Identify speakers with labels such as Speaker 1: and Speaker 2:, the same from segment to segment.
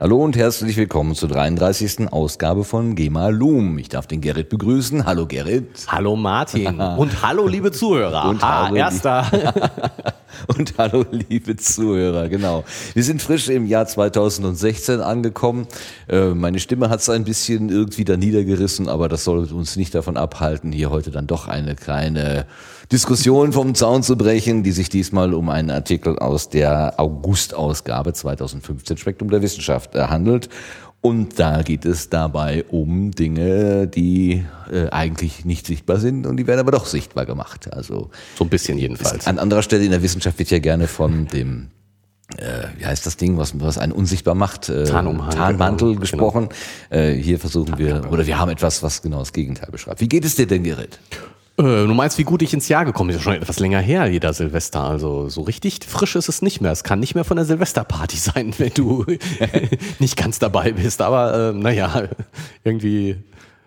Speaker 1: Hallo und herzlich willkommen zur 33. Ausgabe von GEMA Loom. Ich darf den Gerrit begrüßen. Hallo Gerrit.
Speaker 2: Hallo Martin. und hallo liebe Zuhörer.
Speaker 1: Und
Speaker 2: Aha,
Speaker 1: hallo,
Speaker 2: erster.
Speaker 1: Und hallo liebe Zuhörer, genau. Wir sind frisch im Jahr 2016 angekommen. Äh, Meine Stimme hat es ein bisschen irgendwie da niedergerissen, aber das soll uns nicht davon abhalten, hier heute dann doch eine kleine Diskussion vom Zaun zu brechen, die sich diesmal um einen Artikel aus der August-Ausgabe 2015 Spektrum der Wissenschaft äh, handelt. Und da geht es dabei um Dinge, die äh, eigentlich nicht sichtbar sind und die werden aber doch sichtbar gemacht. Also
Speaker 2: So ein bisschen jedenfalls.
Speaker 1: an anderer Stelle in der Wissenschaft wird ja gerne von dem, äh, wie heißt das Ding, was, was einen unsichtbar macht? Äh,
Speaker 2: Tarnumhang,
Speaker 1: Tarnmantel
Speaker 2: genau.
Speaker 1: gesprochen. Äh, hier versuchen wir, oder wir haben etwas, was genau das Gegenteil beschreibt. Wie geht es dir denn, Gerrit?
Speaker 2: Äh, du meinst, wie gut ich ins Jahr gekommen bin? Ist ja schon etwas länger her, jeder Silvester. Also so richtig frisch ist es nicht mehr. Es kann nicht mehr von der Silvesterparty sein, wenn du nicht ganz dabei bist. Aber äh, naja, irgendwie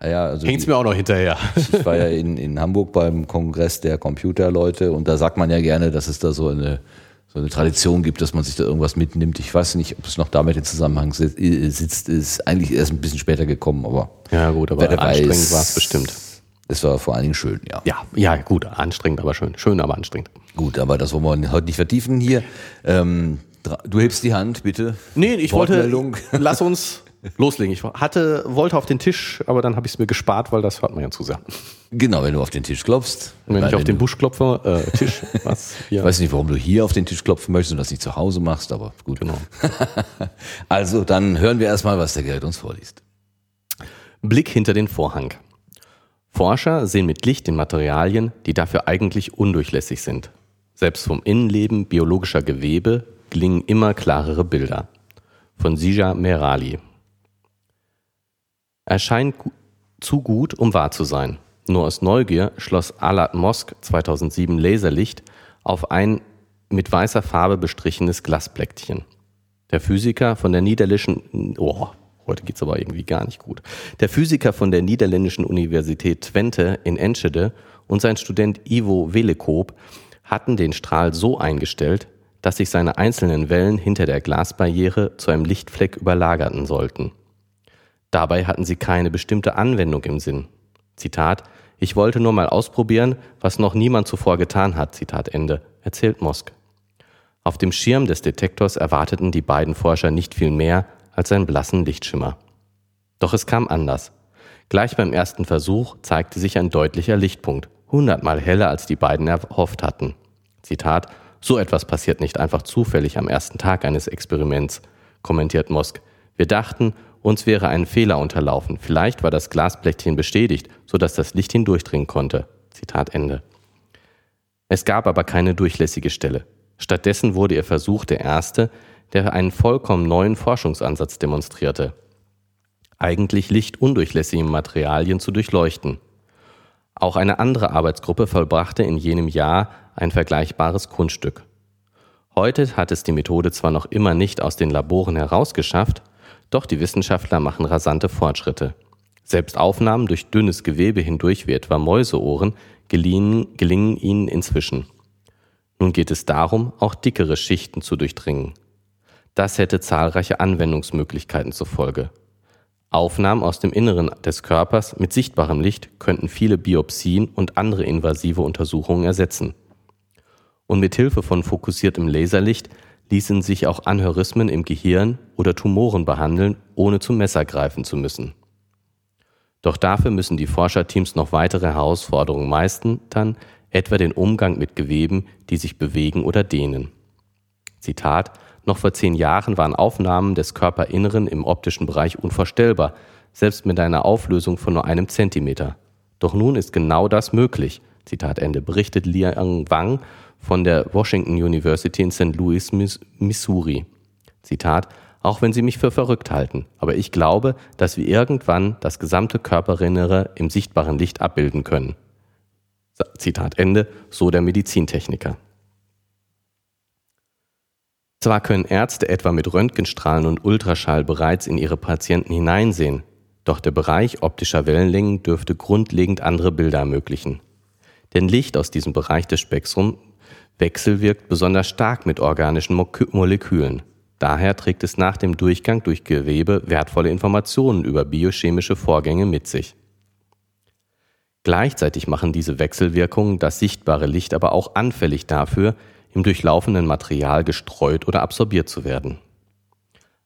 Speaker 1: Ja, also
Speaker 2: hängt es mir auch noch hinterher.
Speaker 1: ich war ja in, in Hamburg beim Kongress der Computerleute und da sagt man ja gerne, dass es da so eine so eine Tradition gibt, dass man sich da irgendwas mitnimmt. Ich weiß nicht, ob es noch damit in Zusammenhang äh, sitzt. Ist eigentlich erst ein bisschen später gekommen, aber
Speaker 2: Ja gut, aber anstrengend war es bestimmt.
Speaker 1: Es war vor allen Dingen schön, ja.
Speaker 2: Ja, ja, gut, anstrengend, aber schön. Schön, aber anstrengend.
Speaker 1: Gut, aber das wollen wir heute nicht vertiefen hier. Ähm, du hebst die Hand, bitte.
Speaker 2: Nee, ich wollte, lass uns loslegen. Ich hatte, wollte auf den Tisch, aber dann habe ich es mir gespart, weil das hört man ja zu sehr.
Speaker 1: Genau, wenn du auf den Tisch klopfst.
Speaker 2: Und wenn ich auf den Busch klopfe, äh, Tisch, was?
Speaker 1: Ich
Speaker 2: Hier.
Speaker 1: weiß nicht, warum du hier auf den Tisch klopfen möchtest und das nicht zu Hause machst, aber gut.
Speaker 2: Genau.
Speaker 1: Also, dann hören wir erstmal, was der Gerrit uns vorliest.
Speaker 2: Blick hinter den Vorhang. Forscher sehen mit Licht in Materialien, die dafür eigentlich undurchlässig sind. Selbst vom Innenleben biologischer Gewebe gelingen immer klarere Bilder. Von Sija Merali. Erscheint gu zu gut, um wahr zu sein. Nur aus Neugier schloss Alat Mosk 2007 Laserlicht auf ein mit weißer Farbe bestrichenes Glasplättchen. Der Physiker von der niederländischen, oh, heute geht's aber irgendwie gar nicht gut. Der Physiker von der niederländischen Universität Twente in Enschede und sein Student Ivo Welekoop hatten den Strahl so eingestellt, dass sich seine einzelnen Wellen hinter der Glasbarriere zu einem Lichtfleck überlagerten sollten. Dabei hatten sie keine bestimmte Anwendung im Sinn. Zitat, ich wollte nur mal ausprobieren, was noch niemand zuvor getan hat, Zitat Ende, erzählt Mosk. Auf dem Schirm des Detektors erwarteten die beiden Forscher nicht viel mehr als einen blassen Lichtschimmer. Doch es kam anders. Gleich beim ersten Versuch zeigte sich ein deutlicher Lichtpunkt, hundertmal heller als die beiden erhofft hatten. Zitat, so etwas passiert nicht einfach zufällig am ersten Tag eines Experiments, kommentiert Mosk. Wir dachten, uns wäre ein Fehler unterlaufen. Vielleicht war das Glasplättchen bestätigt, sodass das Licht hindurchdringen konnte. Zitat Ende. Es gab aber keine durchlässige Stelle. Stattdessen wurde ihr Versuch der erste, der einen vollkommen neuen Forschungsansatz demonstrierte. Eigentlich lichtundurchlässige Materialien zu durchleuchten. Auch eine andere Arbeitsgruppe vollbrachte in jenem Jahr ein vergleichbares Kunststück. Heute hat es die Methode zwar noch immer nicht aus den Laboren herausgeschafft, doch die Wissenschaftler machen rasante Fortschritte. Selbst Aufnahmen durch dünnes Gewebe hindurch wie etwa Mäuseohren gelingen, gelingen ihnen inzwischen. Nun geht es darum, auch dickere Schichten zu durchdringen. Das hätte zahlreiche Anwendungsmöglichkeiten zur Folge. Aufnahmen aus dem Inneren des Körpers mit sichtbarem Licht könnten viele Biopsien und andere invasive Untersuchungen ersetzen. Und mit Hilfe von fokussiertem Laserlicht ließen sich auch Aneurysmen im Gehirn oder Tumoren behandeln, ohne zum Messer greifen zu müssen. Doch dafür müssen die Forscherteams noch weitere Herausforderungen meistern, etwa den Umgang mit Geweben, die sich bewegen oder dehnen. Zitat, noch vor zehn Jahren waren Aufnahmen des Körperinneren im optischen Bereich unvorstellbar, selbst mit einer Auflösung von nur einem Zentimeter. Doch nun ist genau das möglich, Zitat Ende, berichtet Liang Wang von der Washington University in St. Louis, Miss- Missouri. Zitat, auch wenn Sie mich für verrückt halten, aber ich glaube, dass wir irgendwann das gesamte Körperinnere im sichtbaren Licht abbilden können. Zitat Ende, so der Medizintechniker. Zwar können Ärzte etwa mit Röntgenstrahlen und Ultraschall bereits in ihre Patienten hineinsehen, doch der Bereich optischer Wellenlängen dürfte grundlegend andere Bilder ermöglichen. Denn Licht aus diesem Bereich des Spektrums wechselwirkt besonders stark mit organischen Mo- Molekülen. Daher trägt es nach dem Durchgang durch Gewebe wertvolle Informationen über biochemische Vorgänge mit sich. Gleichzeitig machen diese Wechselwirkungen das sichtbare Licht aber auch anfällig dafür, im durchlaufenden Material gestreut oder absorbiert zu werden.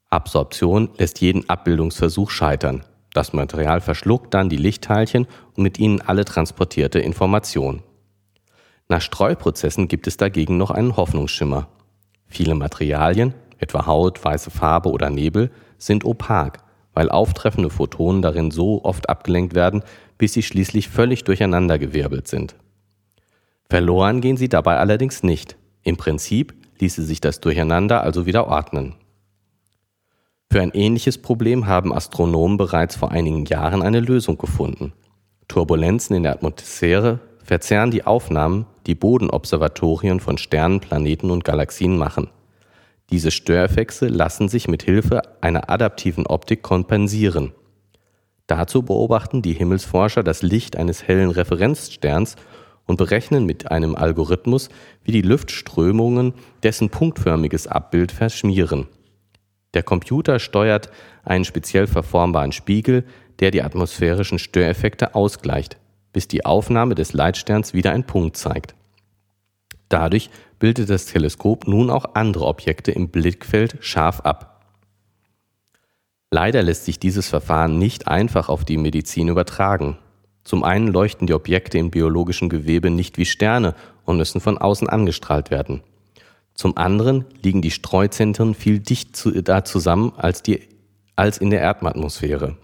Speaker 2: Absorption lässt jeden Abbildungsversuch scheitern. Das Material verschluckt dann die Lichtteilchen und mit ihnen alle transportierte Information. Nach Streuprozessen gibt es dagegen noch einen Hoffnungsschimmer. Viele Materialien, etwa Haut, weiße Farbe oder Nebel, sind opak, weil auftreffende Photonen darin so oft abgelenkt werden, bis sie schließlich völlig durcheinandergewirbelt sind. Verloren gehen sie dabei allerdings nicht. Im Prinzip ließe sich das Durcheinander also wieder ordnen. Für ein ähnliches Problem haben Astronomen bereits vor einigen Jahren eine Lösung gefunden. Turbulenzen in der Atmosphäre verzerren die Aufnahmen, die Bodenobservatorien von Sternen, Planeten und Galaxien machen. Diese Störeffekte lassen sich mit Hilfe einer adaptiven Optik kompensieren. Dazu beobachten die Himmelsforscher das Licht eines hellen Referenzsterns und berechnen mit einem Algorithmus, wie die Luftströmungen dessen punktförmiges Abbild verschmieren. Der Computer steuert einen speziell verformbaren Spiegel, der die atmosphärischen Störeffekte ausgleicht, bis die Aufnahme des Leitsterns wieder ein Punkt zeigt. Dadurch bildet das Teleskop nun auch andere Objekte im Blickfeld scharf ab. Leider lässt sich dieses Verfahren nicht einfach auf die Medizin übertragen. Zum einen leuchten die Objekte im biologischen Gewebe nicht wie Sterne und müssen von außen angestrahlt werden. Zum anderen liegen die Streuzentren viel dicht da zusammen als, die, als in der Erdatmosphäre.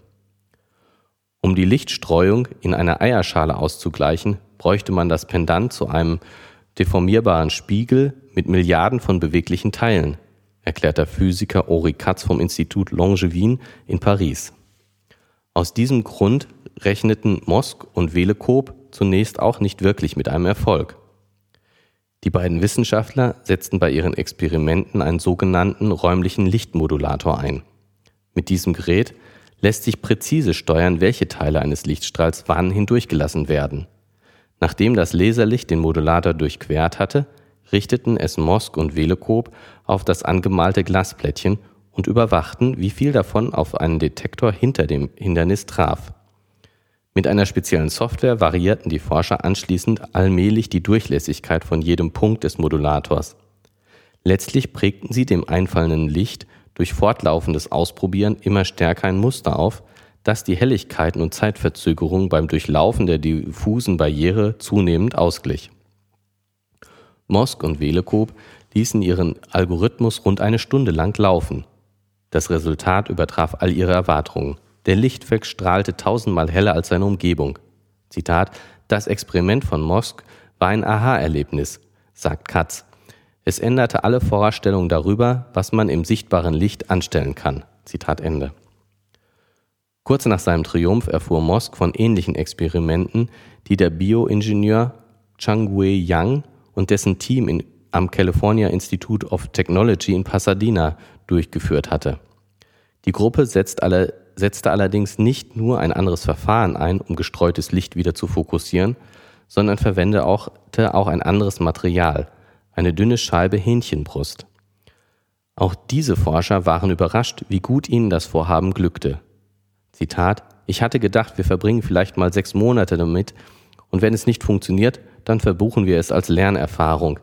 Speaker 2: Um die Lichtstreuung in einer Eierschale auszugleichen, bräuchte man das Pendant zu einem deformierbaren Spiegel mit Milliarden von beweglichen Teilen, erklärt der Physiker Ori Katz vom Institut Longevin in Paris. Aus diesem Grund rechneten Mosk und Velekob zunächst auch nicht wirklich mit einem Erfolg. Die beiden Wissenschaftler setzten bei ihren Experimenten einen sogenannten räumlichen Lichtmodulator ein. Mit diesem Gerät lässt sich präzise steuern, welche Teile eines Lichtstrahls wann hindurchgelassen werden. Nachdem das Laserlicht den Modulator durchquert hatte, richteten es Mosk und Velekob auf das angemalte Glasplättchen und überwachten, wie viel davon auf einen Detektor hinter dem Hindernis traf. Mit einer speziellen Software variierten die Forscher anschließend allmählich die Durchlässigkeit von jedem Punkt des Modulators. Letztlich prägten sie dem einfallenden Licht durch fortlaufendes Ausprobieren immer stärker ein Muster auf, das die Helligkeiten und Zeitverzögerung beim Durchlaufen der diffusen Barriere zunehmend ausglich. Mosk und Velekob ließen ihren Algorithmus rund eine Stunde lang laufen. Das Resultat übertraf all ihre Erwartungen. Der Lichtfleck strahlte tausendmal heller als seine Umgebung. Zitat, das Experiment von Mosk war ein Aha-Erlebnis, sagt Katz. Es änderte alle Vorstellungen darüber, was man im sichtbaren Licht anstellen kann. Zitat Ende. Kurz nach seinem Triumph erfuhr Mosk von ähnlichen Experimenten, die der Bioingenieur Changwei Yang und dessen Team in, am California Institute of Technology in Pasadena durchgeführt hatte. Die Gruppe setzt alle, setzte allerdings nicht nur ein anderes Verfahren ein, um gestreutes Licht wieder zu fokussieren, sondern verwendete auch, auch ein anderes Material, eine dünne Scheibe Hähnchenbrust. Auch diese Forscher waren überrascht, wie gut ihnen das Vorhaben glückte. Zitat, ich hatte gedacht, wir verbringen vielleicht mal sechs Monate damit, und wenn es nicht funktioniert, dann verbuchen wir es als Lernerfahrung.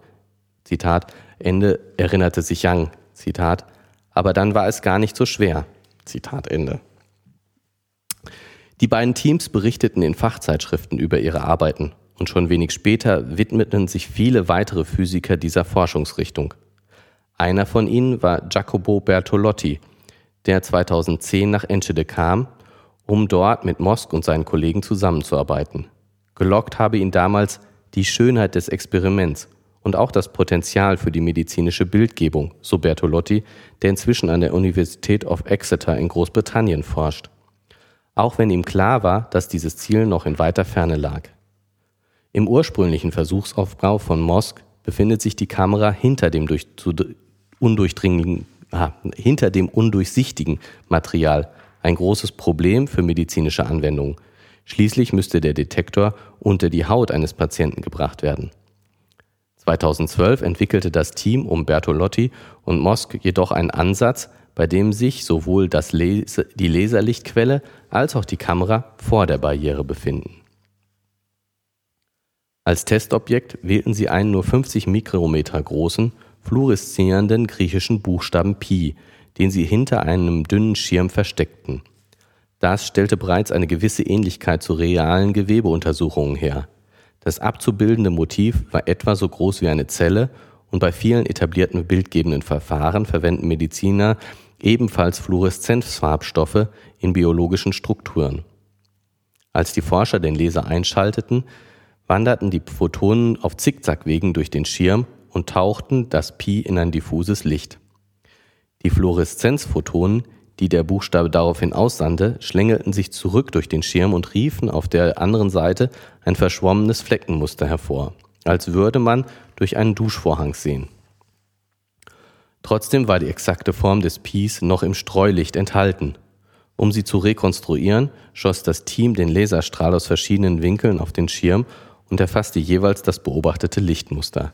Speaker 2: Zitat, Ende erinnerte sich Young. Zitat, aber dann war es gar nicht so schwer. Zitat Ende. Die beiden Teams berichteten in Fachzeitschriften über ihre Arbeiten und schon wenig später widmeten sich viele weitere Physiker dieser Forschungsrichtung. Einer von ihnen war Jacopo Bertolotti, der 2010 nach Enschede kam, um dort mit Mosk und seinen Kollegen zusammenzuarbeiten. Gelockt habe ihn damals die Schönheit des Experiments und auch das Potenzial für die medizinische Bildgebung, so Bertolotti, der inzwischen an der Universität of Exeter in Großbritannien forscht. Auch wenn ihm klar war, dass dieses Ziel noch in weiter Ferne lag. Im ursprünglichen Versuchsaufbau von Mosk befindet sich die Kamera hinter dem, durch, undurchdringlichen, ah, hinter dem undurchsichtigen Material, ein großes Problem für medizinische Anwendungen. Schließlich müsste der Detektor unter die Haut eines Patienten gebracht werden. 2012 entwickelte das Team um Bertolotti und Mosk jedoch einen Ansatz, bei dem sich sowohl das Laser, die Laserlichtquelle als auch die Kamera vor der Barriere befinden. Als Testobjekt wählten sie einen nur 50 Mikrometer großen, fluoreszierenden griechischen Buchstaben Pi, den sie hinter einem dünnen Schirm versteckten. Das stellte bereits eine gewisse Ähnlichkeit zu realen Gewebeuntersuchungen her. Das abzubildende Motiv war etwa so groß wie eine Zelle und bei vielen etablierten bildgebenden Verfahren verwenden Mediziner ebenfalls Fluoreszenzfarbstoffe in biologischen Strukturen. Als die Forscher den Laser einschalteten, wanderten die Photonen auf Zickzackwegen durch den Schirm und tauchten das Pi in ein diffuses Licht. Die Fluoreszenzphotonen die der Buchstabe daraufhin aussandte, schlängelten sich zurück durch den Schirm und riefen auf der anderen Seite ein verschwommenes Fleckenmuster hervor, als würde man durch einen Duschvorhang sehen. Trotzdem war die exakte Form des Pies noch im Streulicht enthalten. Um sie zu rekonstruieren, schoss das Team den Laserstrahl aus verschiedenen Winkeln auf den Schirm und erfasste jeweils das beobachtete Lichtmuster.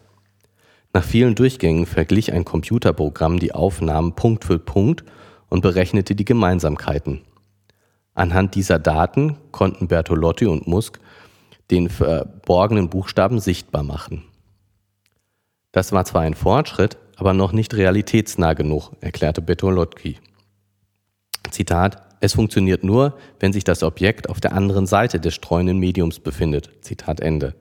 Speaker 2: Nach vielen Durchgängen verglich ein Computerprogramm die Aufnahmen Punkt für Punkt und berechnete die Gemeinsamkeiten. Anhand dieser Daten konnten Bertolotti und Musk den verborgenen Buchstaben sichtbar machen. Das war zwar ein Fortschritt, aber noch nicht realitätsnah genug, erklärte Bertolotti. Zitat, es funktioniert nur, wenn sich das Objekt auf der anderen Seite des streuenden Mediums befindet. Zitat Ende.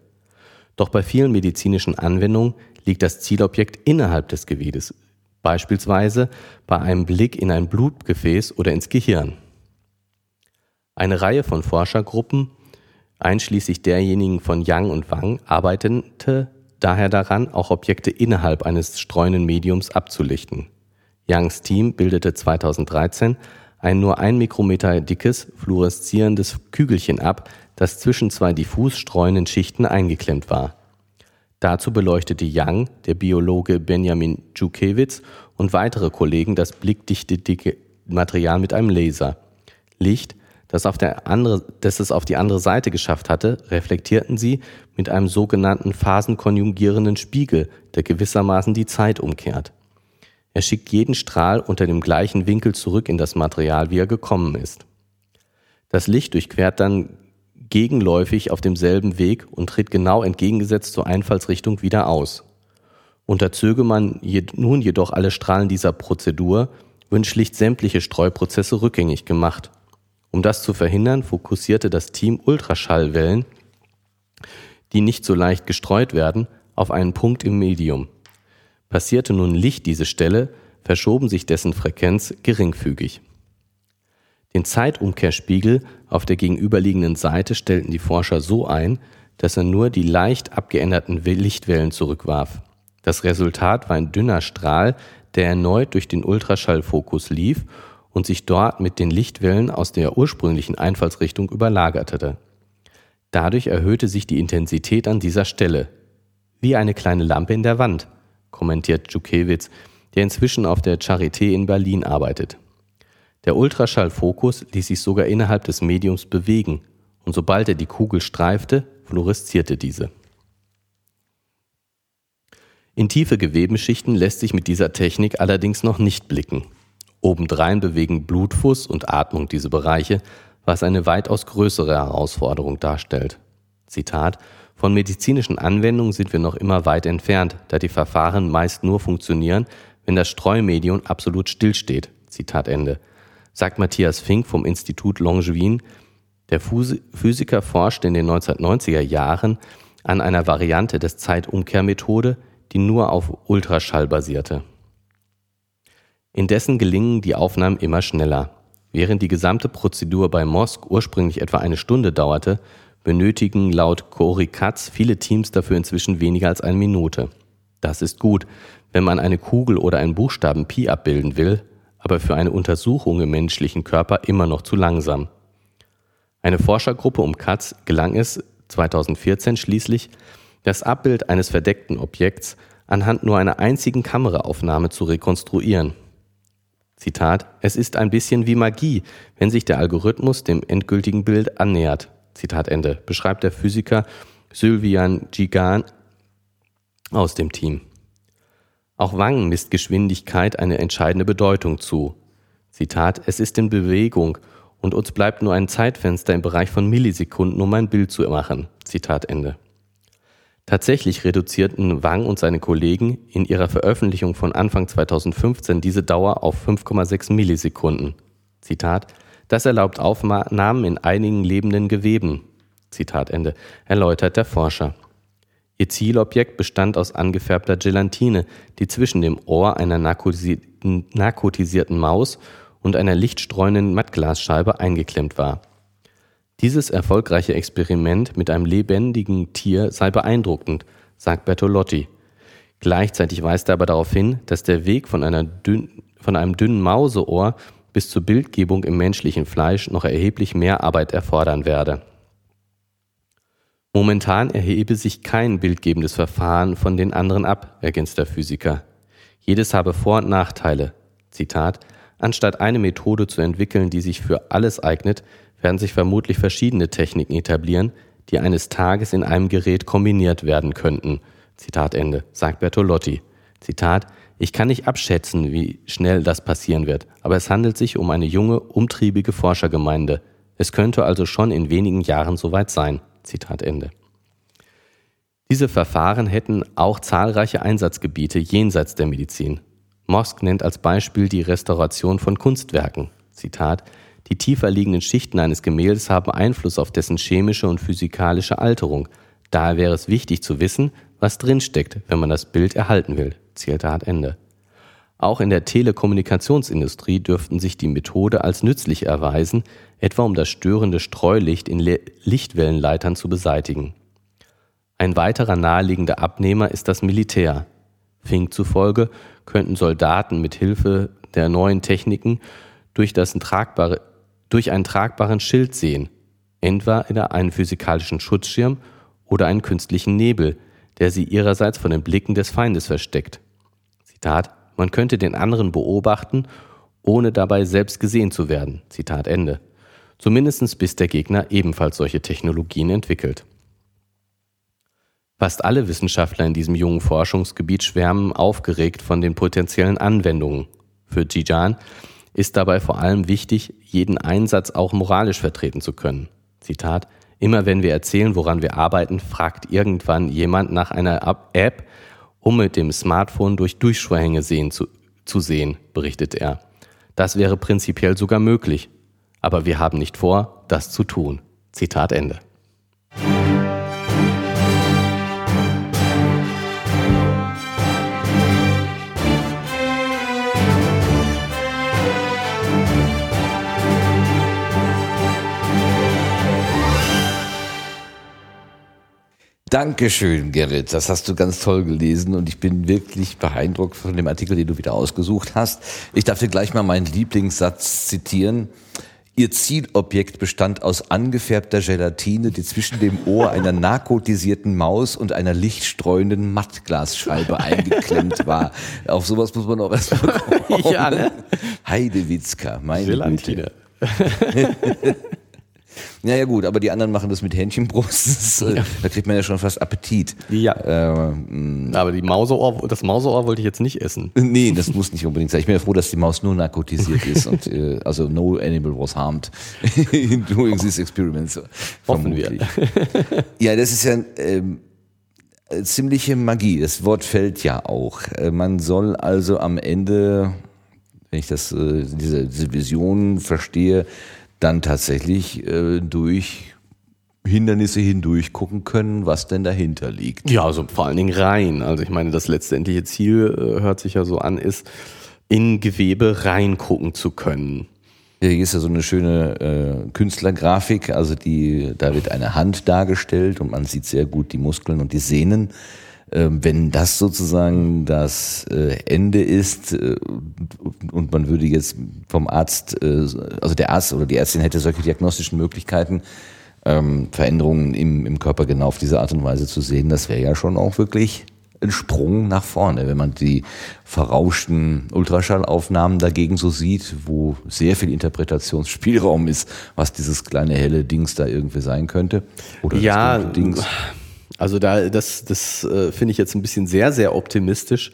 Speaker 2: Doch bei vielen medizinischen Anwendungen liegt das Zielobjekt innerhalb des Gewebes, beispielsweise bei einem Blick in ein Blutgefäß oder ins Gehirn. Eine Reihe von Forschergruppen, einschließlich derjenigen von Yang und Wang, arbeitete daher daran, auch Objekte innerhalb eines streunenden Mediums abzulichten. Yangs Team bildete 2013 ein nur ein Mikrometer dickes, fluoreszierendes Kügelchen ab, das zwischen zwei diffus streuenden Schichten eingeklemmt war. Dazu beleuchtete Young, der Biologe Benjamin Djukewitz und weitere Kollegen das blickdichte dicke Material mit einem Laser. Licht, das, auf der andere, das es auf die andere Seite geschafft hatte, reflektierten sie mit einem sogenannten phasenkonjungierenden Spiegel, der gewissermaßen die Zeit umkehrt. Er schickt jeden Strahl unter dem gleichen Winkel zurück in das Material, wie er gekommen ist. Das Licht durchquert dann gegenläufig auf demselben Weg und tritt genau entgegengesetzt zur Einfallsrichtung wieder aus. Unterzöge man nun jedoch alle Strahlen dieser Prozedur, würden schlicht sämtliche Streuprozesse rückgängig gemacht. Um das zu verhindern, fokussierte das Team Ultraschallwellen, die nicht so leicht gestreut werden, auf einen Punkt im Medium. Passierte nun Licht diese Stelle, verschoben sich dessen Frequenz geringfügig. Den Zeitumkehrspiegel auf der gegenüberliegenden Seite stellten die Forscher so ein, dass er nur die leicht abgeänderten Lichtwellen zurückwarf. Das Resultat war ein dünner Strahl, der erneut durch den Ultraschallfokus lief und sich dort mit den Lichtwellen aus der ursprünglichen Einfallsrichtung überlagerte. Dadurch erhöhte sich die Intensität an dieser Stelle. Wie eine kleine Lampe in der Wand, kommentiert Djukewitz, der inzwischen auf der Charité in Berlin arbeitet. Der Ultraschallfokus ließ sich sogar innerhalb des Mediums bewegen und sobald er die Kugel streifte, fluoreszierte diese. In tiefe Gewebenschichten lässt sich mit dieser Technik allerdings noch nicht blicken. Obendrein bewegen Blutfuß und Atmung diese Bereiche, was eine weitaus größere Herausforderung darstellt. Zitat Von medizinischen Anwendungen sind wir noch immer weit entfernt, da die Verfahren meist nur funktionieren, wenn das Streumedium absolut stillsteht. Zitat Ende sagt Matthias Fink vom Institut Longevin. Der Physiker forscht in den 1990er Jahren an einer Variante des Zeitumkehrmethode, die nur auf Ultraschall basierte. Indessen gelingen die Aufnahmen immer schneller. Während die gesamte Prozedur bei Mosk ursprünglich etwa eine Stunde dauerte, benötigen laut Cory Katz viele Teams dafür inzwischen weniger als eine Minute. Das ist gut, wenn man eine Kugel oder einen Buchstaben Pi abbilden will, aber für eine Untersuchung im menschlichen Körper immer noch zu langsam. Eine Forschergruppe um Katz gelang es 2014 schließlich, das Abbild eines verdeckten Objekts anhand nur einer einzigen Kameraaufnahme zu rekonstruieren. Zitat, es ist ein bisschen wie Magie, wenn sich der Algorithmus dem endgültigen Bild annähert. Zitat Ende, beschreibt der Physiker Sylvian Gigan aus dem Team. Auch Wang misst Geschwindigkeit eine entscheidende Bedeutung zu. Zitat, es ist in Bewegung und uns bleibt nur ein Zeitfenster im Bereich von Millisekunden, um ein Bild zu machen. Zitat Ende. Tatsächlich reduzierten Wang und seine Kollegen in ihrer Veröffentlichung von Anfang 2015 diese Dauer auf 5,6 Millisekunden. Zitat, das erlaubt Aufnahmen in einigen lebenden Geweben. Zitat Ende, erläutert der Forscher. Ihr Zielobjekt bestand aus angefärbter Gelatine, die zwischen dem Ohr einer narkotisierten Maus und einer lichtstreuenden Mattglasscheibe eingeklemmt war. Dieses erfolgreiche Experiment mit einem lebendigen Tier sei beeindruckend, sagt Bertolotti. Gleichzeitig weist er aber darauf hin, dass der Weg von, dünn, von einem dünnen Mauseohr bis zur Bildgebung im menschlichen Fleisch noch erheblich mehr Arbeit erfordern werde. Momentan erhebe sich kein bildgebendes Verfahren von den anderen ab, ergänzt der Physiker. Jedes habe Vor- und Nachteile. Zitat, anstatt eine Methode zu entwickeln, die sich für alles eignet, werden sich vermutlich verschiedene Techniken etablieren, die eines Tages in einem Gerät kombiniert werden könnten. Zitat Ende, sagt Bertolotti. Zitat, ich kann nicht abschätzen, wie schnell das passieren wird, aber es handelt sich um eine junge, umtriebige Forschergemeinde. Es könnte also schon in wenigen Jahren soweit sein. Zitat Ende. Diese Verfahren hätten auch zahlreiche Einsatzgebiete jenseits der Medizin. Mosk nennt als Beispiel die Restauration von Kunstwerken. Zitat, die tiefer liegenden Schichten eines Gemäldes haben Einfluss auf dessen chemische und physikalische Alterung. Daher wäre es wichtig zu wissen, was drinsteckt, wenn man das Bild erhalten will. Zitat Ende. Auch in der Telekommunikationsindustrie dürften sich die Methode als nützlich erweisen, etwa um das störende Streulicht in Le Lichtwellenleitern zu beseitigen. Ein weiterer naheliegender Abnehmer ist das Militär. Fink zufolge könnten Soldaten mit Hilfe der neuen Techniken durch, das tragbare, durch einen tragbaren Schild sehen, in einen physikalischen Schutzschirm oder einen künstlichen Nebel, der sie ihrerseits von den Blicken des Feindes versteckt. Zitat man könnte den anderen beobachten, ohne dabei selbst gesehen zu werden. Zitat Ende. Zumindest bis der Gegner ebenfalls solche Technologien entwickelt. Fast alle Wissenschaftler in diesem jungen Forschungsgebiet schwärmen aufgeregt von den potenziellen Anwendungen. Für Jijan ist dabei vor allem wichtig, jeden Einsatz auch moralisch vertreten zu können. Zitat, immer wenn wir erzählen, woran wir arbeiten, fragt irgendwann jemand nach einer App, um mit dem Smartphone durch Durchschwärhänge sehen zu, zu sehen, berichtet er. Das wäre prinzipiell sogar möglich, aber wir haben nicht vor, das zu tun. Zitat Ende.
Speaker 1: Dankeschön, Gerrit. Das hast du ganz toll gelesen und ich bin wirklich beeindruckt von dem Artikel, den du wieder ausgesucht hast. Ich darf dir gleich mal meinen Lieblingssatz zitieren. Ihr Zielobjekt bestand aus angefärbter Gelatine, die zwischen dem Ohr einer narkotisierten Maus und einer lichtstreuenden Mattglasscheibe eingeklemmt war. Auf sowas muss man auch erstmal kommen. Ja, ne? Heidewitzka, meine Gelatine. Güte. Ja, ja gut, aber die anderen machen das mit Hähnchenbrust. Äh, ja. Da kriegt man ja schon fast Appetit.
Speaker 2: Ja. Ähm, aber die Mauseohr, das Mauseohr wollte ich jetzt nicht essen.
Speaker 1: Nee, das muss nicht unbedingt sein. Ich bin ja froh, dass die Maus nur narkotisiert ist und äh, also no animal was harmed in doing these experiments.
Speaker 2: Hoffen wir.
Speaker 1: ja, das ist ja ähm, ziemliche Magie. Das Wort fällt ja auch. Äh, man soll also am Ende, wenn ich das äh, diese, diese Vision verstehe, dann tatsächlich äh, durch Hindernisse hindurch gucken können, was denn dahinter liegt.
Speaker 2: Ja, also vor allen Dingen rein. Also ich meine, das letztendliche Ziel äh, hört sich ja so an, ist in Gewebe reingucken zu können.
Speaker 1: Hier ist ja so eine schöne äh, Künstlergrafik, also die, da wird eine Hand dargestellt und man sieht sehr gut die Muskeln und die Sehnen. Ähm, wenn das sozusagen das äh, Ende ist äh, und man würde jetzt vom Arzt, äh, also der Arzt oder die Ärztin hätte solche diagnostischen Möglichkeiten, ähm, Veränderungen im, im Körper genau auf diese Art und Weise zu sehen, das wäre ja schon auch wirklich ein Sprung nach vorne, wenn man die verrauschten Ultraschallaufnahmen dagegen so sieht, wo sehr viel Interpretationsspielraum ist, was dieses kleine helle Dings da irgendwie sein könnte.
Speaker 2: Oder ja, Dings Also da, das, das äh, finde ich jetzt ein bisschen sehr, sehr optimistisch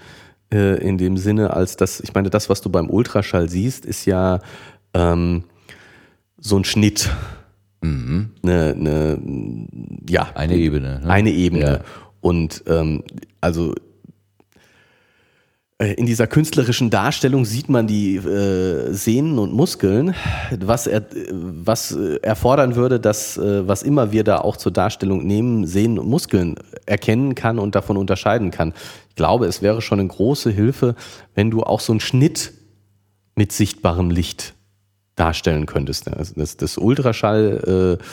Speaker 2: äh, in dem Sinne, als dass, ich meine, das, was du beim Ultraschall siehst, ist ja ähm, so ein Schnitt. Mhm. Eine, eine, ja,
Speaker 1: eine Ebene.
Speaker 2: Ne? Eine Ebene. Ja. Und ähm, also in dieser künstlerischen Darstellung sieht man die äh, Sehnen und Muskeln, was, er, was äh, erfordern würde, dass, äh, was immer wir da auch zur Darstellung nehmen, Sehnen und Muskeln erkennen kann und davon unterscheiden kann. Ich glaube, es wäre schon eine große Hilfe, wenn du auch so einen Schnitt mit sichtbarem Licht darstellen könntest. Das, das, das Ultraschall, äh,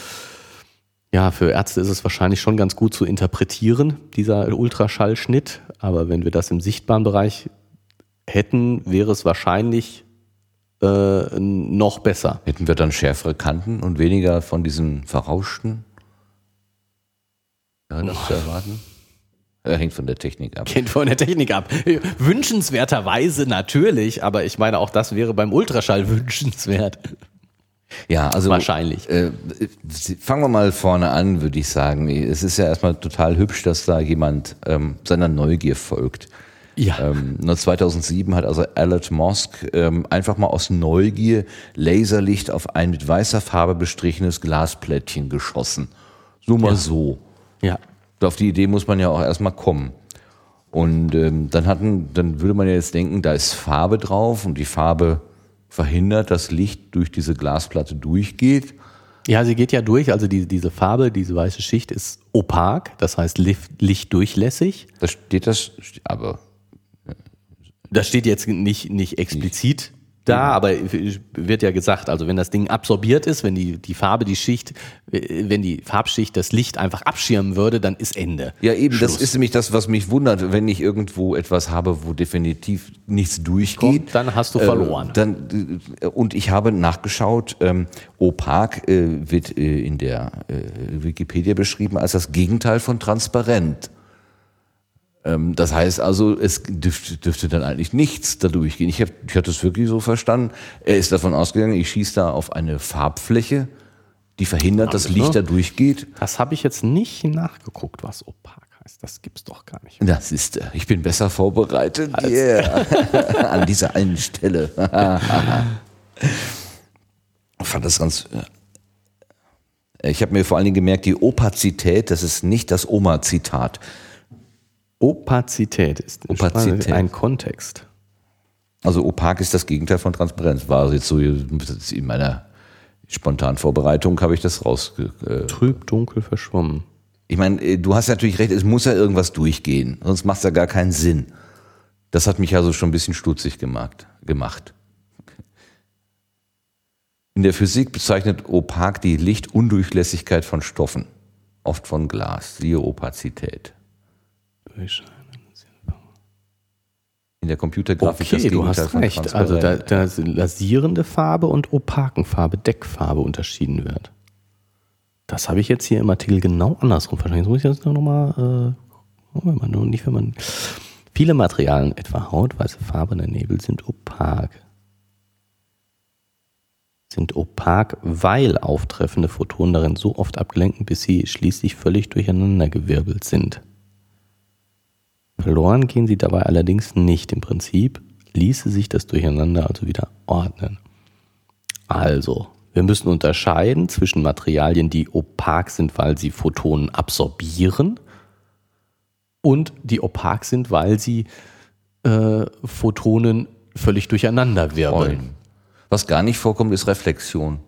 Speaker 2: ja, für Ärzte ist es wahrscheinlich schon ganz gut zu interpretieren, dieser Ultraschallschnitt. Aber wenn wir das im sichtbaren Bereich hätten, wäre es wahrscheinlich äh, noch besser.
Speaker 1: Hätten wir dann schärfere Kanten und weniger von diesen verrauschten? Ja, das zu erwarten? Hängt von der Technik ab.
Speaker 2: Hängt von der Technik ab. Wünschenswerterweise natürlich, aber ich meine, auch das wäre beim Ultraschall wünschenswert.
Speaker 1: Ja, also
Speaker 2: wahrscheinlich.
Speaker 1: Äh, fangen wir mal vorne an, würde ich sagen. Es ist ja erstmal total hübsch, dass da jemand ähm, seiner Neugier folgt. Ja. Ähm, 2007 hat also Elliot Mosk ähm, einfach mal aus Neugier Laserlicht auf ein mit weißer Farbe bestrichenes Glasplättchen geschossen. So mal ja. so.
Speaker 2: Ja.
Speaker 1: Auf die Idee muss man ja auch erstmal kommen. Und ähm, dann hatten, dann würde man ja jetzt denken, da ist Farbe drauf und die Farbe verhindert, dass Licht durch diese Glasplatte durchgeht.
Speaker 2: Ja, sie geht ja durch. Also die, diese Farbe, diese weiße Schicht ist opak, das heißt lichtdurchlässig.
Speaker 1: Da steht das, aber
Speaker 2: das steht jetzt nicht, nicht explizit da, aber wird ja gesagt, also wenn das Ding absorbiert ist, wenn die, die Farbe, die Schicht, wenn die Farbschicht das Licht einfach abschirmen würde, dann ist Ende.
Speaker 1: Ja, eben, Schluss. das ist nämlich das, was mich wundert, wenn ich irgendwo etwas habe, wo definitiv nichts durchgeht. Kommt,
Speaker 2: dann hast du verloren.
Speaker 1: Äh, dann, äh, und ich habe nachgeschaut, ähm, opak äh, wird äh, in der äh, Wikipedia beschrieben als das Gegenteil von transparent. Ähm, das heißt also, es dürfte, dann eigentlich nichts da durchgehen. Ich, hab, ich hatte es wirklich so verstanden. Er ist davon ausgegangen, ich schieße da auf eine Farbfläche, die verhindert, dass Licht da durchgeht.
Speaker 2: Das habe ich jetzt nicht nachgeguckt, was opak heißt. Das gibt's doch gar nicht.
Speaker 1: Das ist, ich bin besser vorbereitet. Yeah. An dieser einen Stelle. ich fand das ganz. Äh, ich habe mir vor allen Dingen gemerkt, die Opazität, das ist nicht das Oma-Zitat.
Speaker 2: Opazität ist
Speaker 1: Opazität.
Speaker 2: ein Kontext.
Speaker 1: Also opak ist das Gegenteil von Transparenz. War jetzt so in meiner spontanen Vorbereitung habe ich das rausge...
Speaker 2: Äh Trüb, dunkel, verschwommen.
Speaker 1: Ich meine, äh, du hast natürlich recht, es muss ja irgendwas durchgehen, sonst macht es ja gar keinen Sinn. Das hat mich also schon ein bisschen stutzig gemacht. gemacht. In der Physik bezeichnet opak die Lichtundurchlässigkeit von Stoffen, oft von Glas, siehe Opazität. In der Computergrafik
Speaker 2: okay, das du hast recht. Also da, da lasierende Farbe und Opakenfarbe, Deckfarbe unterschieden wird. Das habe ich jetzt hier im Artikel genau andersrum verstanden. Jetzt muss ich das nochmal, äh, wenn man, nicht wenn man, viele Materialien, etwa Haut, weiße Farbe und der Nebel, sind opak. Sind opak, weil auftreffende Photonen darin so oft abgelenken, bis sie schließlich völlig durcheinandergewirbelt sind. Verloren gehen sie dabei allerdings nicht. Im Prinzip ließe sich das Durcheinander also wieder ordnen. Also, wir müssen unterscheiden zwischen Materialien, die opak sind, weil sie Photonen absorbieren und die opak sind, weil sie äh, Photonen völlig durcheinander wirbeln.
Speaker 1: Was gar nicht vorkommt, ist Reflexion.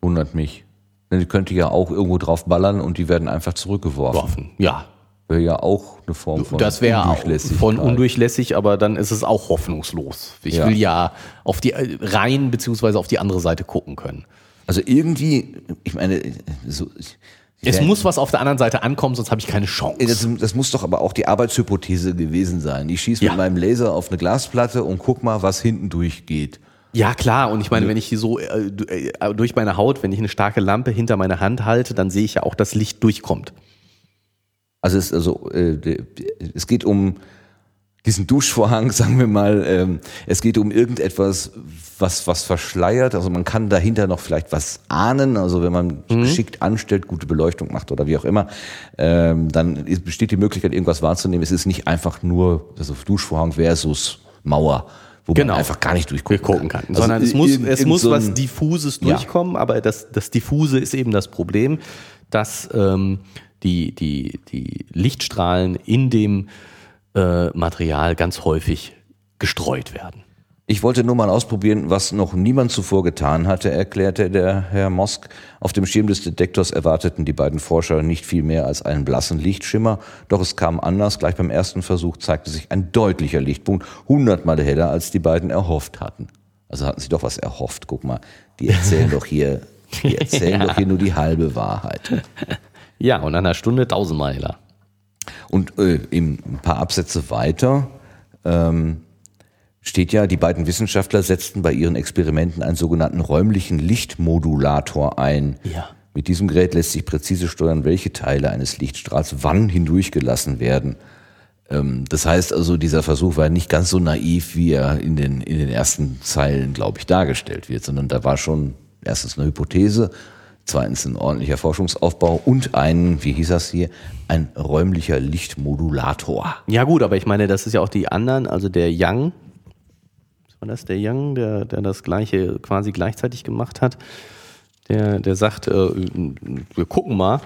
Speaker 1: Wundert mich. Denn die könnte ja auch irgendwo drauf ballern und die werden einfach zurückgeworfen.
Speaker 2: Ja,
Speaker 1: Wäre ja auch eine Form von
Speaker 2: Das wäre von undurchlässig, aber dann ist es auch hoffnungslos. Ich ja. will ja auf die rein beziehungsweise auf die andere Seite gucken können.
Speaker 1: Also irgendwie, ich meine, so,
Speaker 2: es muss was auf der anderen Seite ankommen, sonst habe ich keine Chance.
Speaker 1: Das, das, muss doch aber auch die Arbeitshypothese gewesen sein. Ich schieße ja. mit meinem Laser auf eine Glasplatte und guck mal, was hinten durchgeht.
Speaker 2: Ja, klar. Und ich meine, wenn ich hier so äh, äh, durch meine Haut, wenn ich eine starke Lampe hinter meine Hand halte, dann sehe ich ja auch, dass Licht durchkommt.
Speaker 1: Also es, also, äh, es geht um diesen Duschvorhang, sagen wir mal, ähm, es geht um irgendetwas, was, was verschleiert. Also man kann dahinter noch vielleicht was ahnen. Also wenn man mhm. geschickt anstellt, gute Beleuchtung macht oder wie auch immer, ähm, dann besteht die Möglichkeit, irgendwas wahrzunehmen. Es ist nicht einfach nur also Duschvorhang versus Mauer wo genau. man einfach gar nicht durchgucken
Speaker 2: gucken kann. kann. Also Sondern es muss, in, es muss so was Diffuses durchkommen, ja. aber das, das Diffuse ist eben das Problem, dass ähm, die, die, die Lichtstrahlen in dem äh, Material ganz häufig gestreut werden.
Speaker 1: Ich wollte nur mal ausprobieren, was noch niemand zuvor getan hatte, erklärte der Herr Mosk. Auf dem Schirm des Detektors erwarteten die beiden Forscher nicht viel mehr als einen blassen Lichtschimmer. Doch es kam anders. Gleich beim ersten Versuch zeigte sich ein deutlicher Lichtpunkt, hundertmal heller, als die beiden erhofft hatten. Also hatten sie doch was erhofft. Guck mal, die erzählen doch hier, die erzählen ja. doch hier nur die halbe Wahrheit.
Speaker 2: Ja, und an einer Stunde tausendmal heller.
Speaker 1: Und äh, ein paar Absätze weiter ähm, steht ja, die beiden Wissenschaftler setzten bei ihren Experimenten einen sogenannten räumlichen Lichtmodulator ein.
Speaker 2: Ja.
Speaker 1: Mit diesem Gerät lässt sich präzise steuern, welche Teile eines Lichtstrahls wann hindurchgelassen werden. Ähm, das heißt also, dieser Versuch war nicht ganz so naiv, wie er in den, in den ersten Zeilen, glaube ich, dargestellt wird, sondern da war schon erstens eine Hypothese, zweitens ein ordentlicher Forschungsaufbau und ein, wie hieß das hier, ein räumlicher Lichtmodulator.
Speaker 2: Ja gut, aber ich meine, das ist ja auch die anderen, also der Young, war das der Young, der, der das gleiche quasi gleichzeitig gemacht hat, der, der sagt, äh, wir gucken mal.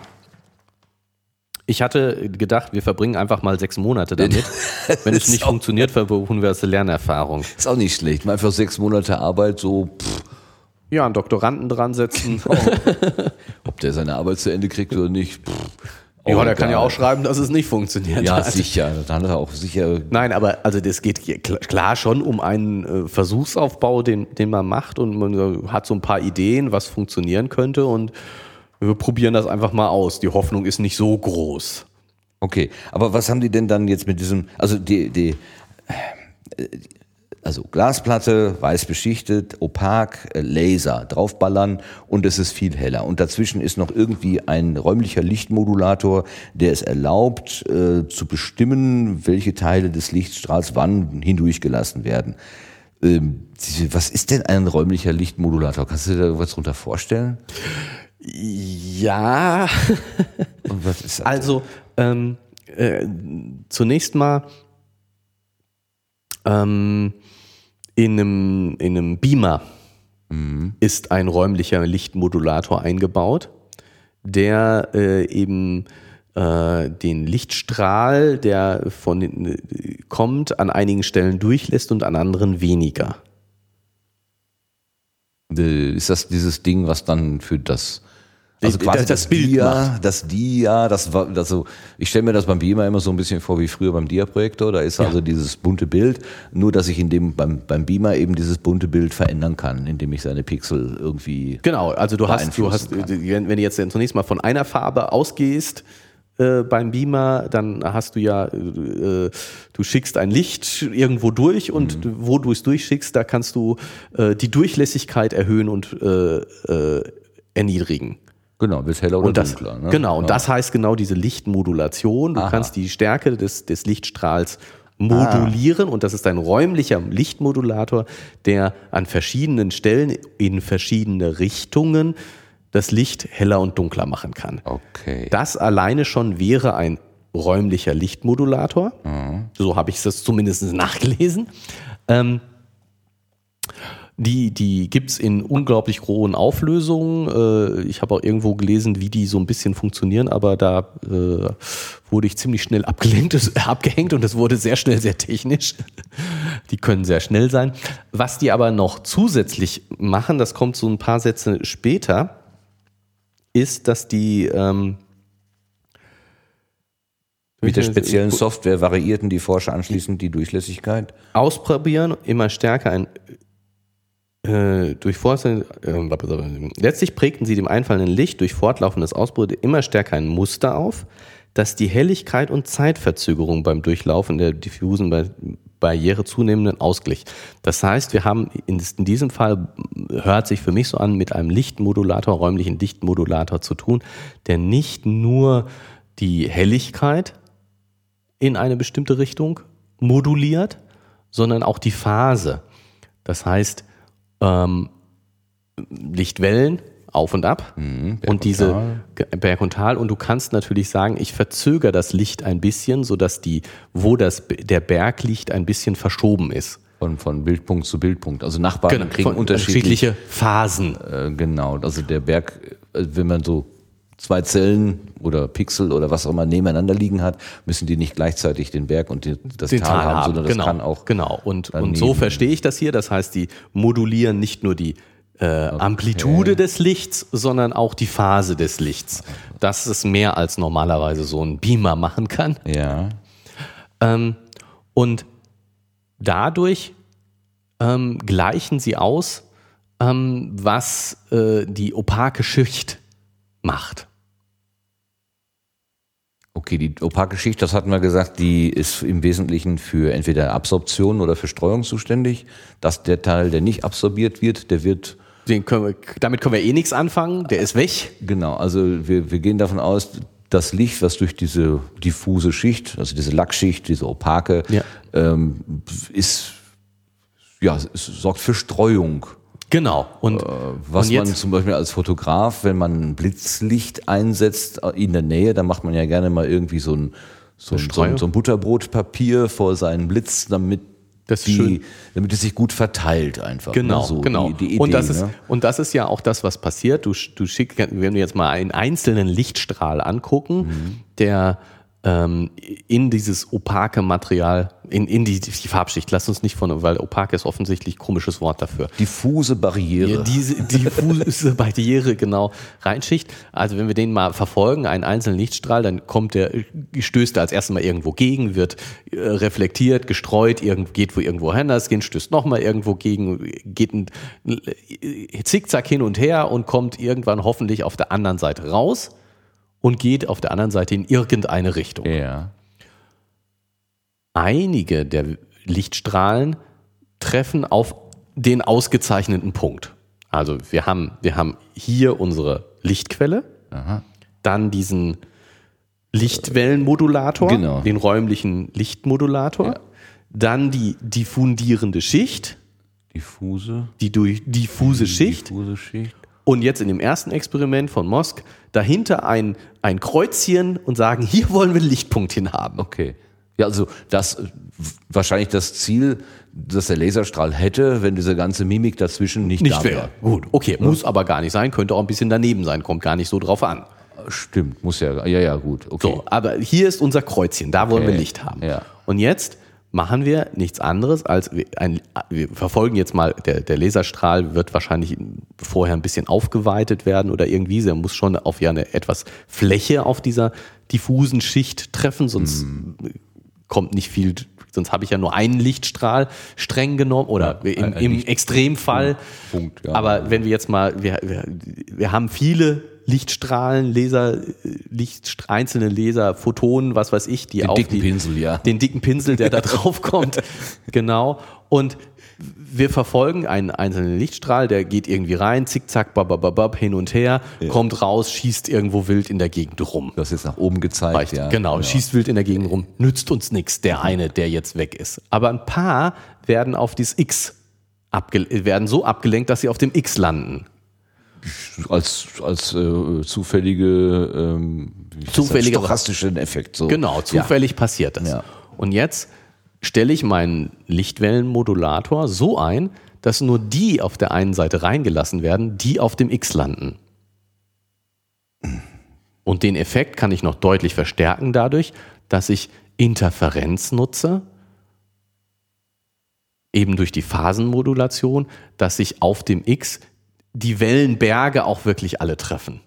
Speaker 2: Ich hatte gedacht, wir verbringen einfach mal sechs Monate damit. Wenn es nicht funktioniert, verbuchen wir als Lernerfahrung.
Speaker 1: Ist auch nicht schlecht. Mal für sechs Monate Arbeit so. Pff.
Speaker 2: Ja, einen Doktoranden dran setzen.
Speaker 1: Ob der seine Arbeit zu Ende kriegt oder nicht. Pff.
Speaker 2: Ja, der kann ja auch schreiben, dass es nicht funktioniert.
Speaker 1: Ja, hat. sicher. Dann hat er auch sicher.
Speaker 2: Nein, aber also das geht klar schon um einen äh, Versuchsaufbau, den, den man macht und man hat so ein paar Ideen, was funktionieren könnte und wir probieren das einfach mal aus. Die Hoffnung ist nicht so groß.
Speaker 1: Okay, aber was haben die denn dann jetzt mit diesem, also die, die, also Glasplatte, weiß beschichtet, opak, äh, Laser draufballern und es ist viel heller. Und dazwischen ist noch irgendwie ein räumlicher Lichtmodulator, der es erlaubt, äh, zu bestimmen, welche Teile des Lichtstrahls wann hindurchgelassen werden. Ähm, was ist denn ein räumlicher Lichtmodulator? Kannst du dir da was drunter vorstellen?
Speaker 2: Ja. Und was ist das? Also, ähm, äh, zunächst mal, ähm, in einem, in einem Beamer mhm. ist ein räumlicher Lichtmodulator eingebaut, der äh, eben äh, den Lichtstrahl, der von äh, kommt, an einigen Stellen durchlässt und an anderen weniger.
Speaker 1: Äh, ist das dieses Ding, was dann für das
Speaker 2: also quasi das, das, das Bild
Speaker 1: Dia, macht. das Dia, das war, also ich stelle mir das beim Beamer immer so ein bisschen vor wie früher beim Dia-Projektor. Da ist ja. also dieses bunte Bild, nur dass ich in dem beim, beim Beamer eben dieses bunte Bild verändern kann, indem ich seine Pixel irgendwie
Speaker 2: genau. Also du hast, du hast, wenn du jetzt zunächst mal von einer Farbe ausgehst, äh, beim Beamer, dann hast du ja, äh, du schickst ein Licht irgendwo durch und mhm. wo du es durchschickst, da kannst du äh, die Durchlässigkeit erhöhen und äh, äh, erniedrigen.
Speaker 1: Genau, wird heller oder
Speaker 2: und das,
Speaker 1: dunkler.
Speaker 2: Ne? Genau, und ja. das heißt genau diese Lichtmodulation. Du Aha. kannst die Stärke des, des Lichtstrahls modulieren ah. und das ist ein räumlicher Lichtmodulator, der an verschiedenen Stellen in verschiedene Richtungen das Licht heller und dunkler machen kann.
Speaker 1: Okay.
Speaker 2: Das alleine schon wäre ein räumlicher Lichtmodulator. Mhm. So habe ich das zumindest nachgelesen. Ähm, die, die gibt's in unglaublich hohen Auflösungen. Äh, ich habe auch irgendwo gelesen, wie die so ein bisschen funktionieren, aber da äh, wurde ich ziemlich schnell abgelenkt, abgehängt und es wurde sehr schnell sehr technisch. Die können sehr schnell sein. Was die aber noch zusätzlich machen, das kommt so ein paar Sätze später, ist, dass die ähm,
Speaker 1: mit der speziellen Software variierten die Forscher anschließend die Durchlässigkeit?
Speaker 2: Ausprobieren, immer stärker ein äh, durch äh, letztlich prägten sie dem einfallenden Licht durch fortlaufendes Ausbrüte immer stärker ein Muster auf, das die Helligkeit und Zeitverzögerung beim Durchlaufen der diffusen Barriere zunehmenden ausglich. Das heißt, wir haben in, diesem Fall, hört sich für mich so an, mit einem Lichtmodulator, räumlichen Lichtmodulator zu tun, der nicht nur die Helligkeit in eine bestimmte Richtung moduliert, sondern auch die Phase. Das heißt, ähm, Lichtwellen auf und ab
Speaker 1: Mhm,
Speaker 2: und
Speaker 1: und
Speaker 2: diese
Speaker 1: Tal.
Speaker 2: Berg und Tal und du kannst natürlich sagen, ich verzögere das Licht ein bisschen, sodass die, wo das, der Berg liegt, ein bisschen verschoben ist.
Speaker 1: Von, von Bildpunkt zu Bildpunkt. Also Nachbarn kriegen
Speaker 2: Genau, von-
Speaker 1: unterschiedliche.
Speaker 2: Phasen.
Speaker 1: Äh, genau. Also der Berg, äh, wenn man so zwei Zellen oder Pixel oder was auch immer nebeneinander liegen hat, müssen die nicht gleichzeitig den Berg und die, das
Speaker 2: den
Speaker 1: Tal, haben, sondern das
Speaker 2: genau,
Speaker 1: kann auch.
Speaker 2: genau. Und,
Speaker 1: daneben.
Speaker 2: und so verstehe ich das hier. Das heißt, die modulieren nicht nur die äh, Amplitude des Lichts, sondern auch die Phase des Lichts. Das ist mehr als normalerweise so ein Beamer machen kann.
Speaker 1: Ja.
Speaker 2: Ähm, und dadurch ähm, gleichen sie aus, ähm, was äh, die opake Schicht macht.
Speaker 1: Okay, die opake Schicht, das hatten wir gesagt, die ist im Wesentlichen für entweder Absorption oder für Streuung zuständig. Dass der Teil, der nicht absorbiert wird, der wird
Speaker 2: Den können wir, damit können wir eh nichts anfangen, der ist weg.
Speaker 1: Genau, also wir, wir gehen davon aus, das Licht, was durch diese diffuse Schicht, also diese Lackschicht, diese opake,
Speaker 2: Ja.
Speaker 1: ähm, ist, ja, es sorgt für Streuung.
Speaker 2: Genau. Und,
Speaker 1: Was
Speaker 2: und
Speaker 1: man zum Beispiel als Fotograf, wenn man Blitzlicht einsetzt äh, in der Nähe, dann macht man ja gerne mal irgendwie so ein, so ein, so ein, so ein Butterbrotpapier vor seinen Blitz, damit
Speaker 2: Das ist
Speaker 1: die,
Speaker 2: schön.
Speaker 1: damit es sich gut verteilt einfach.
Speaker 2: Genau,
Speaker 1: ne? so
Speaker 2: genau.
Speaker 1: Die, die Idee,
Speaker 2: und, das ist,
Speaker 1: ne?
Speaker 2: und das ist ja auch das, was passiert. Du, du schickst, wenn wir jetzt mal einen einzelnen Lichtstrahl angucken,
Speaker 1: Mhm.
Speaker 2: der ähm, in dieses opake Material, in, in die, die Farbschicht, lass uns nicht von, weil opak ist offensichtlich ein komisches Wort dafür.
Speaker 1: Diffuse Barriere.
Speaker 2: Ja, diese diffuse Barriere genau reinschicht. Also wenn wir den mal verfolgen, einen einzelnen Lichtstrahl, dann kommt der, stößt er als erstes mal irgendwo gegen, wird äh, reflektiert, gestreut, irgend, geht wo irgendwo anders hin, stößt nochmal irgendwo gegen, geht ein äh, Zickzack hin und her und kommt irgendwann hoffentlich auf der anderen Seite raus und geht auf der anderen Seite in irgendeine Richtung.
Speaker 1: ja.
Speaker 2: Einige der Lichtstrahlen treffen auf den ausgezeichneten Punkt. Also wir haben, wir haben hier unsere Lichtquelle, dann diesen Lichtwellenmodulator,
Speaker 1: Genau.
Speaker 2: den räumlichen Lichtmodulator, dann die diffundierende Schicht,
Speaker 1: Diffuse.
Speaker 2: die durch diffuse Schicht
Speaker 1: Diffuse Schicht.
Speaker 2: Und jetzt in dem ersten Experiment von Mosk dahinter ein, ein Kreuzchen und sagen, hier wollen wir einen Lichtpunkt hin haben.
Speaker 1: Okay. Ja, also das wahrscheinlich das Ziel, das der Laserstrahl hätte, wenn diese ganze Mimik dazwischen nicht,
Speaker 2: Nicht
Speaker 1: da
Speaker 2: wäre. Gut, okay, muss aber gar nicht sein, könnte auch ein bisschen daneben sein, kommt gar nicht so drauf an.
Speaker 1: Stimmt, muss ja. Ja, ja, gut. Okay.
Speaker 2: So, aber hier ist unser Kreuzchen, da wollen
Speaker 1: Okay,
Speaker 2: wir Licht haben.
Speaker 1: ja.
Speaker 2: Und jetzt machen wir nichts anderes als wir- ein, wir verfolgen jetzt mal, der, der Laserstrahl wird wahrscheinlich vorher ein bisschen aufgeweitet werden oder irgendwie, er muss schon auf ja eine etwas Fläche auf dieser diffusen Schicht treffen, sonst
Speaker 1: Hm.
Speaker 2: kommt nicht viel, sonst habe ich ja nur einen Lichtstrahl streng genommen oder im,
Speaker 1: ein
Speaker 2: im
Speaker 1: Licht-
Speaker 2: Extremfall.
Speaker 1: Punkt, ja.
Speaker 2: Aber wenn wir jetzt mal, wir, wir, wir haben viele Lichtstrahlen, Laser, Licht, einzelne Laser, Photonen, was weiß ich, die
Speaker 1: Den
Speaker 2: auf
Speaker 1: dicken
Speaker 2: die,
Speaker 1: Pinsel, ja.
Speaker 2: den dicken Pinsel, der da drauf kommt. Genau. Und wir verfolgen einen einzelnen Lichtstrahl, der geht irgendwie rein, zickzack, babababab, hin und her, kommt raus, schießt irgendwo wild in der Gegend rum.
Speaker 1: Du hast jetzt nach oben gezeigt,
Speaker 2: Reicht.
Speaker 1: ja.
Speaker 2: genau, schießt wild in der Gegend rum. Nützt uns nichts, der eine, der jetzt weg ist. Aber ein paar werden auf dieses X abge werden so abgelenkt, dass sie auf dem X landen.
Speaker 1: Als, als äh, zufällige, ähm?
Speaker 2: Zufällige-
Speaker 1: stochastischen Effekt. So.
Speaker 2: Genau, zufällig passiert das.
Speaker 1: Ja.
Speaker 2: Und jetzt stelle ich meinen Lichtwellenmodulator so ein, dass nur die auf der einen Seite reingelassen werden, die auf dem X landen. Und den Effekt kann ich noch deutlich verstärken dadurch, dass ich Interferenz nutze, eben durch die Phasenmodulation, dass sich auf dem X die Wellenberge auch wirklich alle treffen.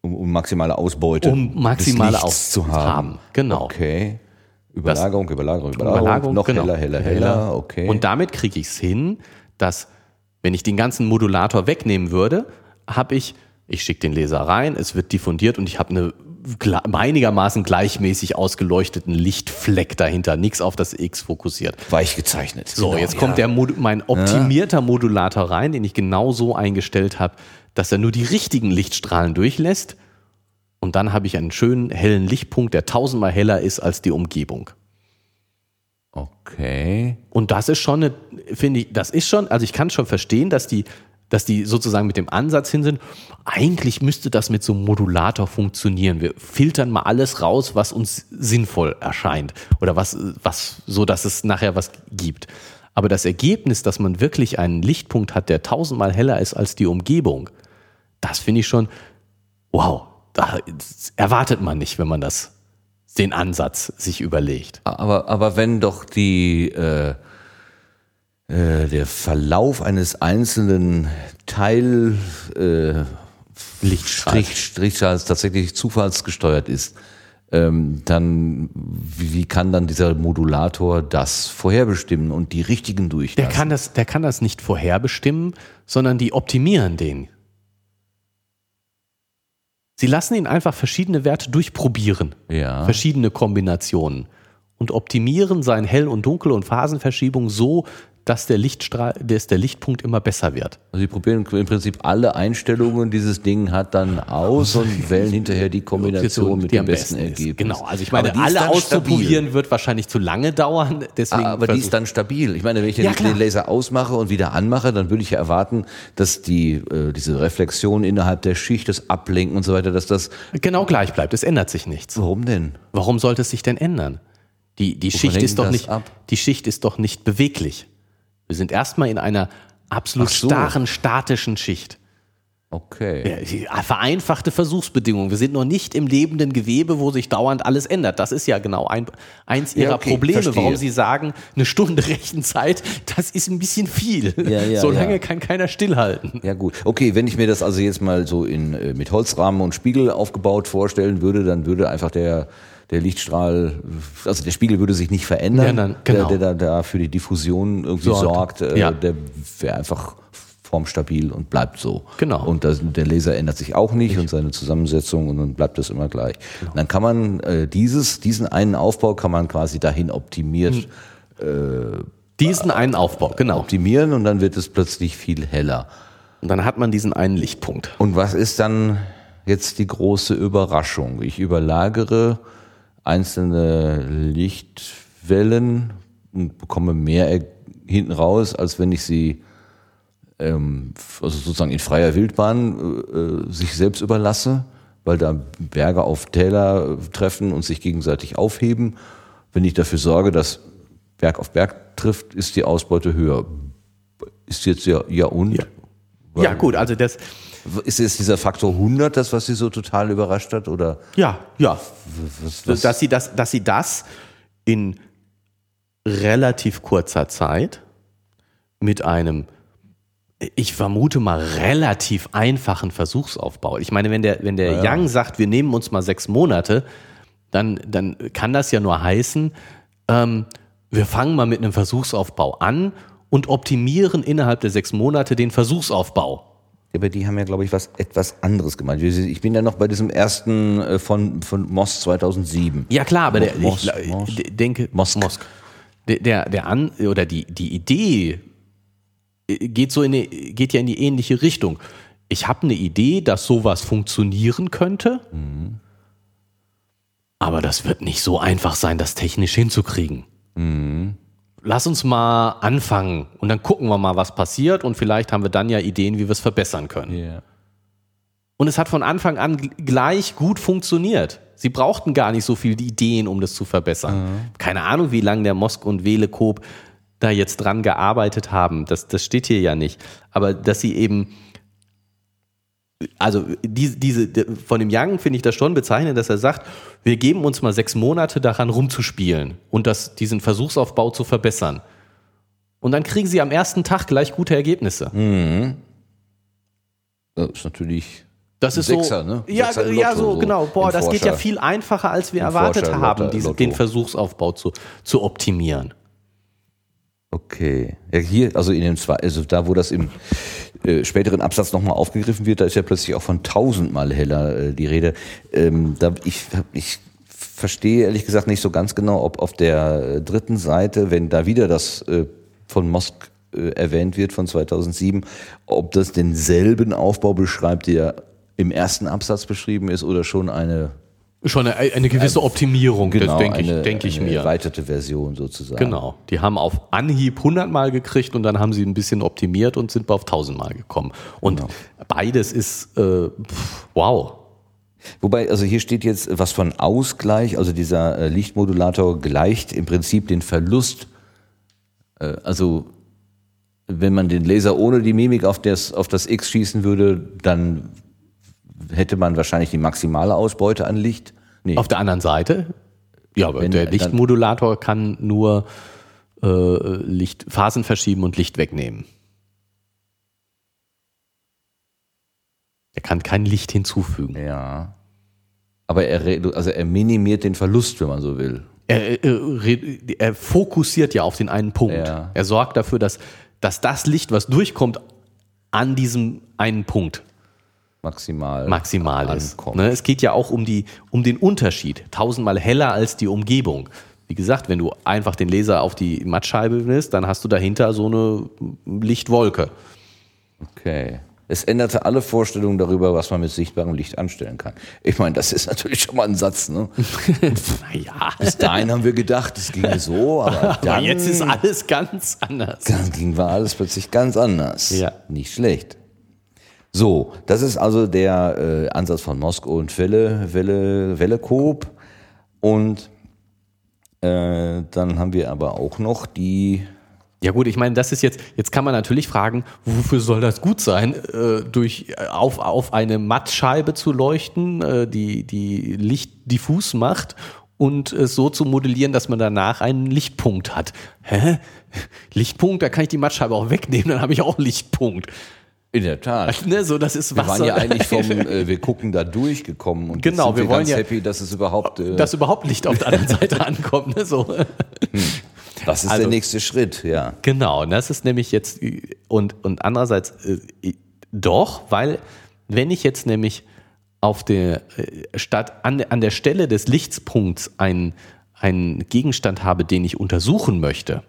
Speaker 1: Um, um maximale Ausbeute
Speaker 2: Um maximale
Speaker 1: des Lichts
Speaker 2: Aus-
Speaker 1: zu haben.
Speaker 2: haben, genau.
Speaker 1: Okay. Überlagerung, Überlagerung, Überlagerung,
Speaker 2: Überlagerung,
Speaker 1: noch
Speaker 2: genau.
Speaker 1: heller, heller, heller, okay.
Speaker 2: Und damit kriege ich es hin, dass, wenn ich den ganzen Modulator wegnehmen würde, habe ich, ich schicke den Laser rein, es wird diffundiert und ich habe eine einigermaßen gleichmäßig ausgeleuchteten Lichtfleck dahinter, nichts auf das X fokussiert.
Speaker 1: Weich gezeichnet.
Speaker 2: So,
Speaker 1: Genau,
Speaker 2: jetzt
Speaker 1: ja.
Speaker 2: kommt der Mod mein optimierter Modulator rein, den ich genau so eingestellt habe, dass er nur die richtigen Lichtstrahlen durchlässt. Und dann habe ich einen schönen hellen Lichtpunkt, der tausendmal heller ist als die Umgebung.
Speaker 1: Okay.
Speaker 2: Und das ist schon eine, finde ich, das ist schon, also ich kann schon verstehen, dass die, dass die sozusagen mit dem Ansatz hin sind, eigentlich müsste das mit so einem Modulator funktionieren. Wir filtern mal alles raus, was uns sinnvoll erscheint oder was, was, so dass es nachher was gibt. Aber das Ergebnis, dass man wirklich einen Lichtpunkt hat, der tausendmal heller ist als die Umgebung, das finde ich schon, wow, da erwartet man nicht, wenn man das, den Ansatz sich überlegt.
Speaker 1: Aber, aber wenn doch die, äh, äh, der Verlauf eines einzelnen Teil äh,
Speaker 2: Lichtstrahls.
Speaker 1: Strich, tatsächlich zufallsgesteuert ist, ähm, dann wie, kann dann dieser Modulator das vorherbestimmen und die richtigen
Speaker 2: Der
Speaker 1: durchlassen?
Speaker 2: kann das, der kann das nicht vorherbestimmen, sondern die optimieren den. Sie lassen ihn einfach verschiedene Werte durchprobieren,
Speaker 1: ja.
Speaker 2: verschiedene Kombinationen und optimieren sein Hell- und Dunkel- und Phasenverschiebung so, dass der Lichtstrahl, dass der Lichtpunkt immer besser wird.
Speaker 1: Also sie probieren im Prinzip alle Einstellungen dieses Ding hat dann aus und wählen hinterher die Kombination mit
Speaker 2: die
Speaker 1: dem
Speaker 2: am
Speaker 1: besten
Speaker 2: ist.
Speaker 1: Ergebnis.
Speaker 2: Genau, also ich meine, alle auszuprobieren wird wahrscheinlich zu lange dauern. Deswegen
Speaker 1: Ah, aber die ist
Speaker 2: versuch-
Speaker 1: dann stabil. Ich meine, wenn ich
Speaker 2: Ja,
Speaker 1: den, Laser ausmache und wieder anmache, dann würde ich ja erwarten, dass die äh, diese Reflexion innerhalb der Schicht, das Ablenken und so weiter, dass das.
Speaker 2: genau gleich bleibt. Es ändert sich nichts.
Speaker 1: Warum denn?
Speaker 2: Warum sollte es sich denn ändern? Die, die Schicht ist doch nicht,
Speaker 1: ab?
Speaker 2: die Schicht ist doch nicht beweglich. Wir sind erstmal in einer absolut
Speaker 1: so.
Speaker 2: starren, statischen Schicht.
Speaker 1: Okay.
Speaker 2: Ja, vereinfachte Versuchsbedingungen. Wir sind noch nicht im lebenden Gewebe, wo sich dauernd alles ändert. Das ist ja genau ein, eins
Speaker 1: Ja,
Speaker 2: ihrer
Speaker 1: okay,
Speaker 2: Probleme,
Speaker 1: verstehe.
Speaker 2: warum sie sagen, eine Stunde Rechenzeit, das ist ein bisschen viel.
Speaker 1: Ja, ja,
Speaker 2: so lange
Speaker 1: ja.
Speaker 2: kann keiner stillhalten.
Speaker 1: Ja gut. Okay, wenn ich mir das also jetzt mal so in äh, mit Holzrahmen und Spiegel aufgebaut vorstellen würde, dann würde einfach der der Lichtstrahl, also der Spiegel würde sich nicht verändern,
Speaker 2: Ja, dann- genau.
Speaker 1: der, der da, für die Diffusion irgendwie
Speaker 2: Sorgt.
Speaker 1: sorgt, äh,
Speaker 2: Ja.
Speaker 1: der wäre einfach formstabil und bleibt so.
Speaker 2: Genau.
Speaker 1: Und das, der Laser ändert sich auch nicht und seine Zusammensetzung und dann bleibt das immer gleich.
Speaker 2: Genau.
Speaker 1: Und dann kann man äh, dieses, diesen einen Aufbau kann man quasi dahin optimiert
Speaker 2: Hm. Diesen einen Aufbau, genau.
Speaker 1: optimieren und dann wird es plötzlich viel heller.
Speaker 2: Und dann hat man diesen einen Lichtpunkt.
Speaker 1: Und was ist dann jetzt die große Überraschung? Ich überlagere einzelne Lichtwellen und bekomme mehr hinten raus, als wenn ich sie ähm, also sozusagen in freier Wildbahn äh, sich selbst überlasse, weil da Berge auf Täler äh, treffen und sich gegenseitig aufheben. Wenn ich dafür sorge, dass Berg auf Berg trifft, ist die Ausbeute höher. Ist jetzt ja, ja und?
Speaker 2: Ja. Ja, gut, also das,
Speaker 1: Ist jetzt dieser Faktor 100 das, was Sie so total überrascht hat? Oder
Speaker 2: ja, ja,
Speaker 1: was, was?
Speaker 2: dass sie das, dass sie das in relativ kurzer Zeit mit einem, ich vermute mal relativ einfachen Versuchsaufbau. Ich meine, wenn der, wenn der Young sagt, wir nehmen uns mal sechs Monate, dann, dann kann das ja nur heißen, ähm, wir fangen mal mit einem Versuchsaufbau an und optimieren innerhalb der sechs Monate den Versuchsaufbau.
Speaker 1: Aber die haben ja, glaube ich, was etwas anderes gemeint. Ich bin ja noch bei diesem ersten äh, von, von Moss 2007.
Speaker 2: Ja klar, aber der,
Speaker 1: Mos-
Speaker 2: ich,
Speaker 1: Mos-
Speaker 2: de- denke
Speaker 1: Mosk.
Speaker 2: Mosk. Der, der, der an oder die, die Idee äh, geht so in die, geht ja in die ähnliche Richtung. Ich habe eine Idee, dass sowas funktionieren könnte, aber das wird nicht so einfach sein, das technisch hinzukriegen. Lass uns mal anfangen und dann gucken wir mal, was passiert und vielleicht haben wir dann ja Ideen, wie wir es verbessern können.
Speaker 1: Ja.
Speaker 2: Und es hat von Anfang an gl- gleich gut funktioniert. Sie brauchten gar nicht so viele Ideen, um das zu verbessern. Keine Ahnung, wie lange der Mosk und Welekop da jetzt dran gearbeitet haben. Das, das steht hier ja nicht. Aber dass sie eben, also diese, diese, von dem Young finde ich das schon bezeichnend, dass er sagt, wir geben uns mal sechs Monate daran rumzuspielen und das, diesen Versuchsaufbau zu verbessern. Und dann kriegen sie am ersten Tag gleich gute Ergebnisse.
Speaker 1: Das ist natürlich.
Speaker 2: Das ist
Speaker 1: Sechser,
Speaker 2: so,
Speaker 1: ne?
Speaker 2: ja, ja, so,
Speaker 1: so
Speaker 2: genau. Boah, das geht ja
Speaker 1: Forscher-
Speaker 2: viel einfacher, als wir
Speaker 1: im
Speaker 2: erwartet
Speaker 1: Forscher-
Speaker 2: haben,
Speaker 1: Lotto-
Speaker 2: diesen,
Speaker 1: Lotto.
Speaker 2: den Versuchsaufbau zu, zu optimieren.
Speaker 1: Okay. Ja, hier, also in dem zwei, also da, wo das im äh, späteren Absatz nochmal aufgegriffen wird, da ist ja plötzlich auch von tausendmal heller äh, die Rede. Ähm, da, ich, ich verstehe ehrlich gesagt nicht so ganz genau, ob auf der äh, dritten Seite, wenn da wieder das äh, von Mosk äh, erwähnt wird von 2007, ob das denselben Aufbau beschreibt, der im ersten Absatz beschrieben ist oder schon eine
Speaker 2: Schon eine, eine gewisse Optimierung, das denke ich,
Speaker 1: Genau, eine,
Speaker 2: denk ich
Speaker 1: eine
Speaker 2: mir.
Speaker 1: erweiterte Version sozusagen.
Speaker 2: Genau. Die haben auf Anhieb 100 Mal gekriegt und dann haben sie ein bisschen optimiert und sind auf 1000 Mal gekommen. Und
Speaker 1: Genau.
Speaker 2: beides ist, äh, wow.
Speaker 1: Wobei, also hier steht jetzt was von Ausgleich, also dieser äh, Lichtmodulator gleicht im Prinzip den Verlust, äh, also wenn man den Laser ohne die Mimik auf das, auf das X schießen würde, dann hätte man wahrscheinlich die maximale Ausbeute an Licht. Nee,
Speaker 2: Auf der anderen Seite, ja, aber
Speaker 1: Wenn-
Speaker 2: der Lichtmodulator kann nur äh, Licht, Phasen verschieben und Licht wegnehmen. Er kann kein Licht hinzufügen.
Speaker 1: ja. Aber er, also er minimiert den Verlust, wenn man so will.
Speaker 2: Er, er, re- er fokussiert ja auf den einen Punkt.
Speaker 1: Ja.
Speaker 2: Er sorgt dafür, dass, dass das Licht, was durchkommt, an diesem einen Punkt
Speaker 1: Maximal.
Speaker 2: maximal ist.
Speaker 1: ankommt.
Speaker 2: Ne, es geht ja auch um, die, um den Unterschied. Tausendmal heller als die Umgebung. Wie gesagt, wenn du einfach den Laser auf die Mattscheibe willst, dann hast du dahinter so eine Lichtwolke.
Speaker 1: Okay. Es änderte alle Vorstellungen darüber, was man mit sichtbarem Licht anstellen kann. Ich meine, das ist natürlich schon mal ein Satz. Ne?
Speaker 2: Naja,
Speaker 1: Bis dahin haben wir gedacht, es ginge so, aber dann,
Speaker 2: aber jetzt ist alles ganz anders.
Speaker 1: dann ging war alles plötzlich ganz anders.
Speaker 2: Ja.
Speaker 1: Nicht schlecht. So, das ist also der äh, Ansatz von Moskau und Welle, Welle, Wellekop. Und äh, dann haben wir aber auch noch die
Speaker 2: Ja gut, ich meine, das ist jetzt, jetzt kann man natürlich fragen, wofür soll das gut sein, äh, durch, äh, auf, auf eine Mattscheibe zu leuchten, äh, die, die Licht diffus macht und es so zu modellieren, dass man danach einen Lichtpunkt hat. Hä? Lichtpunkt, da kann ich die Mattscheibe auch wegnehmen, dann habe ich auch Lichtpunkt.
Speaker 1: In der Tat.
Speaker 2: Ne, so, das ist
Speaker 1: Wir waren
Speaker 2: Wasser.
Speaker 1: ja eigentlich vom, äh, wir gucken da durchgekommen und
Speaker 2: Genau, wir
Speaker 1: wir,
Speaker 2: wollen
Speaker 1: ganz
Speaker 2: ja-
Speaker 1: happy, dass es überhaupt, äh,
Speaker 2: dass überhaupt Licht auf der anderen Seite ankommt. Ne? So.
Speaker 1: was ist
Speaker 2: also-
Speaker 1: der nächste Schritt, ja.
Speaker 2: Genau, das ist nämlich jetzt, und, und andererseits äh, doch, weil wenn ich jetzt nämlich auf der, äh, statt an, an der Stelle des Lichtspunkts einen, einen Gegenstand habe, den ich untersuchen möchte,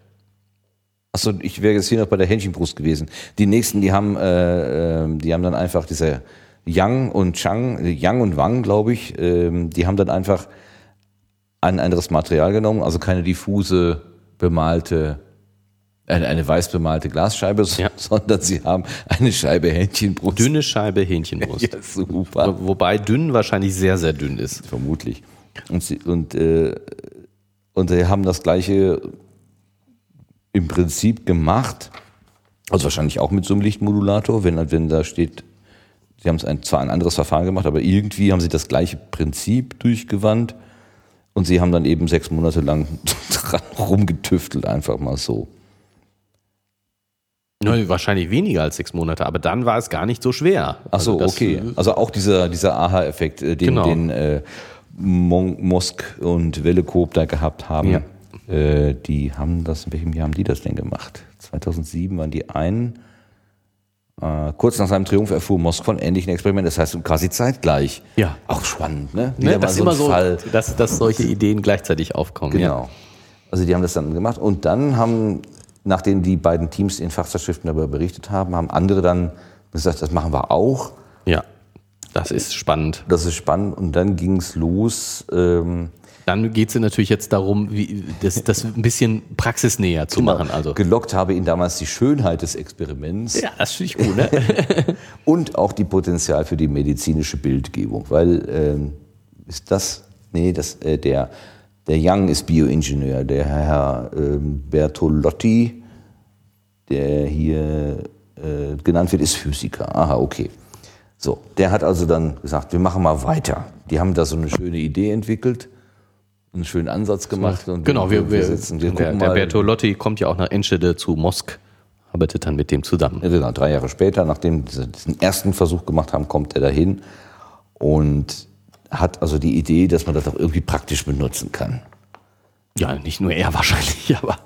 Speaker 1: Achso, ich wäre jetzt hier noch bei der Hähnchenbrust gewesen. Die nächsten, die haben, äh, äh, die haben dann einfach diese Yang und Chang, äh, Yang und Wang, glaube ich, ähm, die haben dann einfach ein anderes Material genommen, also keine diffuse bemalte, eine, eine weiß bemalte Glasscheibe,
Speaker 2: Ja.
Speaker 1: sondern sie haben eine Scheibe Hähnchenbrust.
Speaker 2: dünne Scheibe Hähnchenbrust.
Speaker 1: Ja, super.
Speaker 2: Wo- Wobei dünn wahrscheinlich sehr, sehr dünn ist.
Speaker 1: Vermutlich. Und sie, und, äh, und sie haben das gleiche im Prinzip gemacht, also wahrscheinlich auch mit so einem Lichtmodulator, wenn, wenn da steht, sie haben es ein, zwar ein anderes Verfahren gemacht, aber irgendwie haben sie das gleiche Prinzip durchgewandt und sie haben dann eben sechs Monate lang dran rumgetüftelt, einfach mal so.
Speaker 2: Ne, wahrscheinlich weniger als sechs Monate, aber dann war es gar nicht so schwer.
Speaker 1: Ach so,
Speaker 2: Also das,
Speaker 1: okay.
Speaker 2: äh,
Speaker 1: Also auch dieser, dieser Aha-Effekt, äh, den,
Speaker 2: Genau.
Speaker 1: den äh, Mon Mosk und Wellekop da gehabt haben.
Speaker 2: Ja.
Speaker 1: Äh, die haben das, in welchem Jahr haben die das denn gemacht? 2007 waren die einen. Äh, kurz nach seinem Triumph erfuhr Mosk von ähnlichen Experimenten, das heißt quasi zeitgleich.
Speaker 2: Ja.
Speaker 1: Auch spannend, ne?
Speaker 2: Ne, das ist
Speaker 1: ein
Speaker 2: immer so,
Speaker 1: Fall.
Speaker 2: dass, dass solche Ideen gleichzeitig aufkommen. Ja.
Speaker 1: Genau. Also die haben das dann gemacht und dann haben, nachdem die beiden Teams in Fachzeitschriften darüber berichtet haben, haben andere dann gesagt, das machen wir auch.
Speaker 2: ja, das ist spannend.
Speaker 1: Das ist spannend. Und dann ging es los. Ähm,
Speaker 2: Dann geht es natürlich jetzt darum, wie, das, das ein bisschen praxisnäher zu machen. Also.
Speaker 1: Gelockt habe ihn damals die Schönheit des Experiments
Speaker 2: Ja, das finde ich gut, ne?
Speaker 1: und auch die Potenzial für die medizinische Bildgebung. Weil ähm, ist das, nee, das, äh, der, der Young ist Bioingenieur, der Herr ähm, Bertolotti, der hier äh, genannt wird, ist Physiker. Aha, okay. So, der hat also dann gesagt, wir machen mal weiter. Die haben da so eine schöne Idee entwickelt, einen schönen Ansatz gemacht. Und
Speaker 2: genau, wir, wir,
Speaker 1: sitzen, wir
Speaker 2: der,
Speaker 1: gucken
Speaker 2: der. Bertolotti kommt ja auch nach Enschede zu Mosk, arbeitet dann mit dem zusammen.
Speaker 1: Ja, genau, drei Jahre später, nachdem sie diesen ersten Versuch gemacht haben, kommt er dahin und hat also die Idee, dass man das auch irgendwie praktisch benutzen kann.
Speaker 2: Ja, nicht nur er wahrscheinlich, aber.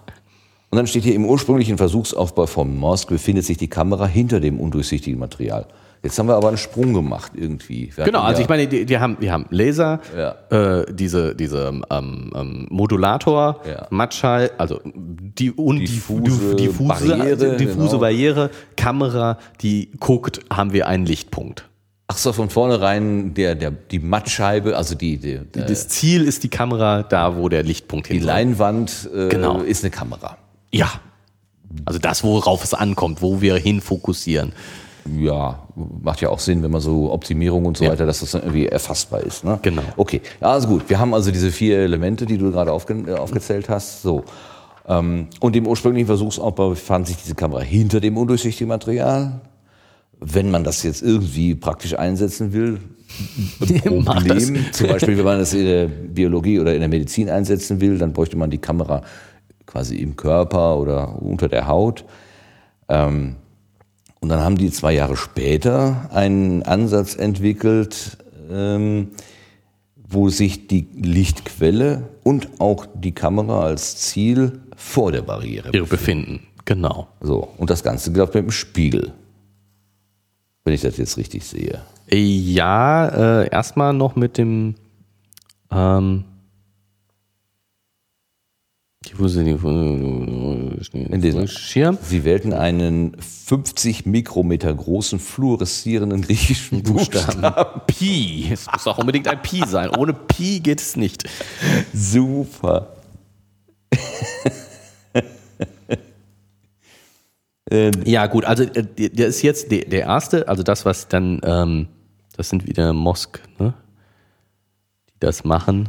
Speaker 1: Und dann steht hier, im ursprünglichen Versuchsaufbau vom Mosk befindet sich die Kamera hinter dem undurchsichtigen Material. Jetzt haben wir aber einen Sprung gemacht irgendwie. Wir
Speaker 2: Genau, also
Speaker 1: ja-
Speaker 2: ich meine, die, die haben, wir haben Laser,
Speaker 1: Ja.
Speaker 2: äh, diese, diese ähm, ähm, Modulator,
Speaker 1: Ja.
Speaker 2: Matschall, also die und
Speaker 1: Diffuse
Speaker 2: die, diffuse
Speaker 1: Barriere,
Speaker 2: diffuse
Speaker 1: genau.
Speaker 2: Barriere, Kamera, die guckt, haben wir einen Lichtpunkt.
Speaker 1: Ach so, von vornherein der, der, die Mattscheibe, also die, die, der,
Speaker 2: Das Ziel ist die Kamera da, wo der Lichtpunkt
Speaker 1: die
Speaker 2: hin soll.
Speaker 1: Leinwand äh,
Speaker 2: Genau.
Speaker 1: ist eine Kamera.
Speaker 2: Ja. Also das, worauf es ankommt, wo wir hin fokussieren.
Speaker 1: Ja, macht ja auch Sinn, wenn man so Optimierung und so
Speaker 2: Ja.
Speaker 1: weiter, dass das dann irgendwie erfassbar ist. Ne?
Speaker 2: Genau.
Speaker 1: Okay, ja, also gut. Wir haben also diese vier Elemente, die du gerade aufge äh, aufgezählt hast. So. Ähm, und im ursprünglichen Versuchsaufbau befand sich diese Kamera hinter dem undurchsichtigen Material. Wenn man das jetzt irgendwie praktisch einsetzen will, Problem. Zum Beispiel, wenn man das in der Biologie oder in der Medizin einsetzen will, dann bräuchte man die Kamera quasi im Körper oder unter der Haut. Ähm, und dann haben die zwei Jahre später einen Ansatz entwickelt, ähm, wo sich die Lichtquelle und auch die Kamera als Ziel vor der Barriere
Speaker 2: Ihre Befinden. Genau.
Speaker 1: So, und das Ganze läuft mit dem Spiegel. Wenn ich das jetzt richtig sehe.
Speaker 2: Ja, äh, erstmal noch mit dem ähm, wo sind die
Speaker 1: In diesem-
Speaker 2: Schirm.
Speaker 1: Sie wählten einen 50 Mikrometer großen fluoreszierenden griechischen Buchstaben.
Speaker 2: Pi. Es muss auch unbedingt ein Pi sein. Ohne Pi geht es nicht.
Speaker 1: Super. ähm,
Speaker 2: Ja, gut, also äh, der der ist jetzt der, der erste, also das, was dann, ähm, das sind wieder Mosk, ne? Die das machen.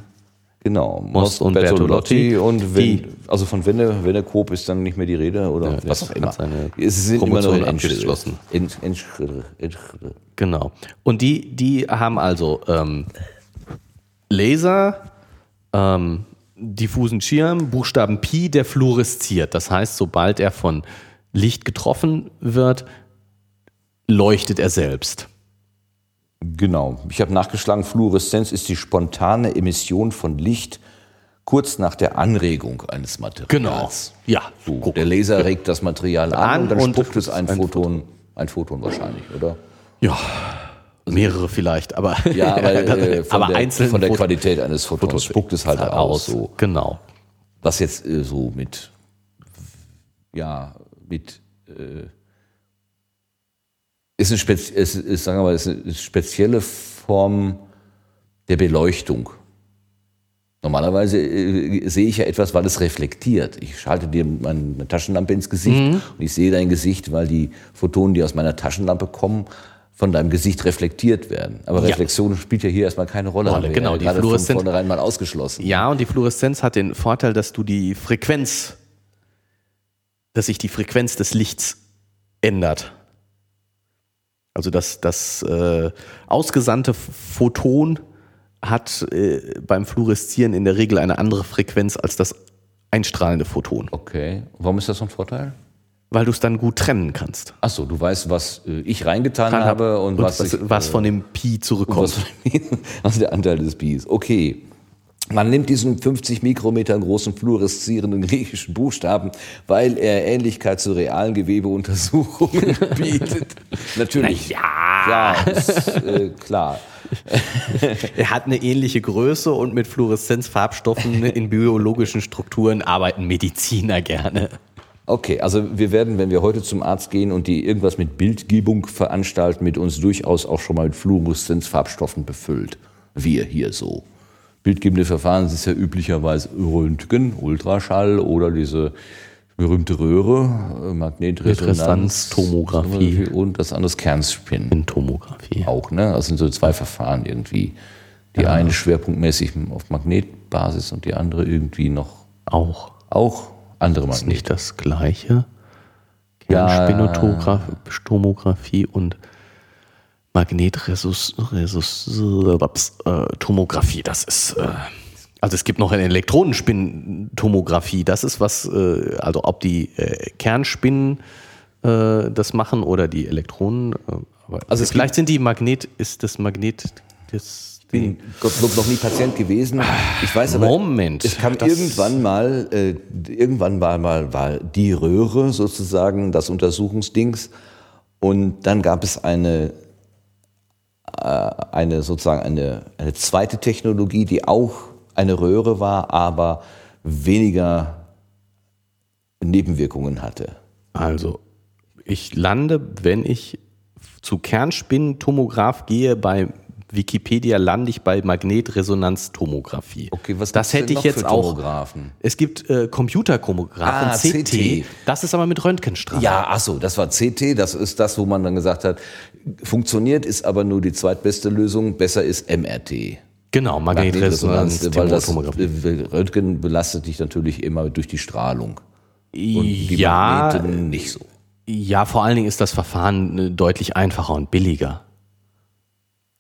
Speaker 1: Genau.
Speaker 2: Most und Bertolotti.
Speaker 1: Und wenn,
Speaker 2: Die-
Speaker 1: also von Wenne, Wennekoop ist dann nicht mehr die Rede oder
Speaker 2: Ja,
Speaker 1: was auch immer. Es sind immer noch
Speaker 2: Promotion
Speaker 1: in Endschritte.
Speaker 2: abgeschlossen. Genau. Und die, die haben also ähm, Laser, ähm, diffusen Schirm, Buchstaben Pi, der fluoresziert. Das heißt, sobald er von Licht getroffen wird, leuchtet er selbst.
Speaker 1: Genau. Ich habe nachgeschlagen, Fluoreszenz ist die spontane Emission von Licht kurz nach der Anregung eines Materials.
Speaker 2: Ja.
Speaker 1: So, der Laser regt das Material an,
Speaker 2: An
Speaker 1: und dann
Speaker 2: und
Speaker 1: spuckt es ein,
Speaker 2: ein
Speaker 1: Photon, ein Photon wahrscheinlich, oder?
Speaker 2: Ja. Mehrere vielleicht, aber,
Speaker 1: Ja, aber, äh, von,
Speaker 2: aber
Speaker 1: der, von der Qualität eines Photons spuckt es halt aus. So.
Speaker 2: Genau.
Speaker 1: Was jetzt äh, so mit, ja, mit, äh, ist eine, spez ist, ist, sagen wir mal, ist eine spezielle Form der Beleuchtung. Normalerweise äh, sehe ich ja etwas, weil es reflektiert. Ich schalte dir meine Taschenlampe ins Gesicht
Speaker 2: Mhm.
Speaker 1: und ich sehe dein Gesicht, weil die Photonen, die aus meiner Taschenlampe kommen, von deinem Gesicht reflektiert werden. Aber
Speaker 2: Ja.
Speaker 1: Reflexion spielt ja hier erstmal keine Rolle.
Speaker 2: Rolle, genau,
Speaker 1: ja
Speaker 2: die
Speaker 1: gerade von
Speaker 2: Fluoreszenz-
Speaker 1: vornherein mal ausgeschlossen.
Speaker 2: Ja, und die Fluoreszenz hat den Vorteil, dass du die Frequenz, dass sich die Frequenz des Lichts ändert. Also das, das äh, ausgesandte Photon hat äh, beim Fluoreszieren in der Regel eine andere Frequenz als das einstrahlende Photon,
Speaker 1: Okay. Warum ist das so ein Vorteil?
Speaker 2: weil du es dann gut trennen kannst.
Speaker 1: Ach so, du weißt, was äh, ich reingetan habe und, was,
Speaker 2: was,
Speaker 1: ich,
Speaker 2: was
Speaker 1: äh,
Speaker 2: von dem Pi zurückkommt.
Speaker 1: was, also der Anteil des Bis. Okay. Man nimmt diesen 50 Mikrometer großen fluoreszierenden griechischen Buchstaben, weil er Ähnlichkeit zu realen Gewebeuntersuchungen bietet. Natürlich.
Speaker 2: ja,
Speaker 1: Ja, ist, äh, klar.
Speaker 2: er hat eine ähnliche Größe und mit Fluoreszenzfarbstoffen in biologischen Strukturen arbeiten Mediziner gerne.
Speaker 1: Okay, also wir werden, wenn wir heute zum Arzt gehen und die irgendwas mit Bildgebung veranstalten, mit uns durchaus auch schon mal mit Fluoreszenzfarbstoffen befüllt. Wir hier so. Bildgebende Verfahren ist ja üblicherweise Röntgen, Ultraschall oder diese berühmte Röhre, äh, Magnetresonanz,
Speaker 2: Resonanztomographie.
Speaker 1: und das andere ist Kernspin
Speaker 2: In Tomographie.
Speaker 1: auch. Ne? Das sind so zwei Verfahren irgendwie. Die eine schwerpunktmäßig auf Magnetbasis und die andere irgendwie noch
Speaker 2: Auch.
Speaker 1: auch andere
Speaker 2: Ist
Speaker 1: Magnet.
Speaker 2: nicht das gleiche.
Speaker 1: Ja.
Speaker 2: Kernspinotomographie und Magnetresus-Tomographie. Das ist, äh, also es gibt noch eine Elektronenspintomographie. Das ist was, äh, also ob die äh, Kernspinnen äh, das machen oder die Elektronen. Äh,
Speaker 1: Also es
Speaker 2: vielleicht sind die Magnet, ist das Magnet, das
Speaker 1: bin Gottlob noch nie Patient gewesen. Ich weiß aber,
Speaker 2: Moment,
Speaker 1: es kam irgendwann mal, äh, irgendwann war mal war die Röhre sozusagen das Untersuchungsdings und dann gab es eine äh, eine sozusagen eine, eine zweite Technologie, die auch eine Röhre war, aber weniger Nebenwirkungen hatte.
Speaker 2: Also, ich lande, wenn ich zu Kernspintomograph gehe, bei Wikipedia lande ich bei Magnetresonanztomographie.
Speaker 1: Okay, was
Speaker 2: das hätte ich jetzt auch. Es gibt äh, Computertomographen,
Speaker 1: Ah,
Speaker 2: CT.
Speaker 1: CT.
Speaker 2: Das ist aber mit Röntgenstrahlen.
Speaker 1: Ja, ach so, das war CT, das ist das, wo man dann gesagt hat, funktioniert, ist aber nur die zweitbeste Lösung, besser ist MRT.
Speaker 2: Genau,
Speaker 1: Magnetresonanz, weil das Röntgen belastet dich natürlich immer durch die Strahlung. Und die
Speaker 2: Ja,
Speaker 1: Magneten nicht so.
Speaker 2: ja, vor allen Dingen ist das Verfahren äh, deutlich einfacher und billiger.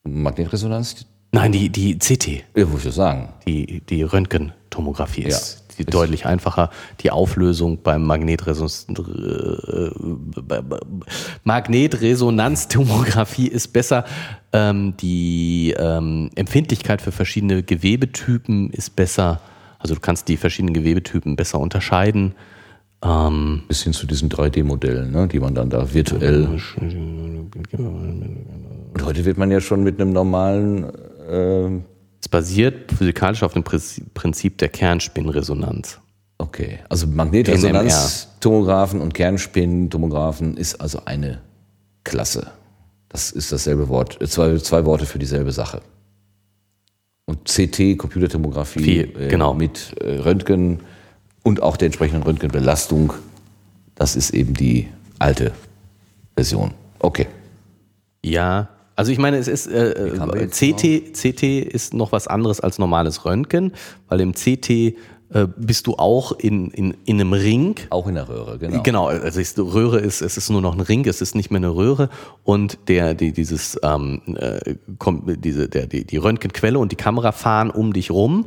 Speaker 1: Magnetresonanz?
Speaker 2: Nein, die, die CT,
Speaker 1: Ja, würde ich das sagen.
Speaker 2: die, die Röntgentomographie ist Die deutlich einfacher. Die Auflösung beim Magnetresonanz, äh, Magnetresonanztomographie ist besser. Ähm, die ähm, Empfindlichkeit für verschiedene Gewebetypen ist besser. Also du kannst die verschiedenen Gewebetypen besser unterscheiden. Ähm,
Speaker 1: Bis hin zu diesen 3D-Modellen, ne, die man dann da virtuell. Und heute wird man ja schon mit einem normalen, äh,
Speaker 2: es basiert physikalisch auf dem Prinzip- der Kernspinresonanz.
Speaker 1: okay, also Magnetresonanztomographen und Kernspintomographen ist also eine Klasse. Das ist dasselbe Wort, äh, zwei, zwei Worte für dieselbe Sache. Und CT, Computertomographie,
Speaker 2: Viel, genau.
Speaker 1: mit äh, Röntgen und auch der entsprechenden Röntgenbelastung, das ist eben die alte Version. Okay.
Speaker 2: Ja, also ich meine, es ist äh,
Speaker 1: wir
Speaker 2: äh, CT, CT ist noch was anderes als normales Röntgen, weil im CT bist du auch in, in, in einem Ring.
Speaker 1: Auch in der Röhre, genau.
Speaker 2: Genau, also ist, Röhre ist, es ist nur noch ein Ring, es ist nicht mehr eine Röhre und der, die, dieses, ähm, äh, diese, der, die, die Röntgenquelle und die Kamera fahren um dich rum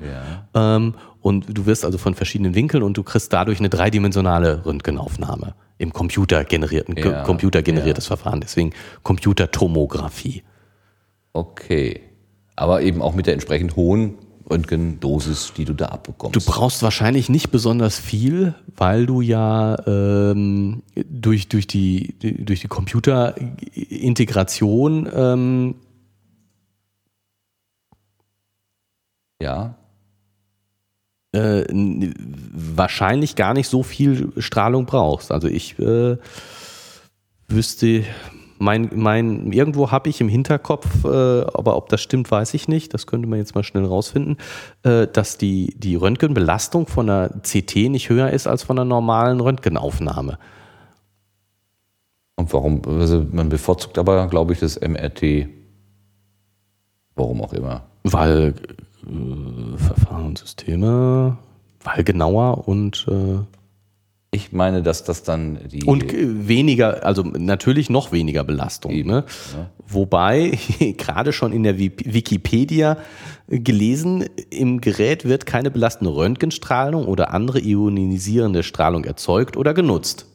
Speaker 2: ähm, und du wirst also von verschiedenen Winkeln und du kriegst dadurch eine dreidimensionale Röntgenaufnahme im Computer generierten,
Speaker 1: Ja,
Speaker 2: computergeneriertes Verfahren, deswegen Computertomographie.
Speaker 1: Okay. Aber eben auch mit der entsprechend hohen Röntgendosis, die du da abbekommst.
Speaker 2: Du brauchst wahrscheinlich nicht besonders viel, weil du ja ähm, durch, durch, die, durch die Computerintegration ähm,
Speaker 1: ja.
Speaker 2: äh, wahrscheinlich gar nicht so viel Strahlung brauchst. Also ich äh, wüsste, mein, mein, irgendwo habe ich im Hinterkopf, äh, aber ob das stimmt, weiß ich nicht. Das könnte man jetzt mal schnell rausfinden, äh, dass die, die Röntgenbelastung von einer CT nicht höher ist als von einer normalen Röntgenaufnahme.
Speaker 1: Und warum? Also man bevorzugt aber, glaube ich, das MRT. Warum auch immer.
Speaker 2: Weil äh, Verfahrenssysteme, weil genauer und äh,
Speaker 1: Ich meine, dass das dann die.
Speaker 2: Und äh, weniger, also natürlich noch weniger Belastung.
Speaker 1: Eben,
Speaker 2: Ne? Wobei, gerade schon in der Wikipedia gelesen, im Gerät wird keine belastende Röntgenstrahlung oder andere ionisierende Strahlung erzeugt oder genutzt.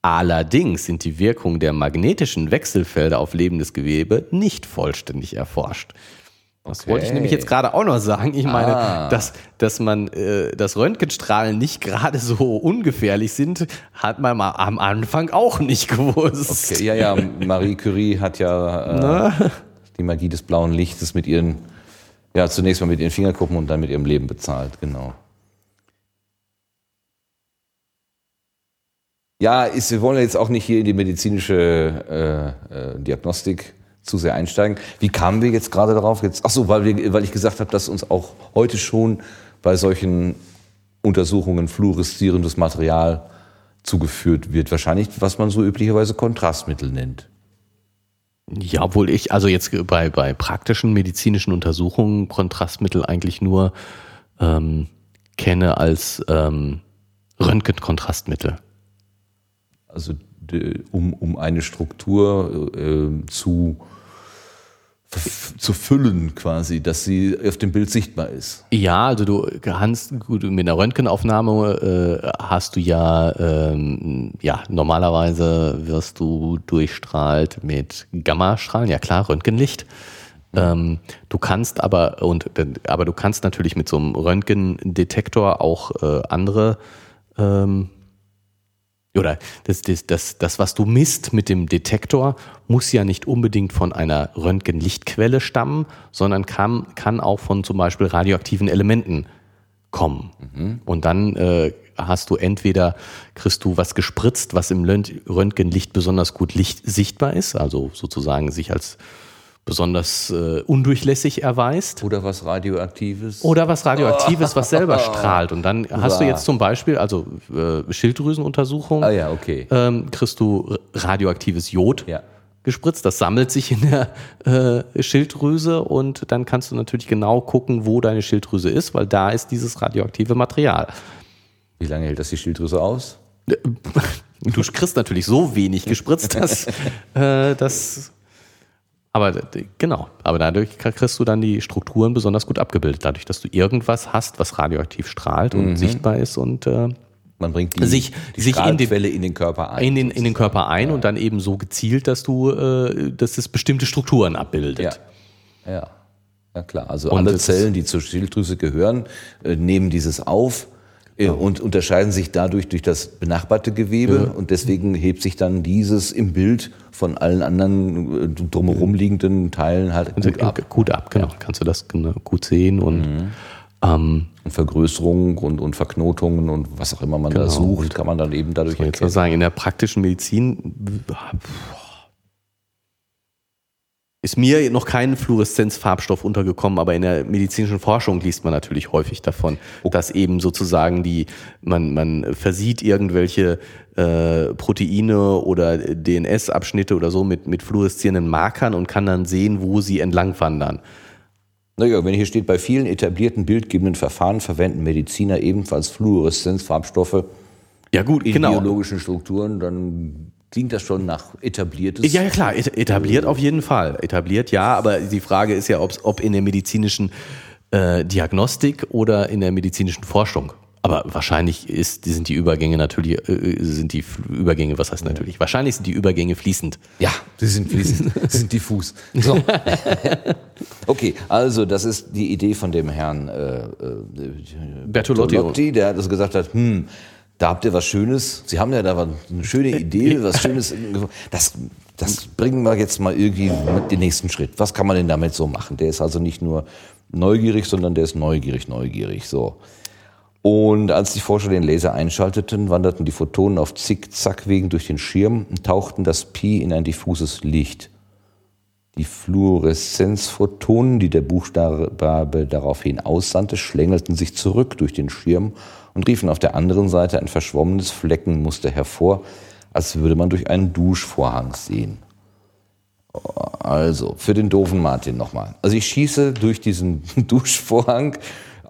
Speaker 2: Allerdings sind die Wirkungen der magnetischen Wechselfelder auf lebendes Gewebe nicht vollständig erforscht. Das
Speaker 1: Okay.
Speaker 2: wollte ich nämlich jetzt gerade auch noch sagen. Ich meine,
Speaker 1: Ah.
Speaker 2: dass, dass man, äh, dass Röntgenstrahlen nicht gerade so ungefährlich sind, hat man mal am Anfang auch nicht gewusst.
Speaker 1: Okay, ja, ja, Marie Curie hat ja äh, die Magie des blauen Lichtes mit ihren, ja, zunächst mal mit ihren Fingerkuppen und dann mit ihrem Leben bezahlt, genau. Ja, ist, wir wollen jetzt auch nicht hier in die medizinische äh, äh, Diagnostik zu sehr einsteigen. Wie kamen wir jetzt gerade darauf? Jetzt, ach so, weil, wir, weil ich gesagt habe, dass uns auch heute schon bei solchen Untersuchungen fluoreszierendes Material zugeführt wird. Wahrscheinlich, was man so üblicherweise Kontrastmittel nennt.
Speaker 2: Ja, obwohl ich, also jetzt bei, bei praktischen medizinischen Untersuchungen Kontrastmittel eigentlich nur ähm, kenne als ähm, Röntgenkontrastmittel.
Speaker 1: Also um, um eine Struktur äh, zu, zu füllen quasi, dass sie auf dem Bild sichtbar ist.
Speaker 2: Ja, also du kannst, gut, mit einer Röntgenaufnahme äh, hast du ja, ähm, ja, normalerweise wirst du durchstrahlt mit Gammastrahlen, ja klar, Röntgenlicht. Ähm, du kannst aber, und, aber du kannst natürlich mit so einem Röntgendetektor auch äh, andere ähm, oder das, das, das, das, was du misst mit dem Detektor, muss ja nicht unbedingt von einer Röntgenlichtquelle stammen, sondern kann, kann auch von zum Beispiel radioaktiven Elementen kommen. Und dann äh, hast du entweder, kriegst du was gespritzt, was im Röntgenlicht besonders gut Licht sichtbar ist, also sozusagen sich als besonders äh, undurchlässig erweist.
Speaker 1: Oder was Radioaktives.
Speaker 2: Oder was Radioaktives, was selber strahlt. Und dann hast du jetzt zum Beispiel, also äh, Schilddrüsenuntersuchung,
Speaker 1: Ah ja, okay.
Speaker 2: ähm, kriegst du radioaktives Jod
Speaker 1: Ja.
Speaker 2: gespritzt. Das sammelt sich in der äh, Schilddrüse und dann kannst du natürlich genau gucken, wo deine Schilddrüse ist, weil da ist dieses radioaktive Material.
Speaker 1: Wie lange hält das die Schilddrüse aus?
Speaker 2: Du kriegst natürlich so wenig gespritzt, dass äh, das. Aber genau, aber dadurch kriegst du dann die Strukturen besonders gut abgebildet, dadurch, dass du irgendwas hast, was radioaktiv strahlt und sichtbar ist und äh,
Speaker 1: Man bringt die,
Speaker 2: Sich-
Speaker 1: die
Speaker 2: sich in den-
Speaker 1: in den Körper ein.
Speaker 2: in, den, in den Körper ein und dann eben so gezielt, dass du, äh, dass es bestimmte Strukturen abbildet.
Speaker 1: Ja. Ja. Ja klar. Also
Speaker 2: Und
Speaker 1: alle Zellen, die zur Schilddrüse gehören, äh, nehmen dieses auf und unterscheiden sich dadurch durch das benachbarte Gewebe und deswegen hebt sich dann dieses im Bild von allen anderen äh, drumherum liegenden Teilen halt gut ab.
Speaker 2: Gut ab, genau. Kannst du das genau gut sehen und ähm,
Speaker 1: Und Vergrößerung und, und Verknotungen und was auch immer man da
Speaker 2: Genau.
Speaker 1: sucht, kann man dann eben dadurch
Speaker 2: muss man jetzt mal
Speaker 1: erkennen.
Speaker 2: sagen, in der praktischen Medizin ist mir noch kein Fluoreszenzfarbstoff untergekommen, aber in der medizinischen Forschung liest man natürlich häufig davon, dass eben sozusagen die, man, man versieht irgendwelche äh, Proteine oder DNS-Abschnitte oder so mit, mit fluoreszierenden Markern und kann dann sehen, wo sie entlang wandern.
Speaker 1: Naja, wenn hier steht, bei vielen etablierten bildgebenden Verfahren verwenden Mediziner ebenfalls Fluoreszenzfarbstoffe
Speaker 2: Ja gut,
Speaker 1: in
Speaker 2: genau.
Speaker 1: biologischen Strukturen, dann klingt das schon nach etabliertes.
Speaker 2: Ja, ja, klar, et- etabliert auf jeden Fall. Etabliert ja, aber die Frage ist ja, ob in der medizinischen äh, Diagnostik oder in der medizinischen Forschung. Aber wahrscheinlich ist, sind die Übergänge natürlich, äh, sind die Übergänge, was heißt natürlich? Wahrscheinlich sind die Übergänge fließend.
Speaker 1: Ja, sie sind fließend, sie sind diffus. So. okay, also das ist die Idee von dem Herrn äh, äh,
Speaker 2: Bertolotti.
Speaker 1: der also gesagt hat, hm, da habt ihr was Schönes. Sie haben ja da eine schöne Idee, was Schönes. Das, das bringen wir jetzt mal irgendwie mit den nächsten Schritt. Was kann man denn damit so machen? Der ist also nicht nur neugierig, sondern der ist neugierig, neugierig. So. Und als die Forscher den Laser einschalteten, wanderten die Photonen auf Zickzackwegen durch den Schirm und tauchten das Pi in ein diffuses Licht. Die Fluoreszenzphotonen, die der Buchstabe daraufhin aussandte, schlängelten sich zurück durch den Schirm und riefen auf der anderen Seite ein verschwommenes Fleckenmuster hervor, als würde man durch einen Duschvorhang sehen. Also, für den doofen Martin nochmal. Also ich schieße durch diesen Duschvorhang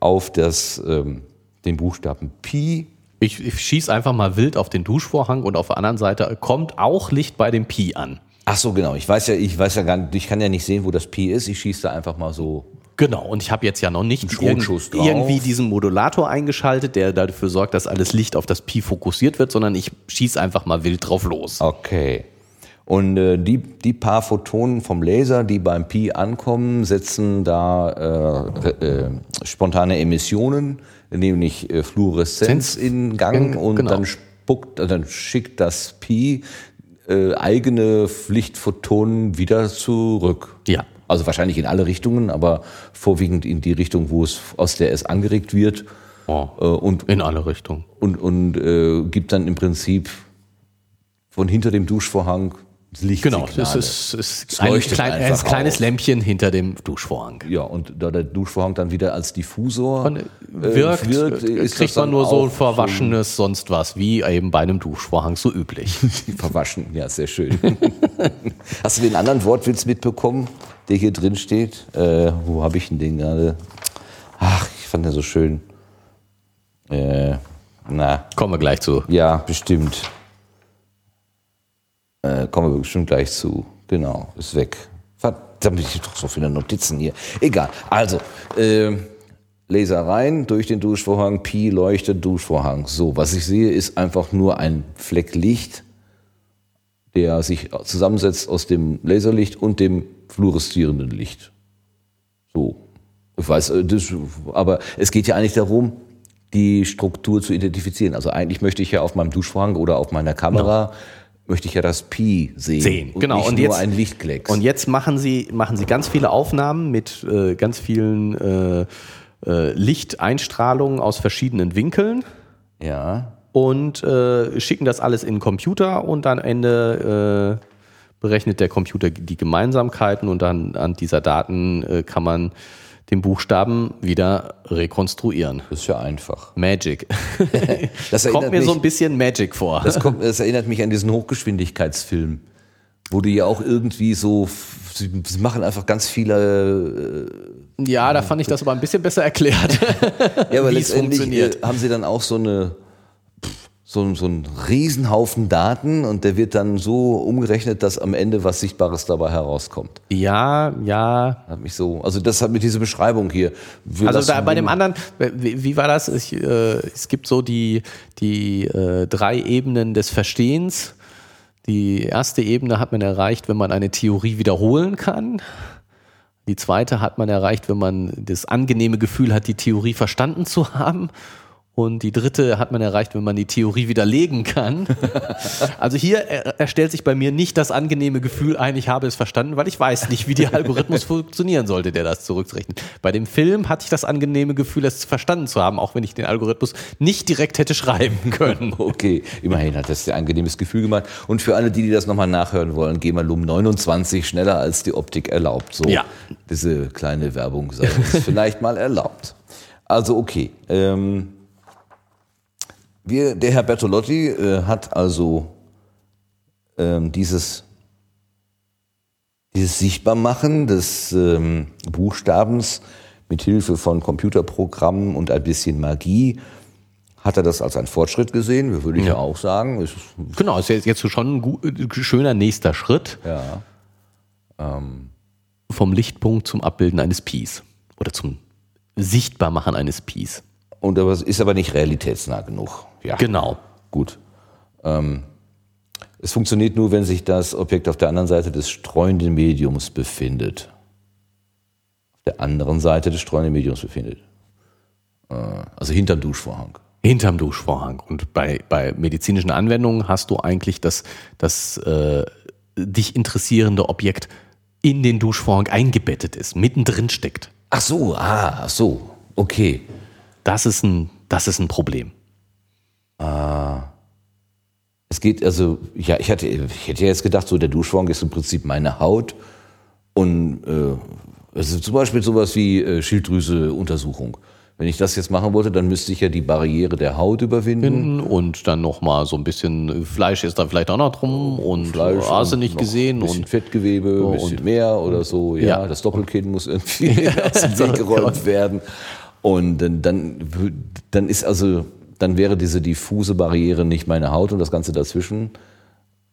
Speaker 1: auf das, ähm, den Buchstaben Pi.
Speaker 2: Ich, ich schieße einfach mal wild auf den Duschvorhang und auf der anderen Seite kommt auch Licht bei dem Pi an.
Speaker 1: Ach so, genau. Ich weiß ja, ich weiß ja gar nicht, ich kann ja nicht sehen, wo das Pi ist. Ich schieße da einfach mal so.
Speaker 2: Genau, und ich habe jetzt ja noch nicht
Speaker 1: drauf.
Speaker 2: irgendwie diesen Modulator eingeschaltet, der dafür sorgt, dass alles Licht auf das Pi fokussiert wird, sondern ich schieße einfach mal wild drauf los.
Speaker 1: Okay. Und äh, die, die paar Photonen vom Laser, die beim Pi ankommen, setzen da äh, äh, spontane Emissionen, nämlich äh, Fluoreszenz in Gang
Speaker 2: Gang,
Speaker 1: und
Speaker 2: genau.
Speaker 1: dann spuckt, äh, dann schickt das Pi äh, eigene Lichtphotonen wieder zurück.
Speaker 2: Ja.
Speaker 1: Also wahrscheinlich in alle Richtungen, aber vorwiegend in die Richtung, wo es aus der es angeregt wird
Speaker 2: Oh,
Speaker 1: äh, und
Speaker 2: in alle Richtungen.
Speaker 1: und, und äh, gibt dann im Prinzip von hinter dem Duschvorhang das
Speaker 2: Genau, es ist, es ist ein,
Speaker 1: leuchtet
Speaker 2: klein, ein kleines
Speaker 1: auf.
Speaker 2: Lämpchen hinter dem Duschvorhang.
Speaker 1: Ja, und da der Duschvorhang dann wieder als Diffusor
Speaker 2: Und
Speaker 1: äh,
Speaker 2: wirkt,
Speaker 1: wirkt,
Speaker 2: äh,
Speaker 1: ist
Speaker 2: kriegt
Speaker 1: das
Speaker 2: man nur so
Speaker 1: auch
Speaker 2: verwaschenes sonst was, wie eben bei einem Duschvorhang so üblich.
Speaker 1: so verwaschen. Ja, sehr schön. Hast du den anderen Wortwitz mitbekommen, der hier drin steht? Äh, wo habe ich denn den gerade? Ach, ich fand den so schön. Äh, na,
Speaker 2: Kommen wir gleich zu.
Speaker 1: Ja, bestimmt. Äh, kommen wir bestimmt gleich zu. Genau, ist weg. Verdammt, ich habe doch so viele Notizen hier. Egal. Also, ähm, Laser rein, durch den Duschvorhang, Pi leuchtet, Duschvorhang. So, was ich sehe, ist einfach nur ein Fleck Licht, der sich zusammensetzt aus dem Laserlicht und dem fluoreszierenden Licht. So. Ich weiß, äh, das, aber es geht ja eigentlich darum, die Struktur zu identifizieren. Also eigentlich möchte ich ja auf meinem Duschvorhang oder auf meiner Kamera möchte ich ja das Pi sehen.
Speaker 2: Sehen,
Speaker 1: und
Speaker 2: genau.
Speaker 1: Nicht
Speaker 2: Und
Speaker 1: nur
Speaker 2: jetzt-
Speaker 1: ein Lichtklecks.
Speaker 2: Und jetzt machen Sie, machen Sie ganz viele Aufnahmen mit äh, ganz vielen äh, äh, Lichteinstrahlungen aus verschiedenen Winkeln.
Speaker 1: Ja.
Speaker 2: und äh, schicken das alles in den Computer und am Ende äh, berechnet der Computer die Gemeinsamkeiten und dann an dieser Daten äh, kann man den Buchstaben wieder rekonstruieren.
Speaker 1: Das ist ja einfach.
Speaker 2: Magic.
Speaker 1: Das
Speaker 2: Kommt mir so
Speaker 1: mich-
Speaker 2: ein bisschen Magic vor.
Speaker 1: Das, kommt, das erinnert mich an diesen Hochgeschwindigkeitsfilm, wo die ja auch irgendwie so, sie, machen einfach ganz viele,
Speaker 2: ja, da fand ich das aber ein bisschen besser erklärt.
Speaker 1: äh, ja, aber letztendlich
Speaker 2: funktioniert.
Speaker 1: äh, haben sie dann auch so eine, so, so einen Riesenhaufen Daten und der wird dann so umgerechnet, dass am Ende was Sichtbares dabei herauskommt.
Speaker 2: ja, ja.
Speaker 1: Hat mich so, also das hat mit dieser Beschreibung hier.
Speaker 2: Also da, bei dem anderen, wie, wie war das? Ich, äh, es gibt so die, die äh, drei Ebenen des Verstehens. Die erste Ebene hat man erreicht, wenn man eine Theorie wiederholen kann. Die zweite hat man erreicht, wenn man das angenehme Gefühl hat, die Theorie verstanden zu haben. Und die dritte hat man erreicht, wenn man die Theorie widerlegen kann. Also hier er- erstellt sich bei mir nicht das angenehme Gefühl ein, ich habe es verstanden, weil ich weiß nicht, wie der Algorithmus funktionieren sollte, der das zurückrechnet. Bei dem Film hatte ich das angenehme Gefühl, es verstanden zu haben, auch wenn ich den Algorithmus nicht direkt hätte schreiben können.
Speaker 1: Okay, immerhin hat das ein angenehmes Gefühl gemacht. Und für alle, die, die das nochmal nachhören wollen, gehen wir Lum 29 schneller als die Optik erlaubt. So,
Speaker 2: Ja.
Speaker 1: diese kleine Werbung sei uns vielleicht mal erlaubt. Also okay. Ähm, wir, der Herr Bertolotti äh, hat also ähm, dieses, dieses Sichtbarmachen des ähm, Buchstabens mit Hilfe von Computerprogrammen und ein bisschen Magie hat er das als einen Fortschritt gesehen, würde ich ja, auch sagen. Es ist,
Speaker 2: Genau, ist jetzt, jetzt schon ein gu- äh, schöner nächster Schritt
Speaker 1: ja.
Speaker 2: vom Lichtpunkt zum Abbilden eines Pies oder zum Sichtbarmachen eines Pies.
Speaker 1: Und es ist aber nicht realitätsnah genug. Ja.
Speaker 2: Genau.
Speaker 1: Gut. Ähm, es funktioniert nur, wenn sich das Objekt auf der anderen Seite des streuenden Mediums befindet. Auf der anderen Seite des streuenden Mediums befindet. Äh, also hinterm Duschvorhang.
Speaker 2: Hinterm Duschvorhang. Und bei, bei medizinischen Anwendungen hast du eigentlich das, das äh, dich interessierende Objekt in den Duschvorhang eingebettet ist, mittendrin steckt.
Speaker 1: Ach so, ah, ach so, okay.
Speaker 2: Das ist ein, das ist ein Problem.
Speaker 1: Es geht also, ja, ich hatte, ich hätte jetzt gedacht, so der Duschvorhang ist im Prinzip meine Haut und äh, also zum Beispiel sowas wie äh, Schilddrüse-Untersuchung. Wenn ich das jetzt machen wollte, dann müsste ich ja die Barriere der Haut überwinden.
Speaker 2: Und dann noch mal so ein bisschen Fleisch ist da vielleicht auch noch drum und
Speaker 1: Fleisch und
Speaker 2: nicht gesehen und
Speaker 1: Fettgewebe, ein bisschen mehr oder so. Ja,
Speaker 2: Ja.
Speaker 1: das Doppelkinn muss irgendwie aus dem Weg geräumt werden. Und dann, dann ist also, dann wäre diese diffuse Barriere nicht meine Haut und das Ganze dazwischen.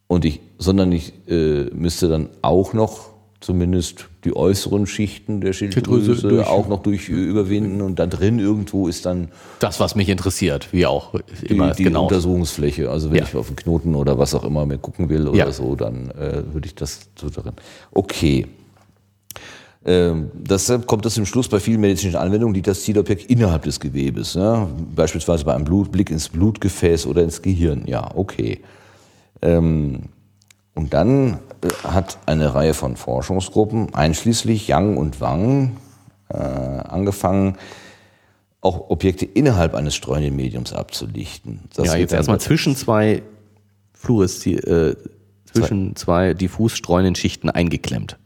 Speaker 1: Und ich, sondern ich äh, müsste dann auch noch zumindest die äußeren Schichten der Schilddrüse
Speaker 2: Schilddrüse durch-
Speaker 1: auch noch durch äh, überwinden und da drin irgendwo ist dann
Speaker 2: das, was mich interessiert, wie auch
Speaker 1: die,
Speaker 2: immer
Speaker 1: die
Speaker 2: genau.
Speaker 1: Untersuchungsfläche. Also wenn
Speaker 2: Ja.
Speaker 1: ich auf einen Knoten oder was auch immer mir gucken will oder
Speaker 2: Ja.
Speaker 1: so, dann äh, würde ich das so darin. Okay. Ähm, deshalb kommt das im Schluss bei vielen medizinischen Anwendungen, liegt das Zielobjekt innerhalb des Gewebes. Ja? Beispielsweise bei einem Blut, Blick ins Blutgefäß oder ins Gehirn. Ja, okay. Ähm, und dann äh, hat eine Reihe von Forschungsgruppen, einschließlich Yang und Wang, äh, angefangen, auch Objekte innerhalb eines streuenden Mediums abzulichten. Das
Speaker 2: ja, jetzt erstmal zwischen zwei Fluoreszi äh, zwischen zwei diffus streuenden Schichten eingeklemmt.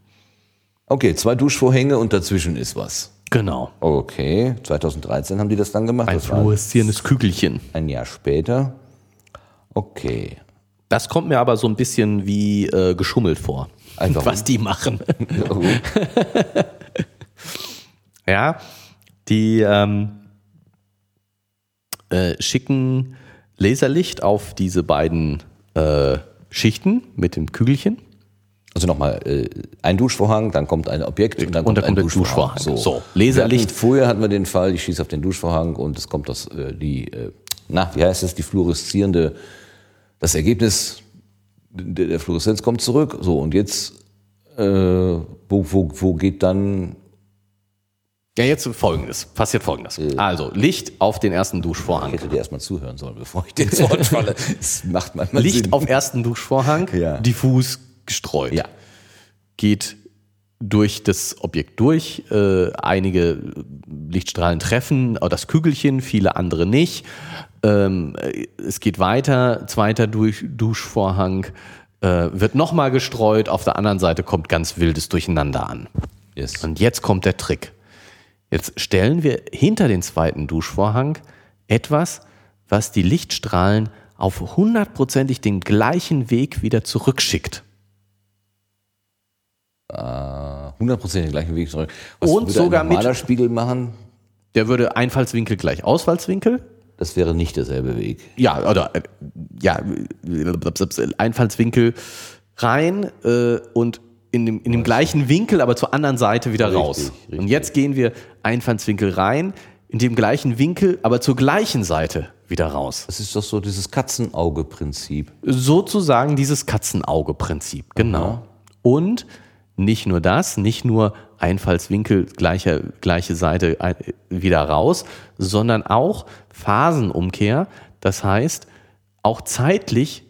Speaker 1: Okay, zwei Duschvorhänge und dazwischen ist was.
Speaker 2: Genau.
Speaker 1: Okay, 2013 haben die das dann gemacht.
Speaker 2: Ein fluoreszierendes Kügelchen.
Speaker 1: ein Jahr später. Okay.
Speaker 2: Das kommt mir aber so ein bisschen wie äh, geschummelt vor,
Speaker 1: warum?
Speaker 2: was die machen. Ja, die ähm, äh, schicken Laserlicht auf diese beiden äh, Schichten mit dem Kügelchen.
Speaker 1: Also nochmal, äh, ein Duschvorhang, dann kommt ein Objekt und dann
Speaker 2: Und
Speaker 1: kommt ein
Speaker 2: kommt der
Speaker 1: Duschvorhang.
Speaker 2: Duschvorhang. So, Laserlicht.
Speaker 1: Wir hatten, vorher hatten wir den Fall, ich schieße auf den Duschvorhang und es kommt das, äh, die, äh, na, wie heißt es, die fluoreszierende, das Ergebnis der, der Fluoreszenz kommt zurück. So, und jetzt, äh, wo, wo, wo geht dann
Speaker 2: Ja, jetzt folgendes. Passiert folgendes. Also, Licht auf den ersten
Speaker 1: Ich
Speaker 2: Duschvorhang.
Speaker 1: hätte dir erstmal zuhören sollen, bevor ich dir ins Wort falle. Das macht manchmal
Speaker 2: Licht
Speaker 1: Sinn.
Speaker 2: auf ersten Duschvorhang,
Speaker 1: Ja.
Speaker 2: diffus gestreut.
Speaker 1: Ja.
Speaker 2: Geht durch das Objekt durch. Äh, einige Lichtstrahlen treffen das Kügelchen, viele andere nicht. Ähm, es geht weiter, zweiter durch Duschvorhang äh, wird nochmal gestreut, auf der anderen Seite kommt ganz wildes Durcheinander an.
Speaker 1: Yes.
Speaker 2: Und jetzt kommt der Trick. Jetzt stellen wir hinter den zweiten Duschvorhang etwas, was die Lichtstrahlen auf hundertprozentig den gleichen Weg wieder zurückschickt.
Speaker 1: Hundertprozentig den gleichen Weg zurück.
Speaker 2: Und
Speaker 1: würde ein
Speaker 2: sogar mit-
Speaker 1: normaler Spiegel machen,
Speaker 2: Der würde Einfallswinkel gleich Ausfallswinkel.
Speaker 1: das wäre nicht derselbe Weg.
Speaker 2: Ja, oder äh, ja, äh, Einfallswinkel rein äh, und in dem, in dem gleichen Winkel, aber zur anderen Seite wieder
Speaker 1: Richtig,
Speaker 2: raus.
Speaker 1: richtig.
Speaker 2: Und jetzt gehen wir Einfallswinkel rein, in dem gleichen Winkel, aber zur gleichen Seite wieder raus.
Speaker 1: Das ist doch so dieses Katzenauge-Prinzip.
Speaker 2: Sozusagen dieses Katzenauge-Prinzip, genau. Und nicht nur das, nicht nur Einfallswinkel, gleiche, gleiche Seite ein- wieder raus, sondern auch Phasenumkehr. Das heißt, auch zeitlich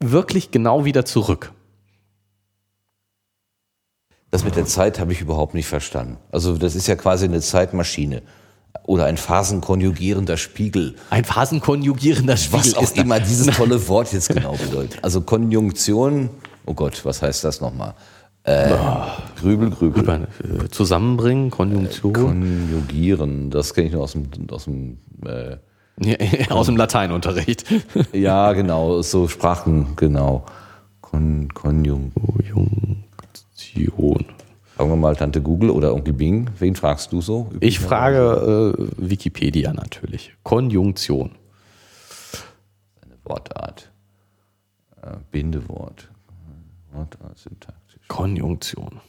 Speaker 2: wirklich genau wieder zurück.
Speaker 1: Das mit der Zeit habe ich überhaupt nicht verstanden. Also das ist ja quasi eine Zeitmaschine oder ein phasenkonjugierender Spiegel.
Speaker 2: Ein phasenkonjugierender Spiegel
Speaker 1: Was auch immer dieses tolle Wort jetzt genau bedeutet. Also Konjunktion, oh Gott, was heißt das nochmal? Äh, Grübel, Grübel.
Speaker 2: Über, äh, zusammenbringen, Konjunktion.
Speaker 1: Konjugieren, das kenne ich nur aus dem, aus dem äh,
Speaker 2: Ja, aus dem Lateinunterricht.
Speaker 1: ja genau, so Sprachen, genau. Kon.
Speaker 2: Konjunktion.
Speaker 1: Sagen wir mal Tante Google oder Onkel Bing, wen fragst du so?
Speaker 2: Ich frage äh, Wikipedia natürlich. Konjunktion.
Speaker 1: Eine Wortart. Äh, Bindewort. Wortart, syntaktisch.
Speaker 2: Konjunktion.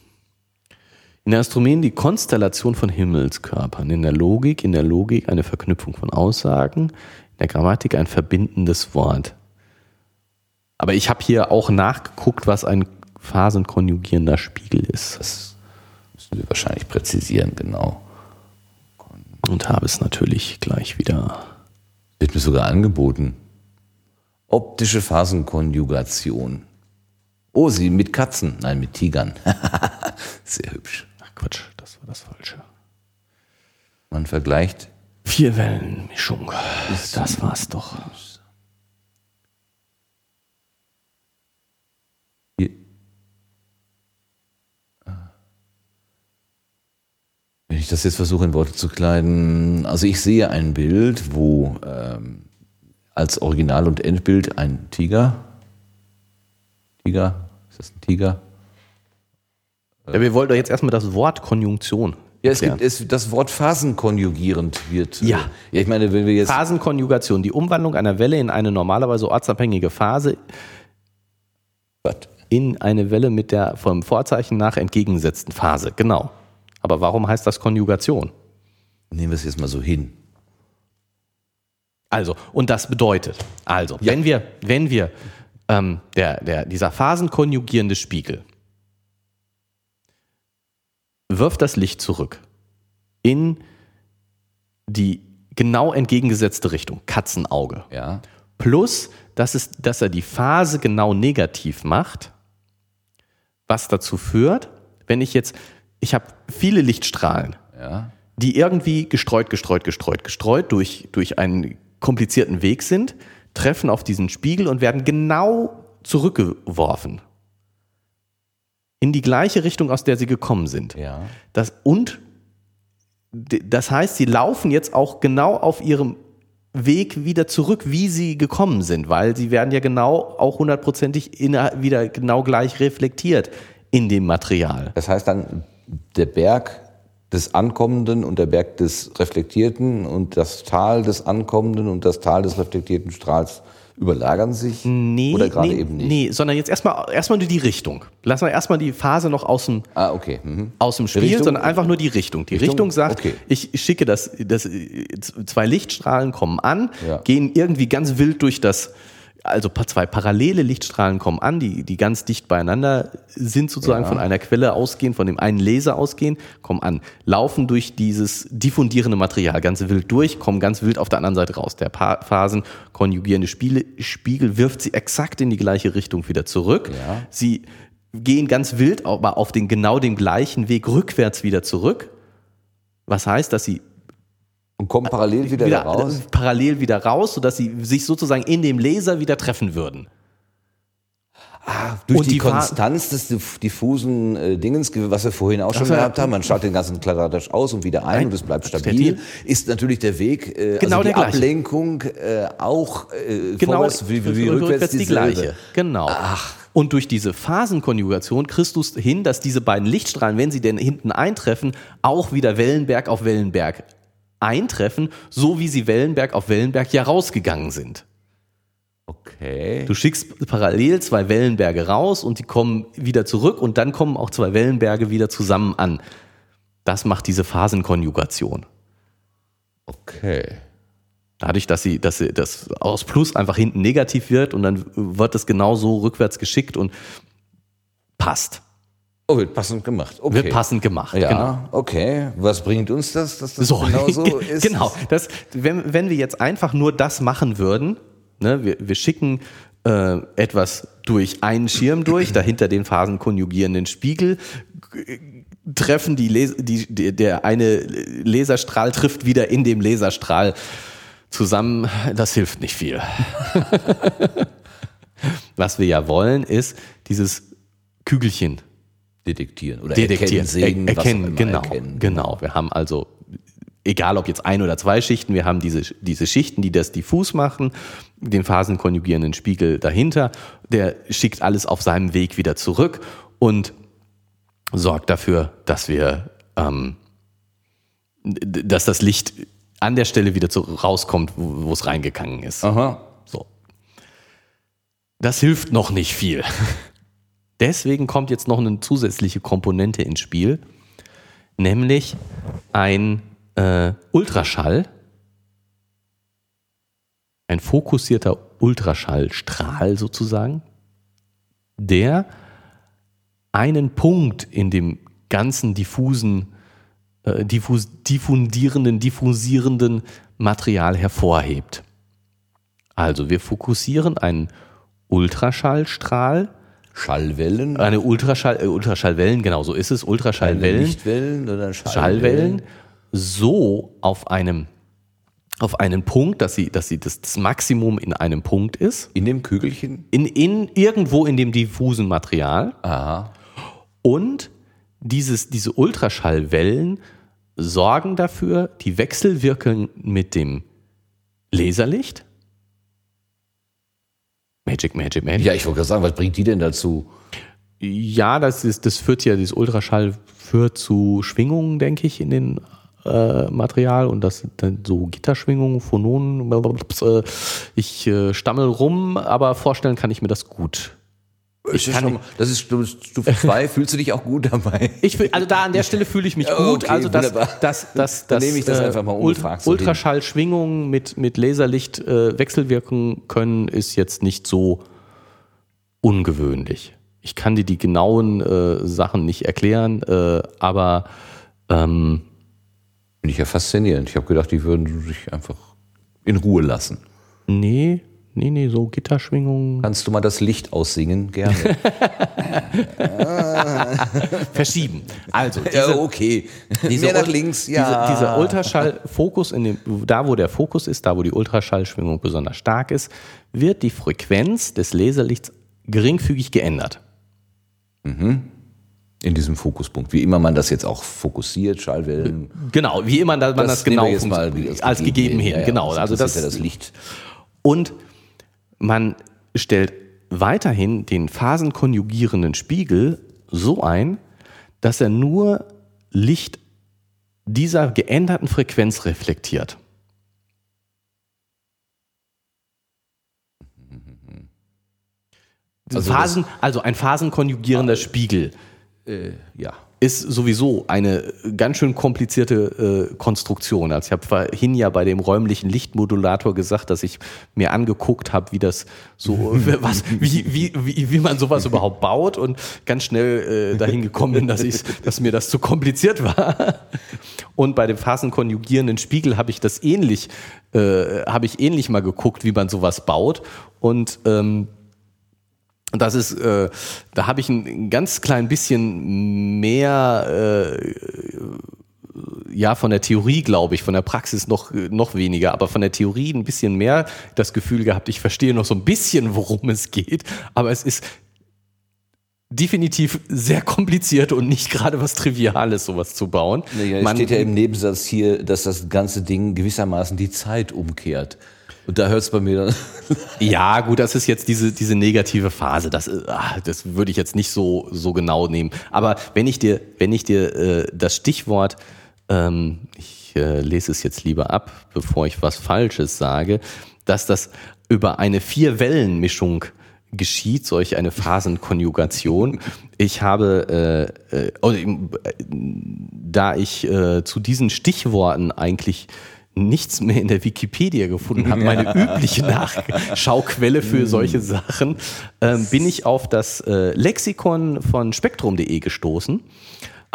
Speaker 2: In der Astronomie die Konstellation von Himmelskörpern. In der Logik, in der Logik eine Verknüpfung von Aussagen. In der Grammatik ein verbindendes Wort. Aber ich habe hier auch nachgeguckt, was ein phasenkonjugierender Spiegel ist.
Speaker 1: Das müssen wir wahrscheinlich präzisieren, genau.
Speaker 2: Und habe es natürlich gleich wieder.
Speaker 1: Wird mir sogar angeboten. Optische Phasenkonjugation. Oh, sie mit Katzen. Nein, mit Tigern. Sehr hübsch.
Speaker 2: Ach Quatsch, das war das Falsche.
Speaker 1: Man vergleicht.
Speaker 2: Vierwellenmischung. Das war's doch.
Speaker 1: Wenn ich das jetzt versuche in Worte zu kleiden, also ich sehe ein Bild, wo ähm, als Original- und Endbild ein Tiger. Tiger? Ist das ein Tiger?
Speaker 2: Ja, wir wollten doch jetzt erstmal das Wort Konjunktion.
Speaker 1: Ja, es gibt es, das Wort phasenkonjugierend wird. äh,
Speaker 2: Ja.
Speaker 1: Ja, ich meine, wenn wir jetzt.
Speaker 2: Phasenkonjugation, die Umwandlung einer Welle in eine normalerweise ortsabhängige Phase
Speaker 1: Was?
Speaker 2: in eine Welle mit der vom Vorzeichen nach entgegengesetzten Phase. Genau. Aber warum heißt das Konjugation?
Speaker 1: Nehmen wir es jetzt mal so hin.
Speaker 2: Also, und das bedeutet, also, wenn wir, wenn wir, ähm, der, der, dieser phasenkonjugierende Spiegel wirft das Licht zurück in die genau entgegengesetzte Richtung, Katzenauge.
Speaker 1: Ja.
Speaker 2: Plus, dass, es, dass er die Phase genau negativ macht, was dazu führt, wenn ich jetzt, ich habe viele Lichtstrahlen,
Speaker 1: Ja.
Speaker 2: die irgendwie gestreut, gestreut, gestreut, gestreut durch, durch einen komplizierten Weg sind, treffen auf diesen Spiegel und werden genau zurückgeworfen. In die gleiche Richtung, aus der sie gekommen sind.
Speaker 1: Ja.
Speaker 2: Das, und das heißt, sie laufen jetzt auch genau auf ihrem Weg wieder zurück, wie sie gekommen sind, weil sie werden ja genau auch hundertprozentig wieder genau gleich reflektiert in dem Material.
Speaker 1: Das heißt dann, der Berg des Ankommenden und der Berg des Reflektierten und das Tal des Ankommenden und das Tal des reflektierten Strahls überlagern sich?
Speaker 2: Nee,
Speaker 1: Oder gerade
Speaker 2: nee,
Speaker 1: eben nicht?
Speaker 2: nee, sondern jetzt erstmal erstmal nur die Richtung. Lassen wir erstmal die Phase noch aus dem,
Speaker 1: Ah, okay. Mhm.
Speaker 2: aus dem Spiel,
Speaker 1: Richtung-
Speaker 2: sondern einfach nur die Richtung. Die Richtung,
Speaker 1: Richtung?
Speaker 2: sagt,
Speaker 1: Okay.
Speaker 2: ich schicke das, das, zwei Lichtstrahlen kommen an,
Speaker 1: Ja.
Speaker 2: gehen irgendwie ganz wild durch das, also zwei parallele Lichtstrahlen kommen an, die, die ganz dicht beieinander sind, sozusagen
Speaker 1: Ja.
Speaker 2: von einer Quelle ausgehen, von dem einen Laser ausgehen, kommen an, laufen durch dieses diffundierende Material ganz wild durch, kommen ganz wild auf der anderen Seite raus. Der pa Phasen konjugierende Spiele, Spiegel wirft sie exakt in die gleiche Richtung wieder zurück.
Speaker 1: Ja.
Speaker 2: Sie gehen ganz wild, aber auf den genau den gleichen Weg rückwärts wieder zurück. Was heißt, dass sie
Speaker 1: Und kommen parallel wieder,
Speaker 2: wieder
Speaker 1: da raus.
Speaker 2: parallel wieder raus, sodass sie sich sozusagen in dem Laser wieder treffen würden.
Speaker 1: Durch
Speaker 2: Und
Speaker 1: die,
Speaker 2: die
Speaker 1: Konstanz des diff- diffusen äh, Dingens, was wir vorhin auch schon
Speaker 2: Ach
Speaker 1: gehabt
Speaker 2: ja.
Speaker 1: haben, man schaut den ganzen Kladderadatsch aus und wieder ein
Speaker 2: Ein-
Speaker 1: und es bleibt
Speaker 2: stabil.
Speaker 1: ist natürlich der Weg, äh,
Speaker 2: Genau
Speaker 1: also die. Ablenkung äh, auch äh,
Speaker 2: Genau,
Speaker 1: vorwärts wie, wie, wie rückwärts,
Speaker 2: die
Speaker 1: dieselbe.
Speaker 2: gleiche. Genau. Und durch diese Phasenkonjugation kriegst du es hin, dass diese beiden Lichtstrahlen, wenn sie denn hinten eintreffen, auch wieder Wellenberg auf Wellenberg eintreffen, so wie sie Wellenberg auf Wellenberg ja rausgegangen sind.
Speaker 1: Okay.
Speaker 2: Du schickst parallel zwei Wellenberge raus und die kommen wieder zurück und dann kommen auch zwei Wellenberge wieder zusammen an. Das macht diese Phasenkonjugation.
Speaker 1: Okay.
Speaker 2: Dadurch, dass sie, dass sie, das aus Plus einfach hinten negativ wird und dann wird es genauso rückwärts geschickt und passt.
Speaker 1: Oh, wird passend gemacht. Okay.
Speaker 2: Wird passend gemacht.
Speaker 1: Ja,
Speaker 2: Genau.
Speaker 1: okay. Was bringt uns das, dass das
Speaker 2: So,
Speaker 1: genau so ist?
Speaker 2: genau. Das, wenn, wenn wir jetzt einfach nur das machen würden, ne, wir, wir schicken äh, etwas durch einen Schirm durch, dahinter den phasenkonjugierenden Spiegel, treffen die, Les die, die der eine Laserstrahl trifft wieder in dem Laserstrahl zusammen. Das hilft nicht viel. Was wir ja wollen, ist dieses Kügelchen
Speaker 1: Detektieren oder
Speaker 2: detektieren,
Speaker 1: erkennen, sehen,
Speaker 2: er, erkennen, genau,
Speaker 1: erkennen.
Speaker 2: genau. Wir haben also, egal ob jetzt ein oder zwei Schichten, wir haben diese, diese Schichten, die das diffus machen, den phasenkonjugierenden Spiegel dahinter, der schickt alles auf seinem Weg wieder zurück und sorgt dafür, dass wir, ähm, dass das Licht an der Stelle wieder zu, rauskommt, wo wo es reingegangen ist.
Speaker 1: Aha.
Speaker 2: So. Das hilft noch nicht viel. Deswegen kommt jetzt noch eine zusätzliche Komponente ins Spiel, nämlich ein äh, Ultraschall, ein fokussierter Ultraschallstrahl sozusagen, der einen Punkt in dem ganzen diffusen, äh, diffus, diffundierenden, diffusierenden Material hervorhebt. Also wir fokussieren einen Ultraschallstrahl,
Speaker 1: Schallwellen,
Speaker 2: eine Ultraschall, äh, Ultraschallwellen, genau so ist es, Ultraschallwellen,
Speaker 1: Lichtwellen oder Schallwellen.
Speaker 2: Schallwellen, so auf einem auf einen Punkt, dass sie, dass sie das, das Maximum in einem Punkt ist,
Speaker 1: In dem Kügelchen?
Speaker 2: in, in irgendwo in dem diffusen Material
Speaker 1: Aha.
Speaker 2: und dieses, diese Ultraschallwellen sorgen dafür, die wechselwirken mit dem Laserlicht. Magic, Magic, Magic.
Speaker 1: Ja, ich wollte gerade sagen, was bringt die denn dazu?
Speaker 2: Ja, das ist, das führt ja, dieses Ultraschall führt zu Schwingungen, denke ich, in den äh, Material und das sind dann so Gitterschwingungen, Phononen. Äh, Ich äh, stammel rum, aber vorstellen kann ich mir das gut.
Speaker 1: Ich
Speaker 2: kann
Speaker 1: schon, das ist Stufe 2. Fühlst du dich auch gut dabei?
Speaker 2: Ich fühl, also da an der Stelle fühle ich mich gut.
Speaker 1: okay,
Speaker 2: also das,
Speaker 1: wunderbar.
Speaker 2: das, das,
Speaker 1: Dann
Speaker 2: das,
Speaker 1: nehme ich das
Speaker 2: äh,
Speaker 1: einfach mal ungefragt hin.
Speaker 2: Ultraschallschwingungen mit, mit Laserlicht äh, wechselwirken können, ist jetzt nicht so ungewöhnlich. Ich kann dir die genauen äh, Sachen nicht erklären, äh, aber ähm,
Speaker 1: Finde ich ja faszinierend. Ich habe gedacht, die würden sich einfach in Ruhe lassen.
Speaker 2: nee, nee, nee, so Gitterschwingungen
Speaker 1: Kannst du mal das Licht aussingen? Gerne.
Speaker 2: verschieben. Also diese,
Speaker 1: ja, okay.
Speaker 2: Diese
Speaker 1: Mehr nach links, ja.
Speaker 2: Diese, dieser Ultraschallfokus, in dem, da wo der Fokus ist, da wo die Ultraschallschwingung besonders stark ist, wird die Frequenz des Laserlichts geringfügig geändert.
Speaker 1: in diesem Fokuspunkt. Wie immer man das jetzt auch fokussiert, Schallwellen.
Speaker 2: Genau, wie immer man das,
Speaker 1: nehmen
Speaker 2: genau
Speaker 1: wir jetzt mal
Speaker 2: funkt- als gegeben hin.
Speaker 1: Ja,
Speaker 2: genau, also das,
Speaker 1: das Licht.
Speaker 2: und man stellt weiterhin den phasenkonjugierenden Spiegel so ein, dass er nur Licht dieser geänderten Frequenz reflektiert.
Speaker 1: Also
Speaker 2: Phasen, also ein phasenkonjugierender Spiegel
Speaker 1: Äh, ja.
Speaker 2: Ist sowieso eine ganz schön komplizierte äh, Konstruktion. Also ich habe vorhin ja bei dem räumlichen Lichtmodulator gesagt, dass ich mir angeguckt habe, wie das so, was, wie, wie, wie, wie man sowas überhaupt baut und ganz schnell äh, dahin gekommen bin, dass ich, dass mir das zu kompliziert war. Und bei dem phasenkonjugierenden Spiegel habe ich das ähnlich, äh, habe ich ähnlich mal geguckt, wie man sowas baut und ähm, das ist, äh, da habe ich ein ganz klein bisschen mehr, äh, ja, von der Theorie, glaube ich, von der Praxis noch, noch weniger, aber von der Theorie ein bisschen mehr das Gefühl gehabt, ich verstehe noch so ein bisschen, worum es geht, aber es ist definitiv sehr kompliziert und nicht gerade was Triviales, sowas zu bauen.
Speaker 1: Naja, es
Speaker 2: Man-
Speaker 1: steht ja im Nebensatz hier, dass das ganze Ding gewissermaßen die Zeit umkehrt. Und da hört es bei mir dann.
Speaker 2: Ja, gut, das ist jetzt diese, diese negative Phase. Das, äh, ah, das würde ich jetzt nicht so, so genau nehmen. Aber wenn ich dir, wenn ich dir äh, das Stichwort, ähm, ich äh, lese es jetzt lieber ab, bevor ich was Falsches sage, dass das über eine Vier-Wellen-Mischung geschieht, solch eine Phasenkonjugation. Ich habe, äh, äh, äh, da ich äh, zu diesen Stichworten eigentlich nichts mehr in der Wikipedia gefunden habe, meine übliche Nachschauquelle für solche Sachen, ähm, bin ich auf das äh, Lexikon von spektrum.de gestoßen.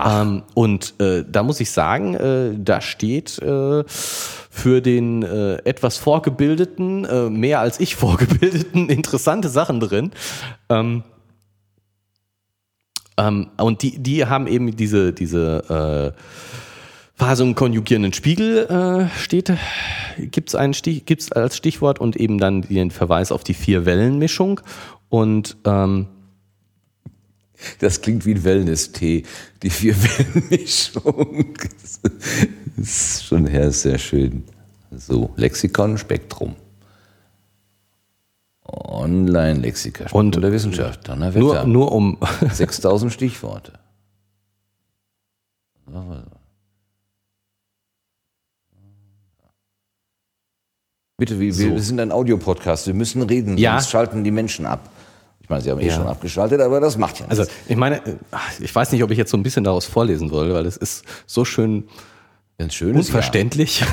Speaker 2: Ähm, und äh, da muss ich sagen, äh, da steht äh, für den äh, etwas vorgebildeten, äh, mehr als ich vorgebildeten, interessante Sachen drin. Ähm, ähm, und die, die haben eben diese, diese Phasung konjugierenden Spiegel äh, steht, einen Stich, gibt's als Stichwort und eben dann den Verweis auf die Vier-Wellen-Mischung. Und ähm,
Speaker 1: Das klingt wie ein Wellness-Tee. Die Vier-Wellen-Mischung. Das ist schon her, sehr schön. So, Lexikon, Spektrum. Online-Lexika,
Speaker 2: Und
Speaker 1: der Wissenschaft.
Speaker 2: nur,
Speaker 1: Donnerwetter.
Speaker 2: nur um
Speaker 1: 6000 Stichworte. Bitte, wir, wir
Speaker 2: So.
Speaker 1: sind ein Audiopodcast, wir müssen reden,
Speaker 2: Ja.
Speaker 1: sonst schalten die Menschen ab. Ich meine, sie haben eh
Speaker 2: Ja.
Speaker 1: schon abgeschaltet, aber das macht ja nichts.
Speaker 2: Also ich meine, äh, ich weiß nicht, ob ich jetzt so ein bisschen daraus vorlesen soll, weil es ist so schön
Speaker 1: Ganz schönes
Speaker 2: unverständlich.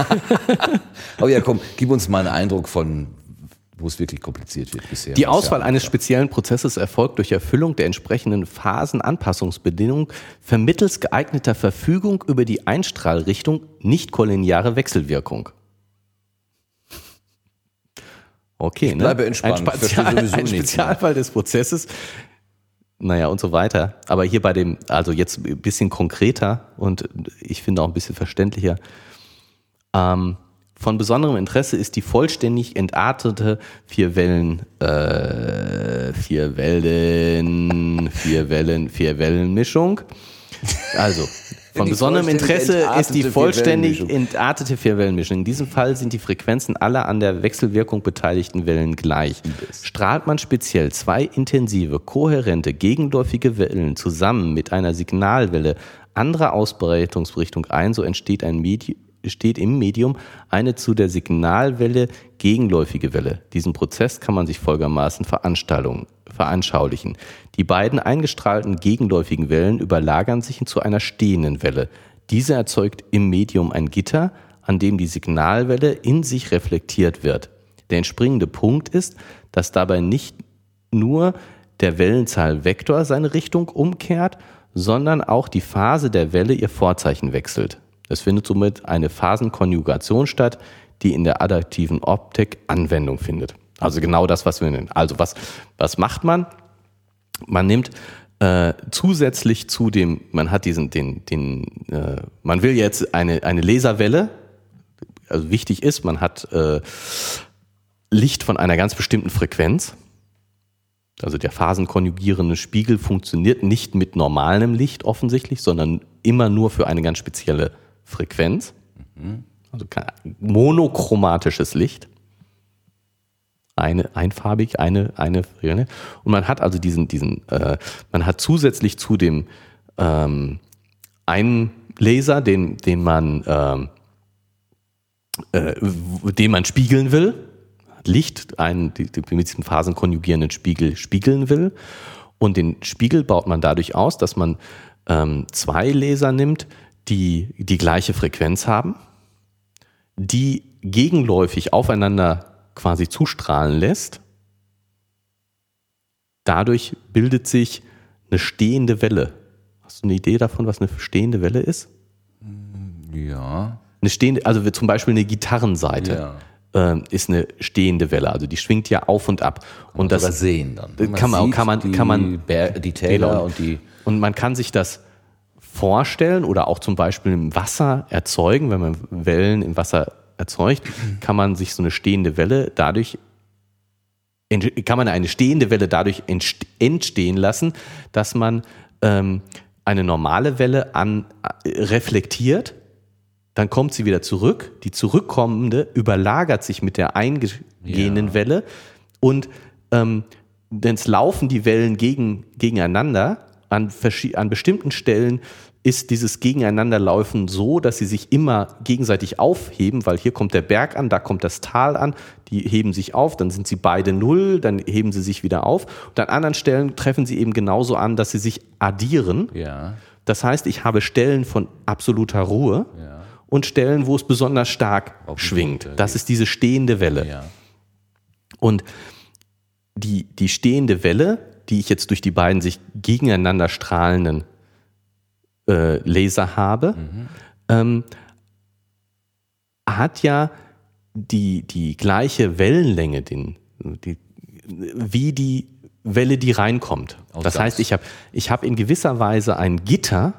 Speaker 1: Aber ja, komm, gib uns mal einen Eindruck von, wo es wirklich kompliziert wird bisher.
Speaker 2: Die Auswahl
Speaker 1: ja
Speaker 2: eines speziellen Prozesses erfolgt durch Erfüllung der entsprechenden Phasenanpassungsbedingungen vermittels geeigneter Verfügung über die Einstrahlrichtung nicht-kollineare Wechselwirkung. Okay, ne?
Speaker 1: bleibe entspannt.
Speaker 2: Ein,
Speaker 1: Ich
Speaker 2: Spezial, ein. Spezialfall des Prozesses. Naja, und so weiter. Aber hier bei dem, also jetzt ein bisschen konkreter und ich finde auch ein bisschen verständlicher. Ähm, von besonderem Interesse ist die vollständig entartete Vierwellen, äh, Vierwellen, Vierwellen, Vierwellenmischung. Also, von besonderem Interesse ist die vollständig entartete Vierwellenmischung. In diesem Fall sind die Frequenzen aller an der Wechselwirkung beteiligten Wellen gleich. Strahlt man speziell zwei intensive, kohärente, gegenläufige Wellen zusammen mit einer Signalwelle anderer Ausbreitungsrichtung ein, so entsteht ein Medi steht im Medium eine zu der Signalwelle gegenläufige Welle. Diesen Prozess kann man sich folgermaßen veranschaulichen. Die beiden eingestrahlten gegenläufigen Wellen überlagern sich zu einer stehenden Welle. Diese erzeugt im Medium ein Gitter, an dem die Signalwelle in sich reflektiert wird. Der entspringende Punkt ist, dass dabei nicht nur der Wellenzahlvektor seine Richtung umkehrt, sondern auch die Phase der Welle ihr Vorzeichen wechselt. Es findet somit eine Phasenkonjugation statt, die in der adaptiven Optik Anwendung findet. Also genau das, was wir nennen. Also was, was macht man? Man nimmt äh, zusätzlich zu dem, man hat diesen, den, den, äh, man will jetzt eine, eine Laserwelle, also wichtig ist, man hat äh, Licht von einer ganz bestimmten Frequenz. Also der phasenkonjugierende Spiegel funktioniert nicht mit normalem Licht offensichtlich, sondern immer nur für eine ganz spezielle Frequenz. Also kein- monochromatisches Licht. Eine, einfarbig, eine, eine, und man hat also diesen, diesen, äh, man hat zusätzlich zu dem ähm, einen Laser, den, den man, ähm, äh, den man spiegeln will, Licht einen, die, die mit diesem phasenkonjugierenden Spiegel spiegeln will. Und den Spiegel baut man dadurch aus, dass man ähm, zwei Laser nimmt, die die gleiche Frequenz haben, die gegenläufig aufeinander quasi zustrahlen lässt. Dadurch bildet sich eine stehende Welle. Hast du eine Idee davon, was eine stehende Welle ist?
Speaker 1: Ja.
Speaker 2: Eine stehende, also zum Beispiel eine Gitarrenseite.
Speaker 1: Ja.
Speaker 2: ähm, ist eine stehende Welle. Also die schwingt ja auf und ab. Und das
Speaker 1: sehen dann.
Speaker 2: Äh, kann man- kann man-
Speaker 1: die,
Speaker 2: kann man-
Speaker 1: Ber- die Täler und die.
Speaker 2: Und man kann sich das vorstellen oder auch zum Beispiel im Wasser erzeugen, wenn man Wellen im Wasser erzeugt, kann man sich so eine stehende Welle dadurch kann man eine stehende Welle dadurch entst- entstehen lassen, dass man ähm, eine normale Welle an, äh, reflektiert, dann kommt sie wieder zurück, die zurückkommende überlagert sich mit der eingehenden
Speaker 1: Ja.
Speaker 2: Welle und ähm, denn es laufen die Wellen gegen, gegeneinander. An, an bestimmten Stellen ist dieses Gegeneinanderlaufen so, dass sie sich immer gegenseitig aufheben, weil hier kommt der Berg an, da kommt das Tal an, die heben sich auf, dann sind sie beide null, dann heben sie sich wieder auf. Und an anderen Stellen treffen sie eben genauso an, dass sie sich addieren.
Speaker 1: Ja.
Speaker 2: Das heißt, ich habe Stellen von absoluter Ruhe
Speaker 1: Ja.
Speaker 2: und Stellen, wo es besonders stark schwingt.
Speaker 1: Punkte
Speaker 2: Das ist diese stehende Welle.
Speaker 1: Ja.
Speaker 2: Und die, die stehende Welle, die ich jetzt durch die beiden sich gegeneinander strahlenden äh, Laser habe, ähm, hat ja die, die gleiche Wellenlänge, den, die, wie die Welle, die reinkommt.
Speaker 1: Aus
Speaker 2: das heißt, ich habe ich hab in gewisser Weise ein Gitter,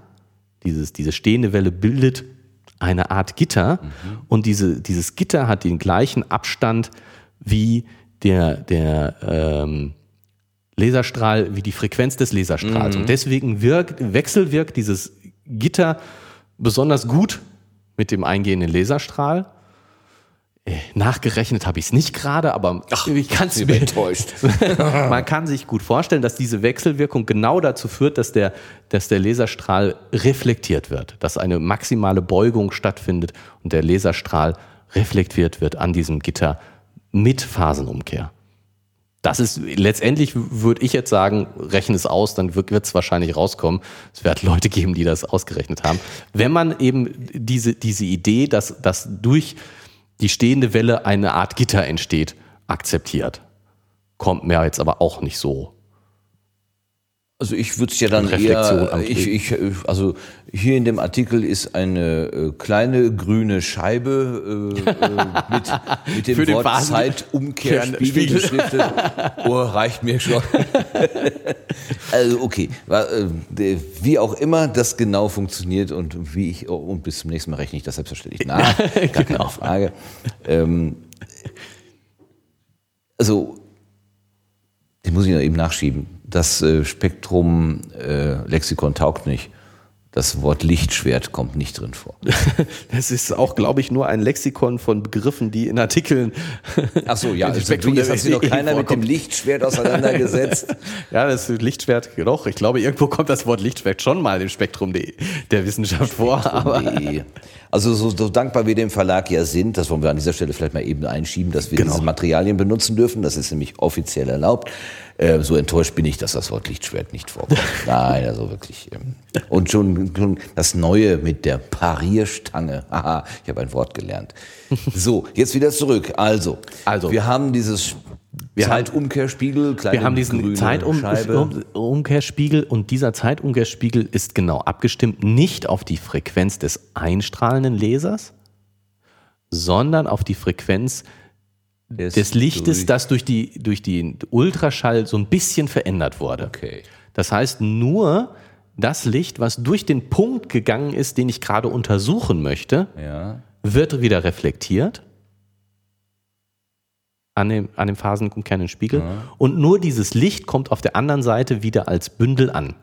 Speaker 2: dieses, diese stehende Welle bildet eine Art Gitter und diese, dieses Gitter hat den gleichen Abstand wie der, der ähm, Laserstrahl, wie die Frequenz des Laserstrahls. Und deswegen wirkt, wechselwirkt dieses Gitter besonders gut mit dem eingehenden Laserstrahl. Äh, Nachgerechnet habe ich es nicht gerade, aber ich kann es mir
Speaker 1: enttäuscht.
Speaker 2: man kann sich gut vorstellen, dass diese Wechselwirkung genau dazu führt, dass der, dass der Laserstrahl reflektiert wird, dass eine maximale Beugung stattfindet und der Laserstrahl reflektiert wird an diesem Gitter mit Phasenumkehr. Das ist letztendlich, würde ich jetzt sagen, rechne es aus, dann wird es wahrscheinlich rauskommen. Es wird Leute geben, die das ausgerechnet haben. Wenn man eben diese, diese Idee, dass, dass durch die stehende Welle eine Art Gitter entsteht, akzeptiert kommt mir jetzt aber auch nicht so.
Speaker 1: Also ich würde es ja dann
Speaker 2: Reflexion
Speaker 1: eher, ich, ich, also hier in dem Artikel ist eine äh, kleine grüne Scheibe äh, äh, mit, mit dem
Speaker 2: Für
Speaker 1: Wort Zeitumkehrspiegel
Speaker 2: Spiegel.
Speaker 1: beschriftet. Oh, reicht mir schon. also okay, äh, wie auch immer das genau funktioniert und wie ich, oh, und bis zum nächsten Mal rechne ich das selbstverständlich nach, gar
Speaker 2: Genau.
Speaker 1: keine Frage. Ähm, also den muss ich noch eben nachschieben. Das äh, Spektrum äh, Lexikon taugt nicht. Das Wort Lichtschwert kommt nicht drin vor.
Speaker 2: Das ist auch, glaube ich, nur ein Lexikon von Begriffen, die in Artikeln.
Speaker 1: Ach so, ja, also
Speaker 2: Spektrum
Speaker 1: jetzt hat sich noch keiner mit dem
Speaker 2: vorkommt.
Speaker 1: Lichtschwert auseinandergesetzt.
Speaker 2: Ja, das Lichtschwert, doch. Ich glaube, irgendwo kommt das Wort Lichtschwert schon mal im Spektrum der, der Wissenschaft vor. Aber.
Speaker 1: Also so, so dankbar wir dem Verlag ja sind, das wollen wir an dieser Stelle vielleicht mal eben einschieben, dass wir
Speaker 2: Genau.
Speaker 1: diese Materialien benutzen dürfen. Das ist nämlich offiziell erlaubt. Äh, so enttäuscht bin ich, dass das Wort Lichtschwert nicht vorkommt. Nein, also wirklich. Ähm. Und schon, schon das Neue mit der Parierstange. Haha, ich habe ein Wort gelernt. So, jetzt wieder zurück. Also,
Speaker 2: Also.
Speaker 1: wir haben dieses
Speaker 2: Wir
Speaker 1: Zeitumkehrspiegel, kleine
Speaker 2: wir haben diesen. Zeitumkehrspiegel und dieser Zeitumkehrspiegel ist genau abgestimmt nicht auf die Frequenz des einstrahlenden Lasers, sondern auf die Frequenz des Lichtes,
Speaker 1: durch-
Speaker 2: das durch, die, durch den Ultraschall so ein bisschen verändert wurde.
Speaker 1: Okay.
Speaker 2: Das heißt, nur das Licht, was durch den Punkt gegangen ist, den ich gerade untersuchen möchte,
Speaker 1: Ja.
Speaker 2: wird wieder reflektiert an dem, an dem phasenumkehrenden Spiegel. Und nur dieses Licht kommt auf der anderen Seite wieder als Bündel an.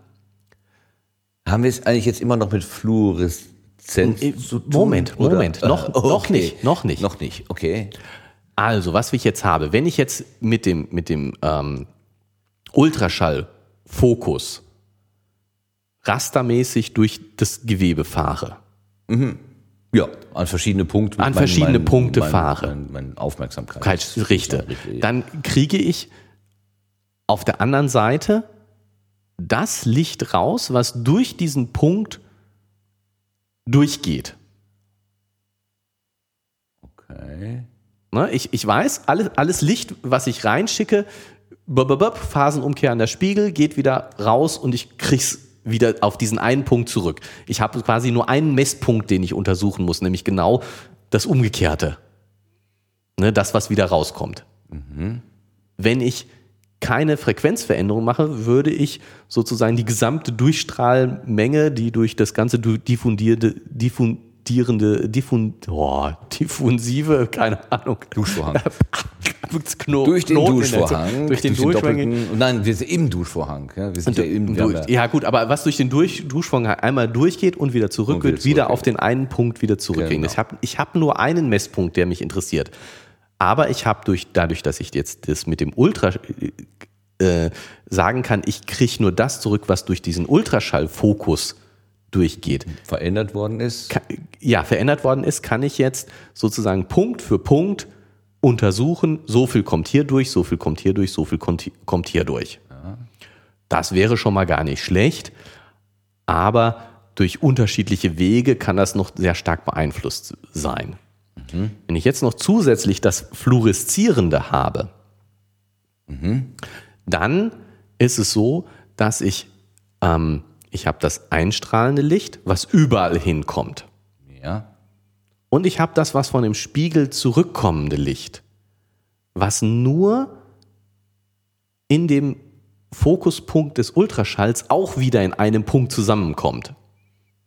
Speaker 1: Haben wir es eigentlich jetzt immer noch mit Fluoreszenz
Speaker 2: Äh,
Speaker 1: zu tun?
Speaker 2: Moment? Moment, noch- noch nicht, noch nicht.
Speaker 1: Noch nicht, okay.
Speaker 2: Also, was ich jetzt habe, wenn ich jetzt mit dem, mit dem ähm, Ultraschallfokus rastermäßig durch das Gewebe fahre,
Speaker 1: Ja, an verschiedene Punkte.
Speaker 2: An verschiedene Punkte fahre.
Speaker 1: Mein, mein Aufmerksamkeit.
Speaker 2: Kreis- richte, dann kriege ich auf der anderen Seite das Licht raus, was durch diesen Punkt durchgeht.
Speaker 1: Okay.
Speaker 2: Ne, ich, ich weiß, alles, alles Licht, was ich reinschicke, bop, Phasenumkehr an der Spiegel, geht wieder raus und ich krieg's wieder auf diesen einen Punkt zurück. Ich habe quasi nur einen Messpunkt, den ich untersuchen muss, nämlich genau das Umgekehrte. Ne, das, was wieder rauskommt. Wenn ich keine Frequenzveränderung mache, würde ich sozusagen die gesamte Durchstrahlmenge, die durch das ganze du- diffundierte, diffundierende, diffun, oh, diffunsive, keine Ahnung.
Speaker 1: Duschvorhang.
Speaker 2: Kno
Speaker 1: Durch den
Speaker 2: Knoten
Speaker 1: Duschvorhang.
Speaker 2: Durch den
Speaker 1: durch doppelten- Nein, wir sind im Duschvorhang. Ja, wir sind ja im,
Speaker 2: Durch,
Speaker 1: ja,
Speaker 2: ja gut, aber was durch den durch Duschvorhang einmal durchgeht und wieder zurück
Speaker 1: Und wieder
Speaker 2: wird, wieder
Speaker 1: zurück,
Speaker 2: auf den einen Punkt wieder zurückgehen.
Speaker 1: Genau.
Speaker 2: Ich habe ich hab nur einen Messpunkt, der mich interessiert. Aber ich habe durch, dadurch, dass ich jetzt das mit dem Ultra äh, sagen kann, ich kriege nur das zurück, was durch diesen Ultraschallfokus durchgeht.
Speaker 1: verändert worden ist.
Speaker 2: Ja, verändert worden ist, kann ich jetzt sozusagen Punkt für Punkt untersuchen, so viel kommt hier durch, so viel kommt hier durch, so viel kommt hi- kommt hier durch. Das wäre schon mal gar nicht schlecht, aber durch unterschiedliche Wege kann das noch sehr stark beeinflusst sein. Wenn ich jetzt noch zusätzlich das Fluoreszierende habe, dann ist es so, dass ich, ähm, ich habe das einstrahlende Licht, was überall hinkommt.
Speaker 1: Ja.
Speaker 2: Und ich habe das, was von dem Spiegel zurückkommende Licht, was nur in dem Fokuspunkt des Ultraschalls auch wieder in einem Punkt zusammenkommt.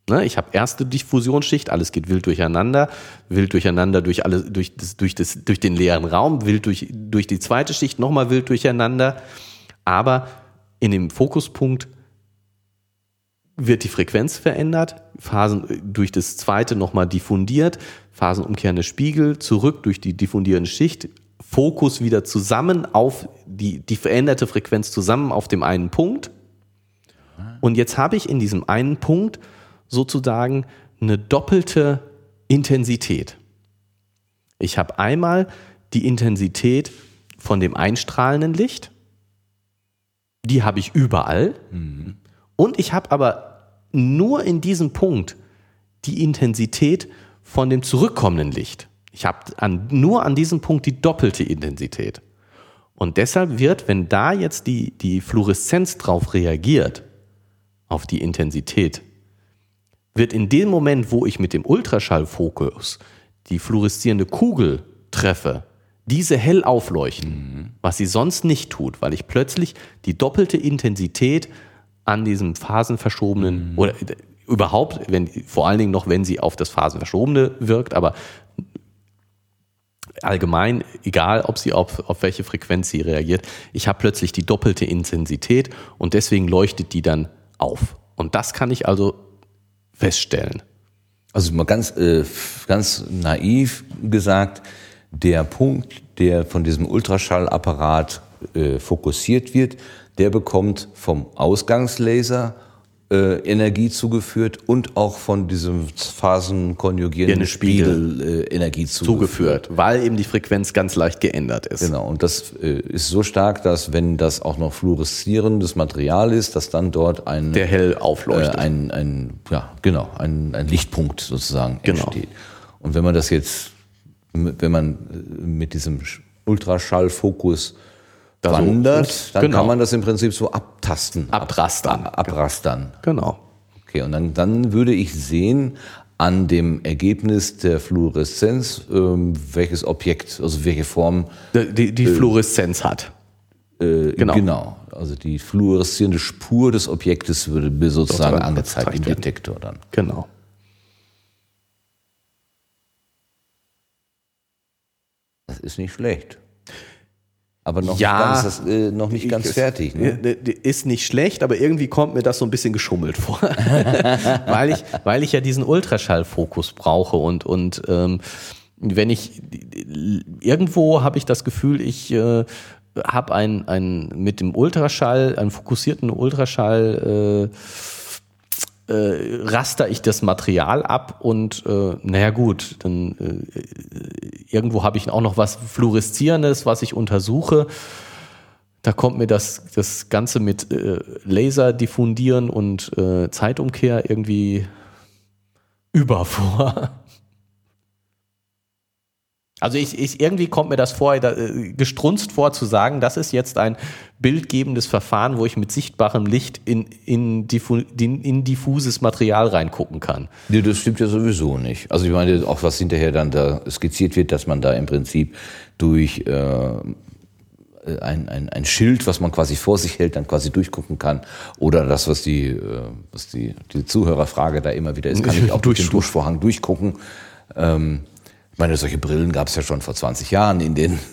Speaker 2: Ne, ich habe erste Diffusionsschicht, alles geht wild durcheinander, wild durcheinander durch, alle, durch, das, durch, das, durch den leeren Raum, wild durch, durch die zweite Schicht nochmal wild durcheinander. Aber in dem Fokuspunkt wird die Frequenz verändert, Phasen äh, durch das zweite nochmal diffundiert, phasenumkehrende Spiegel, zurück durch die diffundierende Schicht, Fokus wieder zusammen auf die, die veränderte Frequenz zusammen auf dem einen Punkt. Und jetzt habe ich in diesem einen Punkt sozusagen eine doppelte Intensität. Ich habe einmal die Intensität von dem einstrahlenden Licht, die habe ich überall. Und ich habe aber nur in diesem Punkt die Intensität von dem zurückkommenden Licht. Ich habe an, nur an diesem Punkt die doppelte Intensität. Und deshalb wird, wenn da jetzt die, die Fluoreszenz drauf reagiert, auf die Intensität, wird in dem Moment, wo ich mit dem Ultraschallfokus die fluoreszierende Kugel treffe, diese hell aufleuchten, was sie sonst nicht tut, weil ich plötzlich die doppelte Intensität an diesem phasenverschobenen oder äh, überhaupt, wenn, vor allen Dingen noch, wenn sie auf das phasenverschobene wirkt, aber allgemein, egal ob sie auf, auf welche Frequenz sie reagiert, ich habe plötzlich die doppelte Intensität und deswegen leuchtet die dann auf. Und das kann ich also feststellen.
Speaker 1: Also mal ganz, äh, ganz naiv gesagt, der Punkt, der von diesem Ultraschallapparat äh, fokussiert wird, der bekommt vom Ausgangslaser äh, Energie zugeführt und auch von diesem phasenkonjugierenden
Speaker 2: Spiegel.
Speaker 1: Spiegel äh, Energie zugeführt.
Speaker 2: Zugeführt, weil eben die Frequenz ganz leicht geändert ist.
Speaker 1: Genau, und das äh, ist so stark, dass wenn das auch noch fluoreszierendes Material ist, dass dann dort ein
Speaker 2: Der hell
Speaker 1: äh,
Speaker 2: aufleuchtet.
Speaker 1: ein, ein, ja, genau, ein, ein Lichtpunkt sozusagen
Speaker 2: Genau.
Speaker 1: entsteht. Und wenn man das jetzt, wenn man äh, mit diesem Sch- Ultraschallfokus
Speaker 2: Da so-
Speaker 1: wandert, dann
Speaker 2: genau.
Speaker 1: kann man das im Prinzip so abtasten,
Speaker 2: Abrastern.
Speaker 1: ab, abrastern.
Speaker 2: Genau.
Speaker 1: Okay, und dann, dann würde ich sehen an dem Ergebnis der Fluoreszenz, ähm, welches Objekt, also welche Form
Speaker 2: Die, die, die Fluoreszenz hat.
Speaker 1: Äh,
Speaker 2: Genau.
Speaker 1: genau. Also die fluoreszierende Spur des Objektes würde mir sozusagen angezeigt im. Detektor dann.
Speaker 2: Genau.
Speaker 1: Das ist nicht schlecht. Aber noch
Speaker 2: Ja.
Speaker 1: nicht ganz, das, äh, noch nicht ganz
Speaker 2: Ich-
Speaker 1: fertig. Ne?
Speaker 2: Ist nicht schlecht, aber irgendwie kommt mir das so ein bisschen geschummelt vor. weil, ich, weil ich ja diesen Ultraschallfokus brauche und, und ähm, wenn ich irgendwo habe ich das Gefühl, ich äh, habe ein, ein mit dem Ultraschall, einen fokussierten Ultraschall äh, äh, raster ich das Material ab und äh, naja gut, dann äh, irgendwo habe ich auch noch was Fluoreszierendes, was ich untersuche. Da kommt mir das, das Ganze mit äh, Laser diffundieren und äh, Zeitumkehr irgendwie über vor. Also ich, ich irgendwie kommt mir das vor, da, äh, gestrunzt vor zu sagen, das ist jetzt ein bildgebendes Verfahren, wo ich mit sichtbarem Licht in, in, diffu, in diffuses Material reingucken kann.
Speaker 1: Nee, das stimmt ja sowieso nicht. Also ich meine, auch was hinterher dann da skizziert wird, dass man da im Prinzip durch äh, ein, ein, ein Schild, was man quasi vor sich hält, dann quasi durchgucken kann. Oder das, was die, äh, was die, die Zuhörerfrage da immer wieder ist, kann ich auch durch den Duschvorhang durchgucken. Ähm, ich meine, solche Brillen gab es ja schon vor 20 Jahren in den,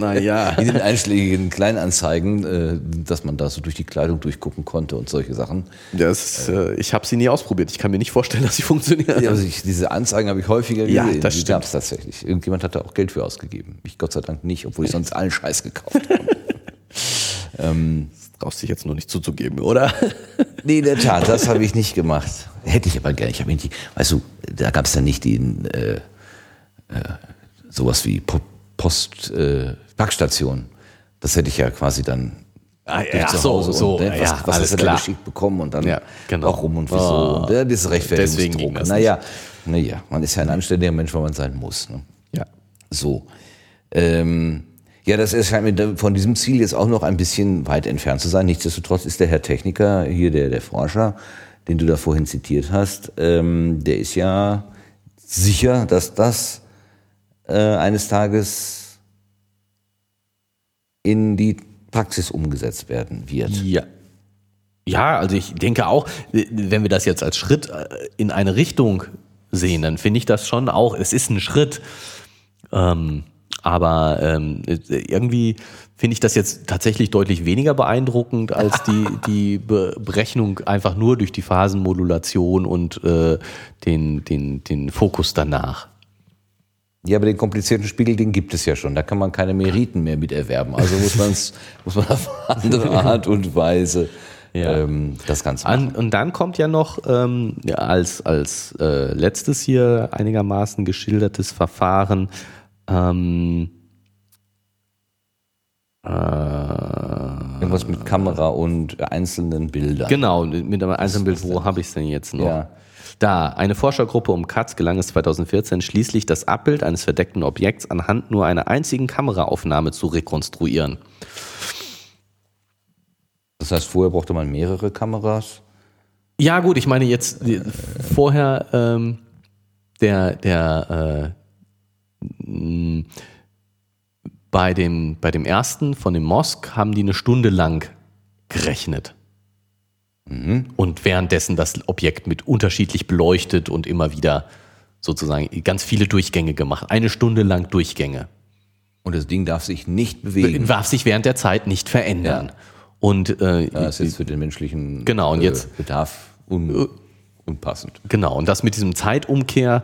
Speaker 2: Na ja.
Speaker 1: in den einschlägigen Kleinanzeigen, äh, dass man da so durch die Kleidung durchgucken konnte und solche Sachen.
Speaker 2: Das, äh, ich habe sie nie ausprobiert. Ich kann mir nicht vorstellen, dass sie funktionieren.
Speaker 1: Ja, also ich, diese Anzeigen habe ich häufiger
Speaker 2: Ja,
Speaker 1: gesehen.
Speaker 2: das
Speaker 1: Die gab es tatsächlich. Irgendjemand hat da auch Geld für ausgegeben. Ich Gott sei Dank nicht, obwohl ich sonst allen Scheiß gekauft habe.
Speaker 2: Brauchst dich jetzt nur nicht zuzugeben, oder?
Speaker 1: Nee, in der Tat, das habe ich nicht gemacht. Hätte ich aber gerne. Ich habe nicht, weißt du, da gab es ja nicht den äh, äh, sowas wie Po- Post äh, Packstation. Das hätte ich ja quasi dann
Speaker 2: Ah, ja,
Speaker 1: zu
Speaker 2: so,
Speaker 1: Hause
Speaker 2: so,
Speaker 1: und, ne, was,
Speaker 2: ja,
Speaker 1: was
Speaker 2: alles
Speaker 1: hast du da geschickt bekommen und dann
Speaker 2: Ja, genau.
Speaker 1: warum und wieso.
Speaker 2: Oh,
Speaker 1: und, ja, das
Speaker 2: deswegen ging
Speaker 1: Rechtfertigungsdruck.
Speaker 2: das
Speaker 1: Naja, naja, man ist ja ein anständiger Mensch, weil man sein muss. Ne?
Speaker 2: Ja.
Speaker 1: So. Ähm, ja, das erscheint mir von diesem Ziel jetzt auch noch ein bisschen weit entfernt zu sein. Nichtsdestotrotz ist der Herr Techniker, hier der, der Forscher, den du da vorhin zitiert hast, ähm, der ist ja sicher, dass das äh, eines Tages in die Praxis umgesetzt werden wird.
Speaker 2: Ja. Ja, also ich denke auch, wenn wir das jetzt als Schritt äh, in eine Richtung sehen, dann finde ich das schon auch, es ist ein Schritt. Ähm, aber ähm, irgendwie finde ich das jetzt tatsächlich deutlich weniger beeindruckend als die, die Be Berechnung einfach nur durch die Phasenmodulation und äh, den, den, den Fokus danach.
Speaker 1: Ja, aber den komplizierten Spiegel, den gibt es ja schon. Da kann man keine Meriten mehr mit erwerben. Also muss, man's, muss man auf andere Art und Weise
Speaker 2: Ja.
Speaker 1: ähm, das Ganze machen.
Speaker 2: An, und dann kommt ja noch ähm, ja, als, als äh, letztes hier einigermaßen geschildertes Verfahren ähm, äh,
Speaker 1: Irgendwas mit Kamera und einzelnen Bildern.
Speaker 2: Genau, mit einem einzelnen Bild, wo habe ich es denn jetzt noch?
Speaker 1: Ja.
Speaker 2: Da, eine Forschergruppe um Katz gelang es 2014 schließlich, das Abbild eines verdeckten Objekts anhand nur einer einzigen Kameraaufnahme zu rekonstruieren.
Speaker 1: Das heißt, vorher brauchte man mehrere Kameras.
Speaker 2: Ja, gut, ich meine jetzt die- vorher ähm, der, der äh, bei dem, bei dem ersten von dem Mosk haben die eine Stunde lang gerechnet. Und währenddessen das Objekt mit unterschiedlich beleuchtet und immer wieder sozusagen ganz viele Durchgänge gemacht. Eine Stunde lang Durchgänge.
Speaker 1: Und das Ding darf sich nicht bewegen.
Speaker 2: Darf sich während der Zeit nicht verändern. Und äh,
Speaker 1: Das ist jetzt für den menschlichen
Speaker 2: Genau, und
Speaker 1: äh,
Speaker 2: jetzt-
Speaker 1: Bedarf un, unpassend.
Speaker 2: Genau, und das mit diesem Zeitumkehr,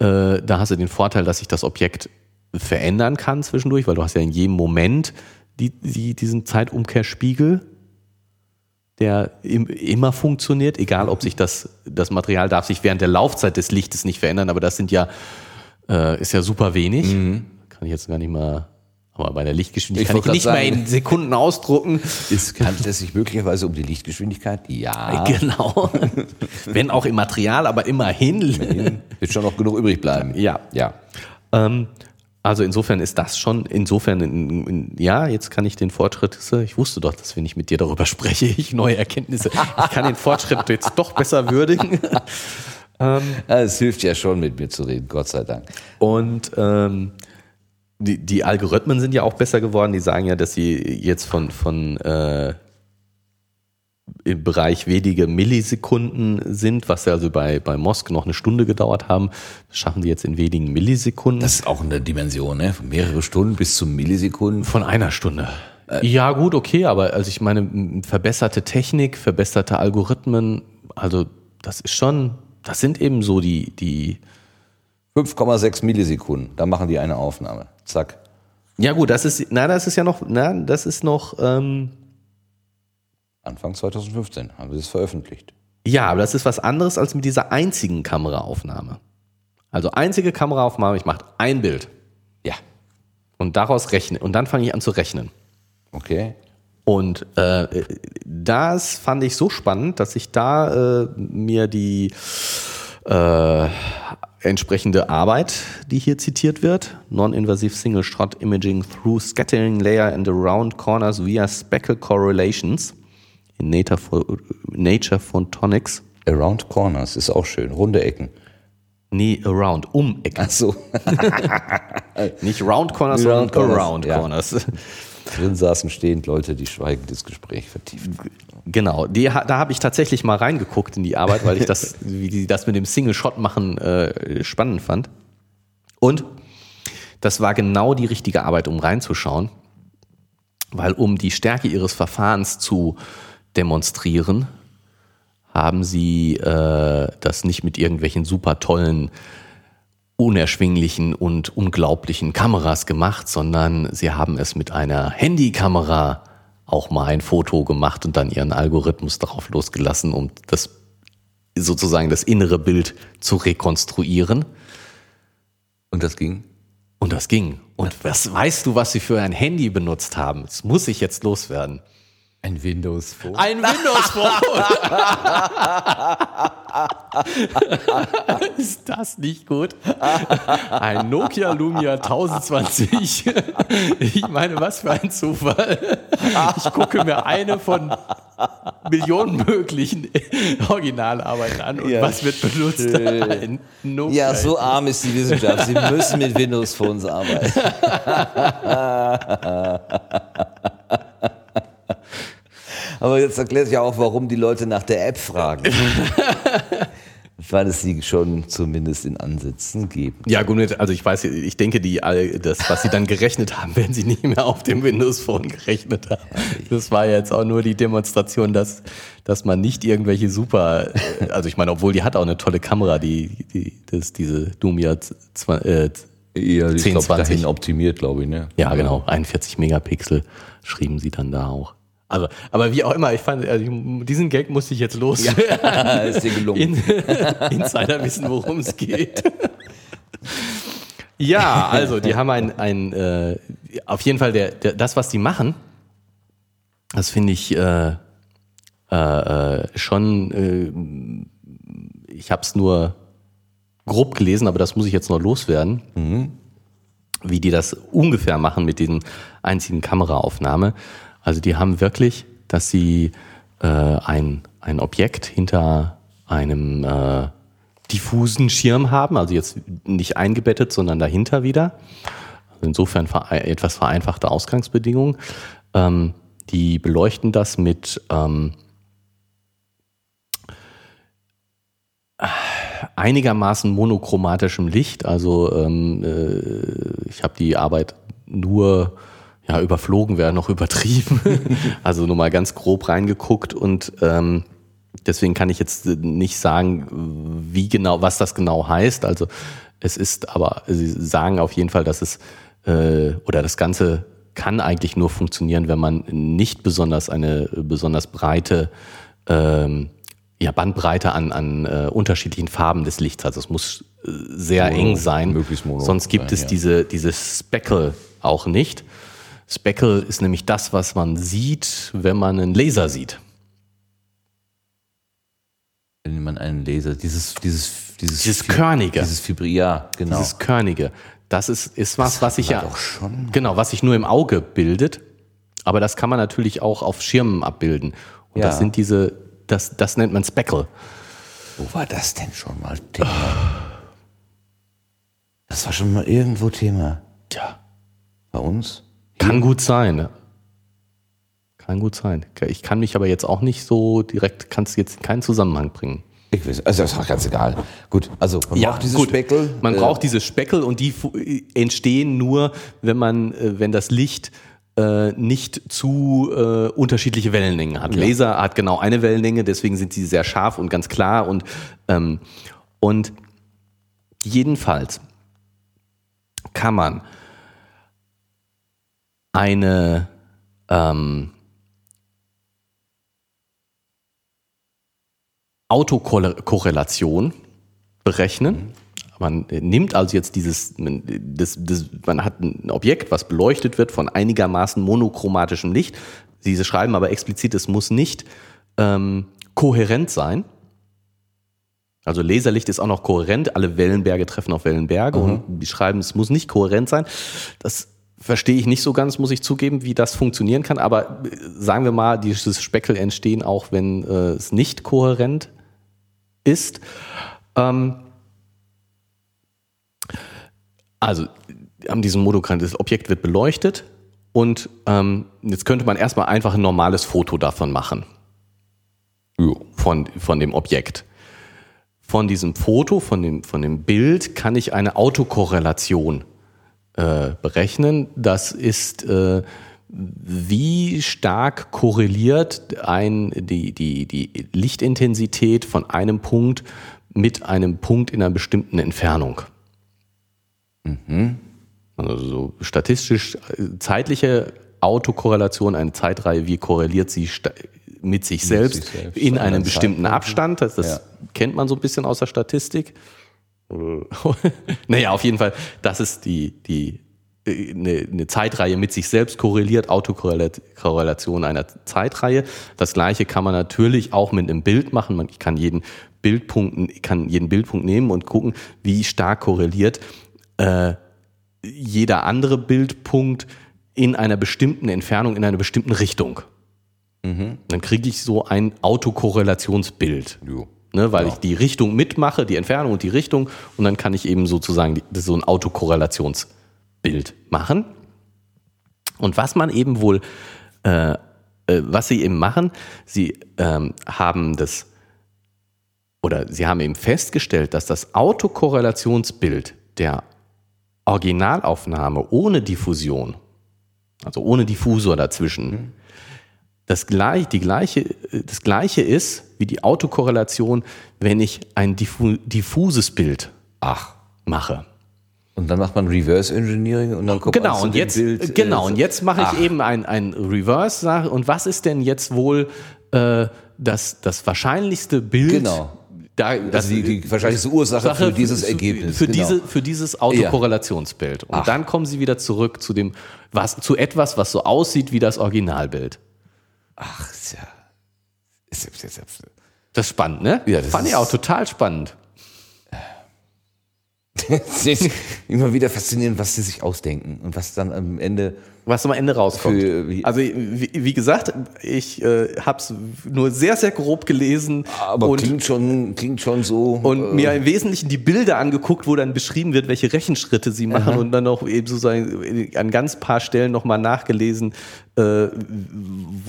Speaker 2: äh, da hast du den Vorteil, dass sich das Objekt verändern kann zwischendurch, weil du hast ja in jedem Moment die, die, diesen Zeitumkehrspiegel, der im, immer funktioniert, egal ob sich das, das Material darf sich während der Laufzeit des Lichtes nicht verändern, aber das sind ja, äh, ist ja super wenig.
Speaker 1: Mhm.
Speaker 2: Kann ich jetzt gar nicht mal, aber bei der
Speaker 1: Ich
Speaker 2: Lichtgeschwindigkeit
Speaker 1: wollte
Speaker 2: kann ich nicht
Speaker 1: sagen.
Speaker 2: in Sekunden ausdrucken.
Speaker 1: Ist, handelt es sich möglicherweise um die Lichtgeschwindigkeit? Ja.
Speaker 2: Genau. Wenn auch im Material, aber immerhin.
Speaker 1: Wird schon noch genug übrig bleiben.
Speaker 2: Ja.
Speaker 1: Ja.
Speaker 2: Ähm, also insofern ist das schon, insofern, in, in, ja, jetzt kann ich den Fortschritt, ich wusste doch, dass wenn ich mit dir darüber spreche, ich neue Erkenntnisse, ich kann den Fortschritt jetzt doch besser würdigen.
Speaker 1: Ja, Es hilft ja schon, mit mir zu reden, Gott sei Dank.
Speaker 2: Und ähm, die, die Algorithmen sind ja auch besser geworden. Die sagen ja, dass sie jetzt von, von äh, im Bereich wenige Millisekunden sind, was ja also bei, bei Mosk noch eine Stunde gedauert haben, das schaffen die jetzt in wenigen Millisekunden.
Speaker 1: Das ist auch eine Dimension, ne? Von mehrere Stunden bis zu Millisekunden.
Speaker 2: Von einer Stunde. ja, gut, okay, aber also ich meine, verbesserte Technik, verbesserte Algorithmen, also das ist schon, das sind eben so die, die,
Speaker 1: 5,6 Millisekunden. Da machen die eine Aufnahme. Zack.
Speaker 2: ja gut, das ist, na, das ist ja noch, na, das ist noch, ähm,
Speaker 1: Anfang 2015 haben sie es veröffentlicht.
Speaker 2: ja, aber das ist was anderes als mit dieser einzigen Kameraaufnahme. Also einzige Kameraaufnahme, ich mache ein Bild
Speaker 1: Ja.
Speaker 2: und daraus rechne, und dann fange ich an zu rechnen.
Speaker 1: Okay.
Speaker 2: Und äh, das fand ich so spannend, dass ich da äh, mir die äh, entsprechende Arbeit, die hier zitiert wird. Non-invasive Single Shot Imaging through Scattering Layer and Around Corners via Speckle Correlations in Nature, Nature Photonics.
Speaker 1: Around Corners ist auch schön. Runde Ecken.
Speaker 2: Nee, around, um Ecken.
Speaker 1: Ach so.
Speaker 2: Nicht round corners,
Speaker 1: Round
Speaker 2: sondern
Speaker 1: corners,
Speaker 2: around
Speaker 1: ja.
Speaker 2: corners.
Speaker 1: Drin saßen stehend Leute, die schweigend das Gespräch vertieften.
Speaker 2: Genau, die, da habe ich tatsächlich mal reingeguckt in die Arbeit, weil ich das, wie die das mit dem Single-Shot machen, äh, spannend fand. Und das war genau die richtige Arbeit, um reinzuschauen, weil um die Stärke ihres Verfahrens zu demonstrieren, haben sie äh, das nicht mit irgendwelchen super tollen, unerschwinglichen und unglaublichen Kameras gemacht, sondern sie haben es mit einer Handykamera auch mal ein Foto gemacht und dann ihren Algorithmus darauf losgelassen, um das sozusagen das innere Bild zu rekonstruieren.
Speaker 1: Und das ging?
Speaker 2: Und das ging. Und was weißt du, was sie für ein Handy benutzt haben? Das muss ich jetzt loswerden.
Speaker 1: Ein Windows Phone.
Speaker 2: Ein Windows Phone. Ist das nicht gut? Ein Nokia Lumia 1020. Ich meine, was für ein Zufall. Ich gucke mir eine von Millionen möglichen Originalarbeiten an und
Speaker 1: Ja,
Speaker 2: was wird benutzt? Ein Nokia.
Speaker 1: Ja, so arm ist die Wissenschaft. Sie müssen mit Windows Phones arbeiten. Aber jetzt erklärt sich ja auch, warum die Leute nach der App fragen. Weil es sie schon zumindest in Ansätzen geben.
Speaker 2: Ja, gut, also ich weiß, ich denke, die, all- das, was sie dann gerechnet haben, werden sie nicht mehr auf dem Windows Phone gerechnet haben. Das war jetzt auch nur die Demonstration, dass, dass man nicht irgendwelche super, äh, also ich meine, obwohl die hat auch eine tolle Kamera, die, die, das, diese Lumia, zwa- äh,
Speaker 1: Ja, die ist
Speaker 2: 10,
Speaker 1: glaub,
Speaker 2: 20.
Speaker 1: dahin optimiert, glaube ich. Ne?
Speaker 2: ja genau, 41 Megapixel schrieben sie dann da auch. Also, aber wie auch immer, ich fand, also diesen Gag musste ich jetzt los.
Speaker 1: Ja, ist dir gelungen.
Speaker 2: In, Insider wissen, worum es geht. ja, also die haben ein, ein äh, auf jeden Fall der, der, das, was die machen, das finde ich äh, äh, äh, schon, äh, ich habe es nur grob gelesen, aber das muss ich jetzt noch loswerden, wie die das ungefähr machen mit diesen einzigen Kameraaufnahme. Also die haben wirklich, dass sie äh, ein, ein Objekt hinter einem äh, diffusen Schirm haben, also jetzt nicht eingebettet, sondern dahinter wieder. Also insofern vere- etwas vereinfachte Ausgangsbedingungen. Ähm, die beleuchten das mit ähm, einigermaßen monochromatischem Licht. Also ähm, äh, ich habe die Arbeit nur ja überflogen, wäre noch übertrieben. also nur mal ganz grob reingeguckt und ähm, deswegen kann ich jetzt nicht sagen, wie genau, was das genau heißt. Also es ist aber, sie sagen auf jeden Fall, dass es äh, oder das Ganze kann eigentlich nur funktionieren, wenn man nicht besonders eine besonders breite ähm, ja, Bandbreite an, an äh, unterschiedlichen Farben des Lichts. Also es muss äh, sehr
Speaker 1: Mono,
Speaker 2: eng sein.
Speaker 1: möglichst mono
Speaker 2: Sonst gibt
Speaker 1: sein,
Speaker 2: es
Speaker 1: ja.
Speaker 2: diese, dieses Speckle auch nicht. Speckle ist nämlich das, was man sieht, wenn man einen Laser sieht.
Speaker 1: Wenn man einen Laser, dieses, dieses, dieses,
Speaker 2: Dieses Körnige.
Speaker 1: Dieses Fibri, ja, genau.
Speaker 2: Dieses Körnige. Das ist, ist was, was sich ja,
Speaker 1: doch schon.
Speaker 2: genau, was sich nur im Auge bildet. Aber das kann man natürlich auch auf Schirmen abbilden. Und
Speaker 1: Ja.
Speaker 2: das sind diese, das, das nennt man Speckle.
Speaker 1: Wo war das denn schon mal Thema? Das war schon mal irgendwo Thema.
Speaker 2: Tja.
Speaker 1: Bei uns?
Speaker 2: Kann gut sein. Kann gut sein. Ich kann mich aber jetzt auch nicht so direkt, kannst jetzt in keinen Zusammenhang bringen.
Speaker 1: Ich weiß, also ist auch ganz egal. Gut, also man braucht dieses
Speaker 2: gut.
Speaker 1: Speckel.
Speaker 2: Man
Speaker 1: äh,
Speaker 2: braucht diese Speckel und die fu- entstehen nur, wenn man, äh, wenn das Licht äh, nicht zu äh, unterschiedliche Wellenlängen hat. Laser hat genau eine Wellenlänge, deswegen sind sie sehr scharf und ganz klar und ähm, und jedenfalls kann man eine ähm, Autokorrelation berechnen. Man nimmt also jetzt dieses, man- das, das, man hat ein Objekt, was beleuchtet wird von einigermaßen monochromatischem Licht. Sie schreiben aber explizit, es muss nicht ähm, kohärent sein. Also Laserlicht ist auch noch kohärent, alle Wellenberge treffen auf Wellenberge
Speaker 1: Mhm.
Speaker 2: und die schreiben, es muss nicht kohärent sein. Das verstehe ich nicht so ganz, muss ich zugeben, wie das funktionieren kann, aber äh, sagen wir mal, dieses Speckel entstehen auch, wenn äh, es nicht kohärent ist. Ähm, also an diesem Monogramm, das Objekt wird beleuchtet und ähm, jetzt könnte man erstmal einfach ein normales Foto davon machen von, von dem Objekt. Von diesem Foto, von dem, von dem Bild kann ich eine Autokorrelation äh, berechnen. Das ist, äh, wie stark korreliert ein, die, die, die Lichtintensität von einem Punkt mit einem Punkt in einer bestimmten Entfernung. Also so statistisch äh, zeitliche Autokorrelation, eine Zeitreihe, wie korreliert sie mit sich selbst
Speaker 1: sich selbst
Speaker 2: in einem bestimmten. Abstand. Das, das
Speaker 1: Ja.
Speaker 2: kennt man so ein bisschen aus der Statistik. naja, auf jeden Fall, das ist die, die äh, eine, eine Zeitreihe mit sich selbst korreliert, Autokorrelation einer Zeitreihe. Das gleiche kann man natürlich auch mit einem Bild machen. Man kann jeden Bildpunkt, kann jeden Bildpunkt nehmen und gucken, wie stark korreliert äh, jeder andere Bildpunkt in einer bestimmten Entfernung, in einer bestimmten Richtung. Dann kriege ich so ein Autokorrelationsbild.
Speaker 1: Jo.
Speaker 2: Ne, weil ich die Richtung mitmache, die Entfernung und die Richtung, und dann kann ich eben sozusagen die, so ein Autokorrelationsbild machen. Und was man eben wohl, äh, äh, was sie eben machen, sie ähm, haben das, oder sie haben eben festgestellt, dass das Autokorrelationsbild der Originalaufnahme ohne Diffusion, also ohne Diffusor dazwischen, das, gleich, die gleiche, das gleiche ist wie die Autokorrelation, wenn ich ein diffu diffuses Bild
Speaker 1: Ach.
Speaker 2: mache.
Speaker 1: Und dann macht man Reverse Engineering und dann kommt man
Speaker 2: Genau,
Speaker 1: zu
Speaker 2: und jetzt,
Speaker 1: Bild, äh,
Speaker 2: genau, und jetzt mache ich eben ein, ein Reverse Sache. Und was ist denn jetzt wohl äh, das, das wahrscheinlichste Bild?
Speaker 1: Genau.
Speaker 2: Da, das,
Speaker 1: Also die, die wahrscheinlichste Ursache für dieses Ergebnis.
Speaker 2: Für,
Speaker 1: genau.
Speaker 2: diese, für dieses Autokorrelationsbild. Und
Speaker 1: Ach.
Speaker 2: dann kommen sie wieder zurück zu dem, was, zu etwas, was so aussieht wie das Originalbild.
Speaker 1: Ach, ist ja. Ist, ist, ist, ist.
Speaker 2: Das ist spannend, ne?
Speaker 1: Ja, das
Speaker 2: Fand ich auch total spannend.
Speaker 1: Immer wieder faszinierend, was sie sich ausdenken und was dann am Ende.
Speaker 2: Was am Ende rauskommt.
Speaker 1: Für- wie-
Speaker 2: also wie, wie gesagt, ich äh, habe es nur sehr, sehr grob gelesen
Speaker 1: Aber
Speaker 2: und,
Speaker 1: klingt schon, klingt schon so.
Speaker 2: und mir im Wesentlichen die Bilder angeguckt, wo dann beschrieben wird, welche Rechenschritte sie machen und dann noch eben sozusagen an ganz paar Stellen nochmal nachgelesen, äh,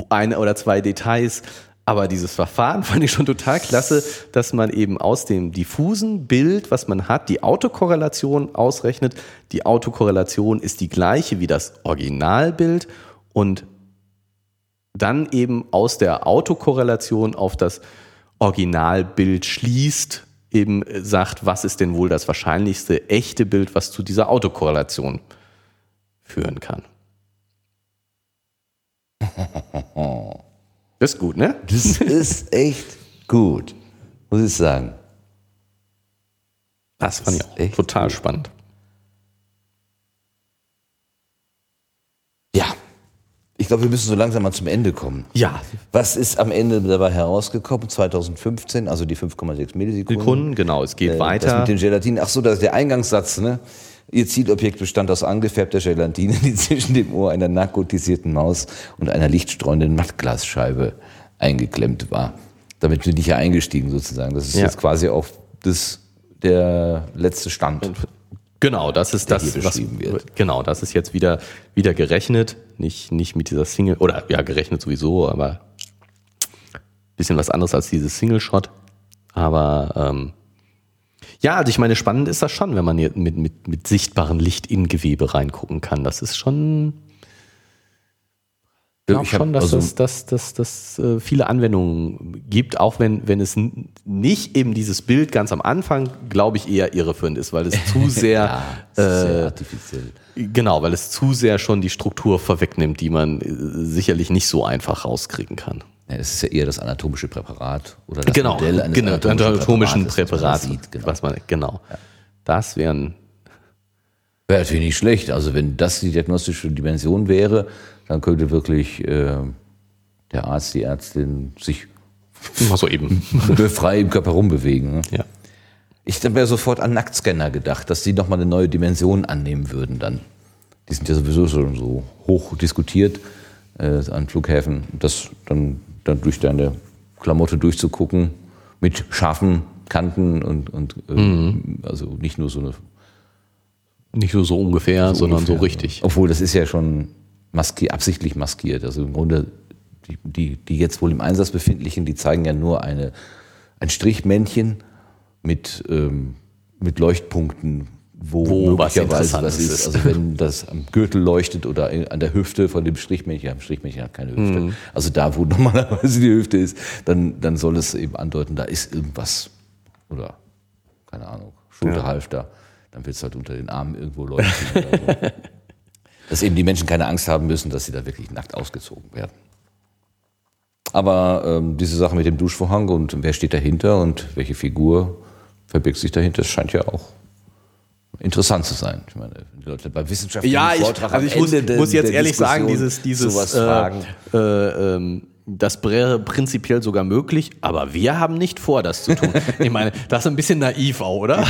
Speaker 2: eine oder zwei Details. Aber dieses Verfahren fand ich schon total klasse, dass man eben aus dem diffusen Bild, was man hat, die Autokorrelation ausrechnet. Die Autokorrelation ist die gleiche wie das Originalbild und dann eben aus der Autokorrelation auf das Originalbild schließt, eben äh, sagt, was ist denn wohl das wahrscheinlichste echte Bild, was zu dieser Autokorrelation führen kann. Das ist gut, ne?
Speaker 1: Das ist echt gut, muss ich sagen.
Speaker 2: Das fand ich
Speaker 1: ist
Speaker 2: auch
Speaker 1: echt
Speaker 2: total
Speaker 1: gut.
Speaker 2: spannend.
Speaker 1: Ja. Ich glaube, wir müssen so langsam mal zum Ende kommen.
Speaker 2: Ja,
Speaker 1: Was ist am Ende dabei herausgekommen? 2015, also die 5,6 Millisekunden.
Speaker 2: Sekunden, genau, es geht
Speaker 1: Äh, Das
Speaker 2: weiter.
Speaker 1: mit den Gelatinen. Ach so, das ist der Eingangssatz, ne? Ihr Zielobjekt bestand aus angefärbter Gelatine, die zwischen dem Ohr einer narkotisierten Maus und einer lichtstreuenden Mattglasscheibe eingeklemmt war. Damit bin ich ja eingestiegen sozusagen. Das ist
Speaker 2: Ja.
Speaker 1: jetzt quasi auch das, der letzte Stand.
Speaker 2: Genau, das ist das, was,
Speaker 1: beschrieben wird.
Speaker 2: genau, das ist jetzt wieder, wieder gerechnet, nicht, nicht mit dieser Single, oder ja, gerechnet sowieso, aber bisschen was anderes als dieses Single-Shot. Aber ähm, ja, also ich meine, spannend ist das schon, wenn man hier mit, mit, mit sichtbarem Licht in Gewebe reingucken kann. Das ist schon, ich glaube schon, dass
Speaker 1: also-
Speaker 2: es dass, dass, dass, äh, viele Anwendungen gibt, auch wenn, wenn es nicht eben dieses Bild ganz am Anfang, glaube ich, eher irreführend ist, weil es zu sehr,
Speaker 1: Das ist sehr
Speaker 2: äh,
Speaker 1: artifiziell.
Speaker 2: genau, weil es zu sehr schon die Struktur vorwegnimmt, die man äh, sicherlich nicht so einfach rauskriegen kann.
Speaker 1: Ja, das ist ja eher das anatomische Präparat oder das
Speaker 2: genau,
Speaker 1: Modell eines
Speaker 2: genau, anatomischen Präparat,
Speaker 1: was man sieht, genau.
Speaker 2: was man, genau. Das wären,
Speaker 1: Wäre natürlich nicht schlecht. Also wenn das die diagnostische Dimension wäre, dann könnte wirklich äh, der Arzt, die Ärztin sich
Speaker 2: mal so eben.
Speaker 1: frei im Körper rumbewegen. Ne?
Speaker 2: Ja.
Speaker 1: Ich habe ja sofort an Nacktscanner gedacht, dass die nochmal eine neue Dimension annehmen würden dann. Die sind ja sowieso schon so hoch diskutiert äh, an Flughäfen, das dann, dann durch deine Klamotte durchzugucken mit scharfen Kanten und, und äh,
Speaker 2: Mhm.
Speaker 1: also nicht nur so eine
Speaker 2: Nicht nur so ungefähr, sondern
Speaker 1: ungefähr,
Speaker 2: so richtig.
Speaker 1: Obwohl, das ist ja schon maski absichtlich maskiert. Also im Grunde, die, die, die jetzt wohl im Einsatz befindlichen, die zeigen ja nur eine, ein Strichmännchen mit, ähm, mit Leuchtpunkten, wo,
Speaker 2: Wo was Interessantes
Speaker 1: ist.
Speaker 2: ist.
Speaker 1: Also wenn das am Gürtel leuchtet oder an der Hüfte von dem Strichmännchen, ja, ein Strichmännchen hat keine Hüfte.
Speaker 2: Mhm.
Speaker 1: Also da, wo normalerweise die Hüfte ist, dann, dann soll es eben andeuten, da ist irgendwas. Oder, keine Ahnung, Schulterhalfter. Dann wird es halt unter den Armen irgendwo leuchten. oder so. Dass eben die Menschen keine Angst haben müssen, dass sie da wirklich nackt ausgezogen werden. Aber ähm, diese Sache mit dem Duschvorhang und wer steht dahinter und welche Figur verbirgt sich dahinter, das scheint ja auch interessant zu sein. Ich meine, die Leute beim wissenschaftlichen
Speaker 2: Ja, ich,
Speaker 1: Vortrag
Speaker 2: also ich muss, muss jetzt ehrlich sagen,
Speaker 1: Diskussion
Speaker 2: dieses, dieses
Speaker 1: sowas
Speaker 2: äh,
Speaker 1: fragen.
Speaker 2: äh, ähm, das wäre prinzipiell sogar möglich, aber wir haben nicht vor, das zu tun. ich meine, das ist ein bisschen naiv auch, oder?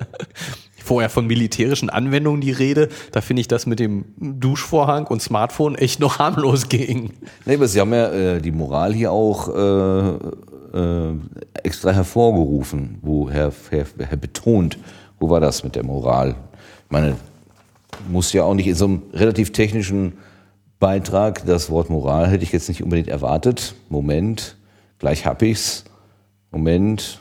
Speaker 2: Vorher von militärischen Anwendungen die Rede, da finde ich das mit dem Duschvorhang und Smartphone echt noch harmlos ging.
Speaker 1: Nee, aber Sie haben ja äh, die Moral hier auch äh, äh, extra hervorgerufen, wo Herr, Herr, Herr betont, wo war das mit der Moral? Ich meine, muss ja auch nicht in so einem relativ technischen Beitrag, das Wort Moral hätte ich jetzt nicht unbedingt erwartet. Moment, gleich hab ich's. Moment,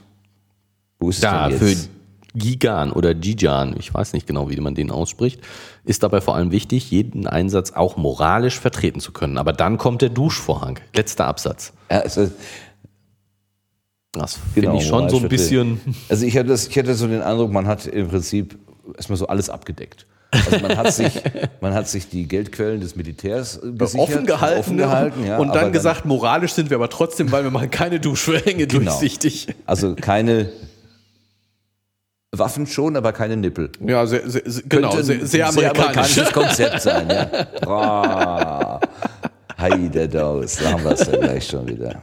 Speaker 1: wo ist es
Speaker 2: Da
Speaker 1: denn
Speaker 2: für
Speaker 1: jetzt?
Speaker 2: Gigan oder Gijan, ich weiß nicht genau, wie man den ausspricht, ist dabei vor allem wichtig, jeden Einsatz auch moralisch vertreten zu können. Aber dann kommt der Duschvorhang, letzter Absatz.
Speaker 1: Ja, also,
Speaker 2: Das
Speaker 1: Genau,
Speaker 2: finde ich schon so ein bisschen.
Speaker 1: Also ich hatte, das, ich hatte so den Eindruck, man hat im Prinzip erstmal so alles abgedeckt. Also man hat sich, man hat sich die Geldquellen des Militärs äh, gesichert,
Speaker 2: offen gehalten,
Speaker 1: offen gehalten ja,
Speaker 2: und dann gesagt, moralisch sind wir aber trotzdem, weil wir machen keine Duschvorhänge
Speaker 1: Genau.
Speaker 2: durchsichtig.
Speaker 1: Also keine Waffen schon, aber keine Nippel.
Speaker 2: Ja, sehr, sehr, genau,
Speaker 1: Könnte
Speaker 2: sehr, sehr amerikanisch.
Speaker 1: amerikanisches Konzept sein, ja. Boah. Heide Daus, da haben wir es ja gleich schon wieder.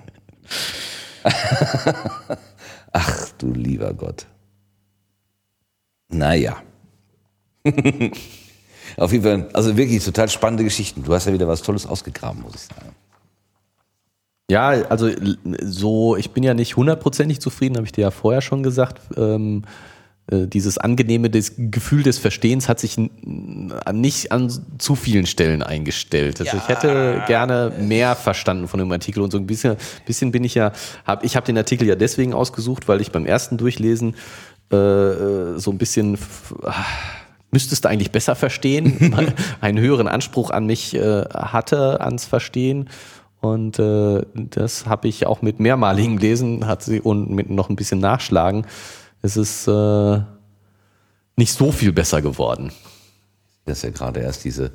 Speaker 1: Ach du lieber Gott. Naja. Auf jeden Fall, also wirklich total spannende Geschichten. Du hast ja wieder was Tolles ausgegraben, muss ich sagen.
Speaker 2: Ja, also so, ich bin ja nicht hundertprozentig zufrieden, habe ich dir ja vorher schon gesagt. Ähm, äh, dieses angenehme des Gefühl des Verstehens hat sich nicht an zu vielen Stellen eingestellt. Also ich hätte gerne mehr verstanden von dem Artikel und so ein bisschen, bisschen bin ich ja, hab, ich habe den Artikel ja deswegen ausgesucht, weil ich beim ersten Durchlesen äh, äh, so ein bisschen ah, müsstest du eigentlich besser verstehen, einen höheren Anspruch an mich äh, hatte ans Verstehen. Und äh, das habe ich auch mit mehrmaligem Lesen hat sie und mit noch ein bisschen Nachschlagen. Es ist äh, nicht so viel besser geworden.
Speaker 1: Das ist ja gerade erst diese,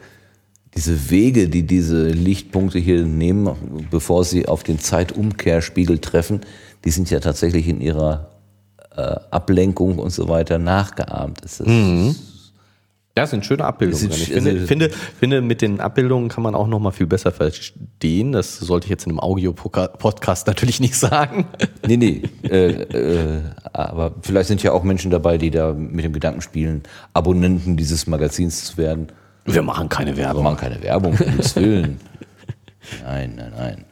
Speaker 1: diese Wege, die diese Lichtpunkte hier nehmen, bevor sie auf den Zeitumkehrspiegel treffen, die sind ja tatsächlich in ihrer äh, Ablenkung und so weiter nachgeahmt. Das ist,
Speaker 2: Ja, es sind schöne Abbildungen. Ich finde, finde, finde, mit den Abbildungen kann man auch noch mal viel besser verstehen. Das sollte ich jetzt in einem Audio-Podcast natürlich nicht sagen.
Speaker 1: Nee, nee. Äh, äh, aber vielleicht sind ja auch Menschen dabei, die da mit dem Gedanken spielen, Abonnenten dieses Magazins zu werden.
Speaker 2: Wir machen keine
Speaker 1: Wir
Speaker 2: Werbung.
Speaker 1: machen keine Werbung, um Willen. Nein, nein, nein.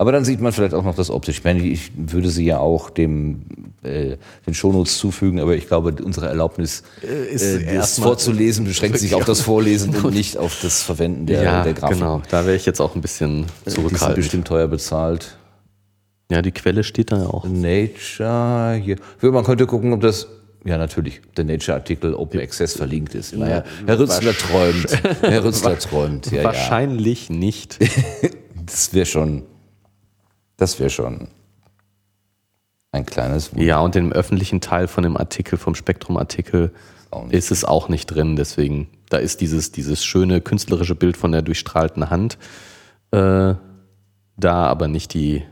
Speaker 1: Aber dann sieht man vielleicht auch noch das optisch. Ich meine, ich würde sie ja auch dem äh, den Shownotes zufügen, aber ich glaube, unsere Erlaubnis,
Speaker 2: ist
Speaker 1: äh, das
Speaker 2: erstmal-
Speaker 1: vorzulesen, beschränkt sich auf das Vorlesen und nicht auf das Verwenden der,
Speaker 2: ja,
Speaker 1: der Grafik.
Speaker 2: genau. Da wäre ich jetzt auch ein bisschen
Speaker 1: Die sind
Speaker 2: zurückhaltend.
Speaker 1: bestimmt teuer bezahlt.
Speaker 2: Ja, die Quelle steht da ja auch.
Speaker 1: Nature, hier. Man könnte gucken, ob das, ja natürlich, der Nature-Artikel Open Access verlinkt ist. Naja, Herr Rützler träumt. Herr Rützler träumt, ja, ja.
Speaker 2: Wahrscheinlich nicht.
Speaker 1: Das wäre schon, das wäre schon ein kleines Wunder.
Speaker 2: Ja, und im öffentlichen Teil von dem Artikel, vom Spektrum-Artikel, ist es auch nicht drin. Deswegen, da ist dieses, dieses schöne künstlerische Bild von der durchstrahlten Hand äh, da, aber nicht die,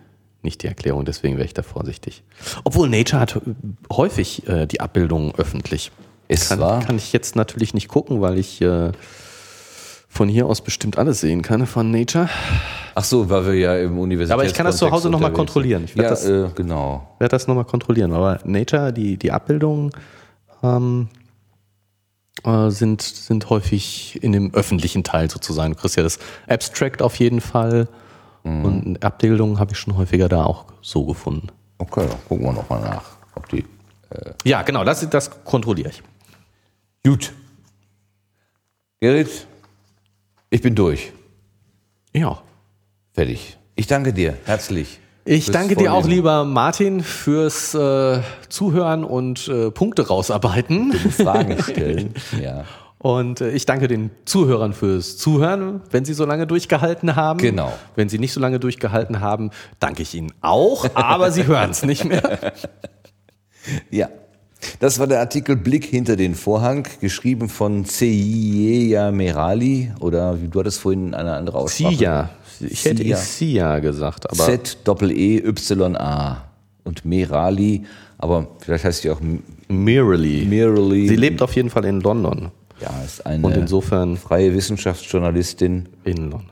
Speaker 2: nicht die Erklärung. Deswegen wäre ich da vorsichtig. Obwohl Nature hat häufig äh, die Abbildungen öffentlich.
Speaker 1: Ist
Speaker 2: Kann,
Speaker 1: wahr?
Speaker 2: kann ich jetzt natürlich nicht gucken, weil ich äh, von hier aus bestimmt alles sehen kann von Nature.
Speaker 1: Ach so, weil wir ja im Universitäts
Speaker 2: Aber ich kann das zu Hause nochmal kontrollieren. Ich werd
Speaker 1: ja,
Speaker 2: das-
Speaker 1: äh, genau.
Speaker 2: werde das nochmal kontrollieren. Aber Nature, die, die Abbildungen ähm, äh, sind, sind häufig in dem öffentlichen Teil sozusagen. Du kriegst ja das Abstract auf jeden Fall. Und Abbildungen habe ich schon häufiger da auch so gefunden.
Speaker 1: Okay, dann gucken wir nochmal nach, ob die.
Speaker 2: Ja, genau, das, das kontrolliere ich.
Speaker 1: Gut. Gerrit, ich bin durch.
Speaker 2: Ja.
Speaker 1: Fertig. Ich danke dir herzlich.
Speaker 2: Ich danke dir auch, lieber Martin, fürs äh, Zuhören und äh, Punkte rausarbeiten.
Speaker 1: Fragen stellen. ja.
Speaker 2: Und äh, ich danke den Zuhörern fürs Zuhören, wenn sie so lange durchgehalten haben.
Speaker 1: Genau.
Speaker 2: Wenn sie nicht so lange durchgehalten haben, danke ich ihnen auch, aber sie hören es nicht mehr.
Speaker 1: Ja. Das war der Artikel Blick hinter den Vorhang, geschrieben von Ceia Merali oder wie du hattest vorhin eine andere Aussprache.
Speaker 2: Sia. Ich hätte
Speaker 1: Sia.
Speaker 2: Sia gesagt, aber
Speaker 1: Z-E-Y-A und Merali, aber vielleicht heißt sie auch M-
Speaker 2: Merrily.
Speaker 1: Merali.
Speaker 2: Sie lebt auf jeden Fall in London.
Speaker 1: Ja, ist eine
Speaker 2: Und insofern
Speaker 1: freie Wissenschaftsjournalistin,
Speaker 2: in London.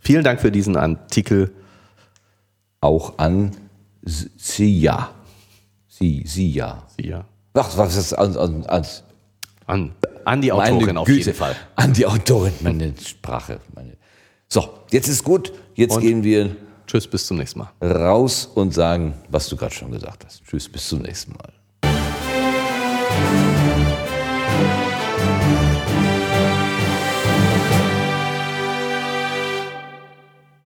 Speaker 2: Vielen Dank für diesen Artikel.
Speaker 1: auch an S- Sia. Sie, Sia.
Speaker 2: Sia.
Speaker 1: Ach, was ist an, an, an,
Speaker 2: an, an die Autorin meine auf
Speaker 1: Güte,
Speaker 2: jeden Fall.
Speaker 1: An die Autorin, meine Sprache. Meine. So, jetzt ist gut. Jetzt
Speaker 2: und
Speaker 1: gehen wir.
Speaker 2: Tschüss, bis zum nächsten Mal.
Speaker 1: Raus und sagen, was du gerade schon gesagt hast. Tschüss, bis zum nächsten Mal.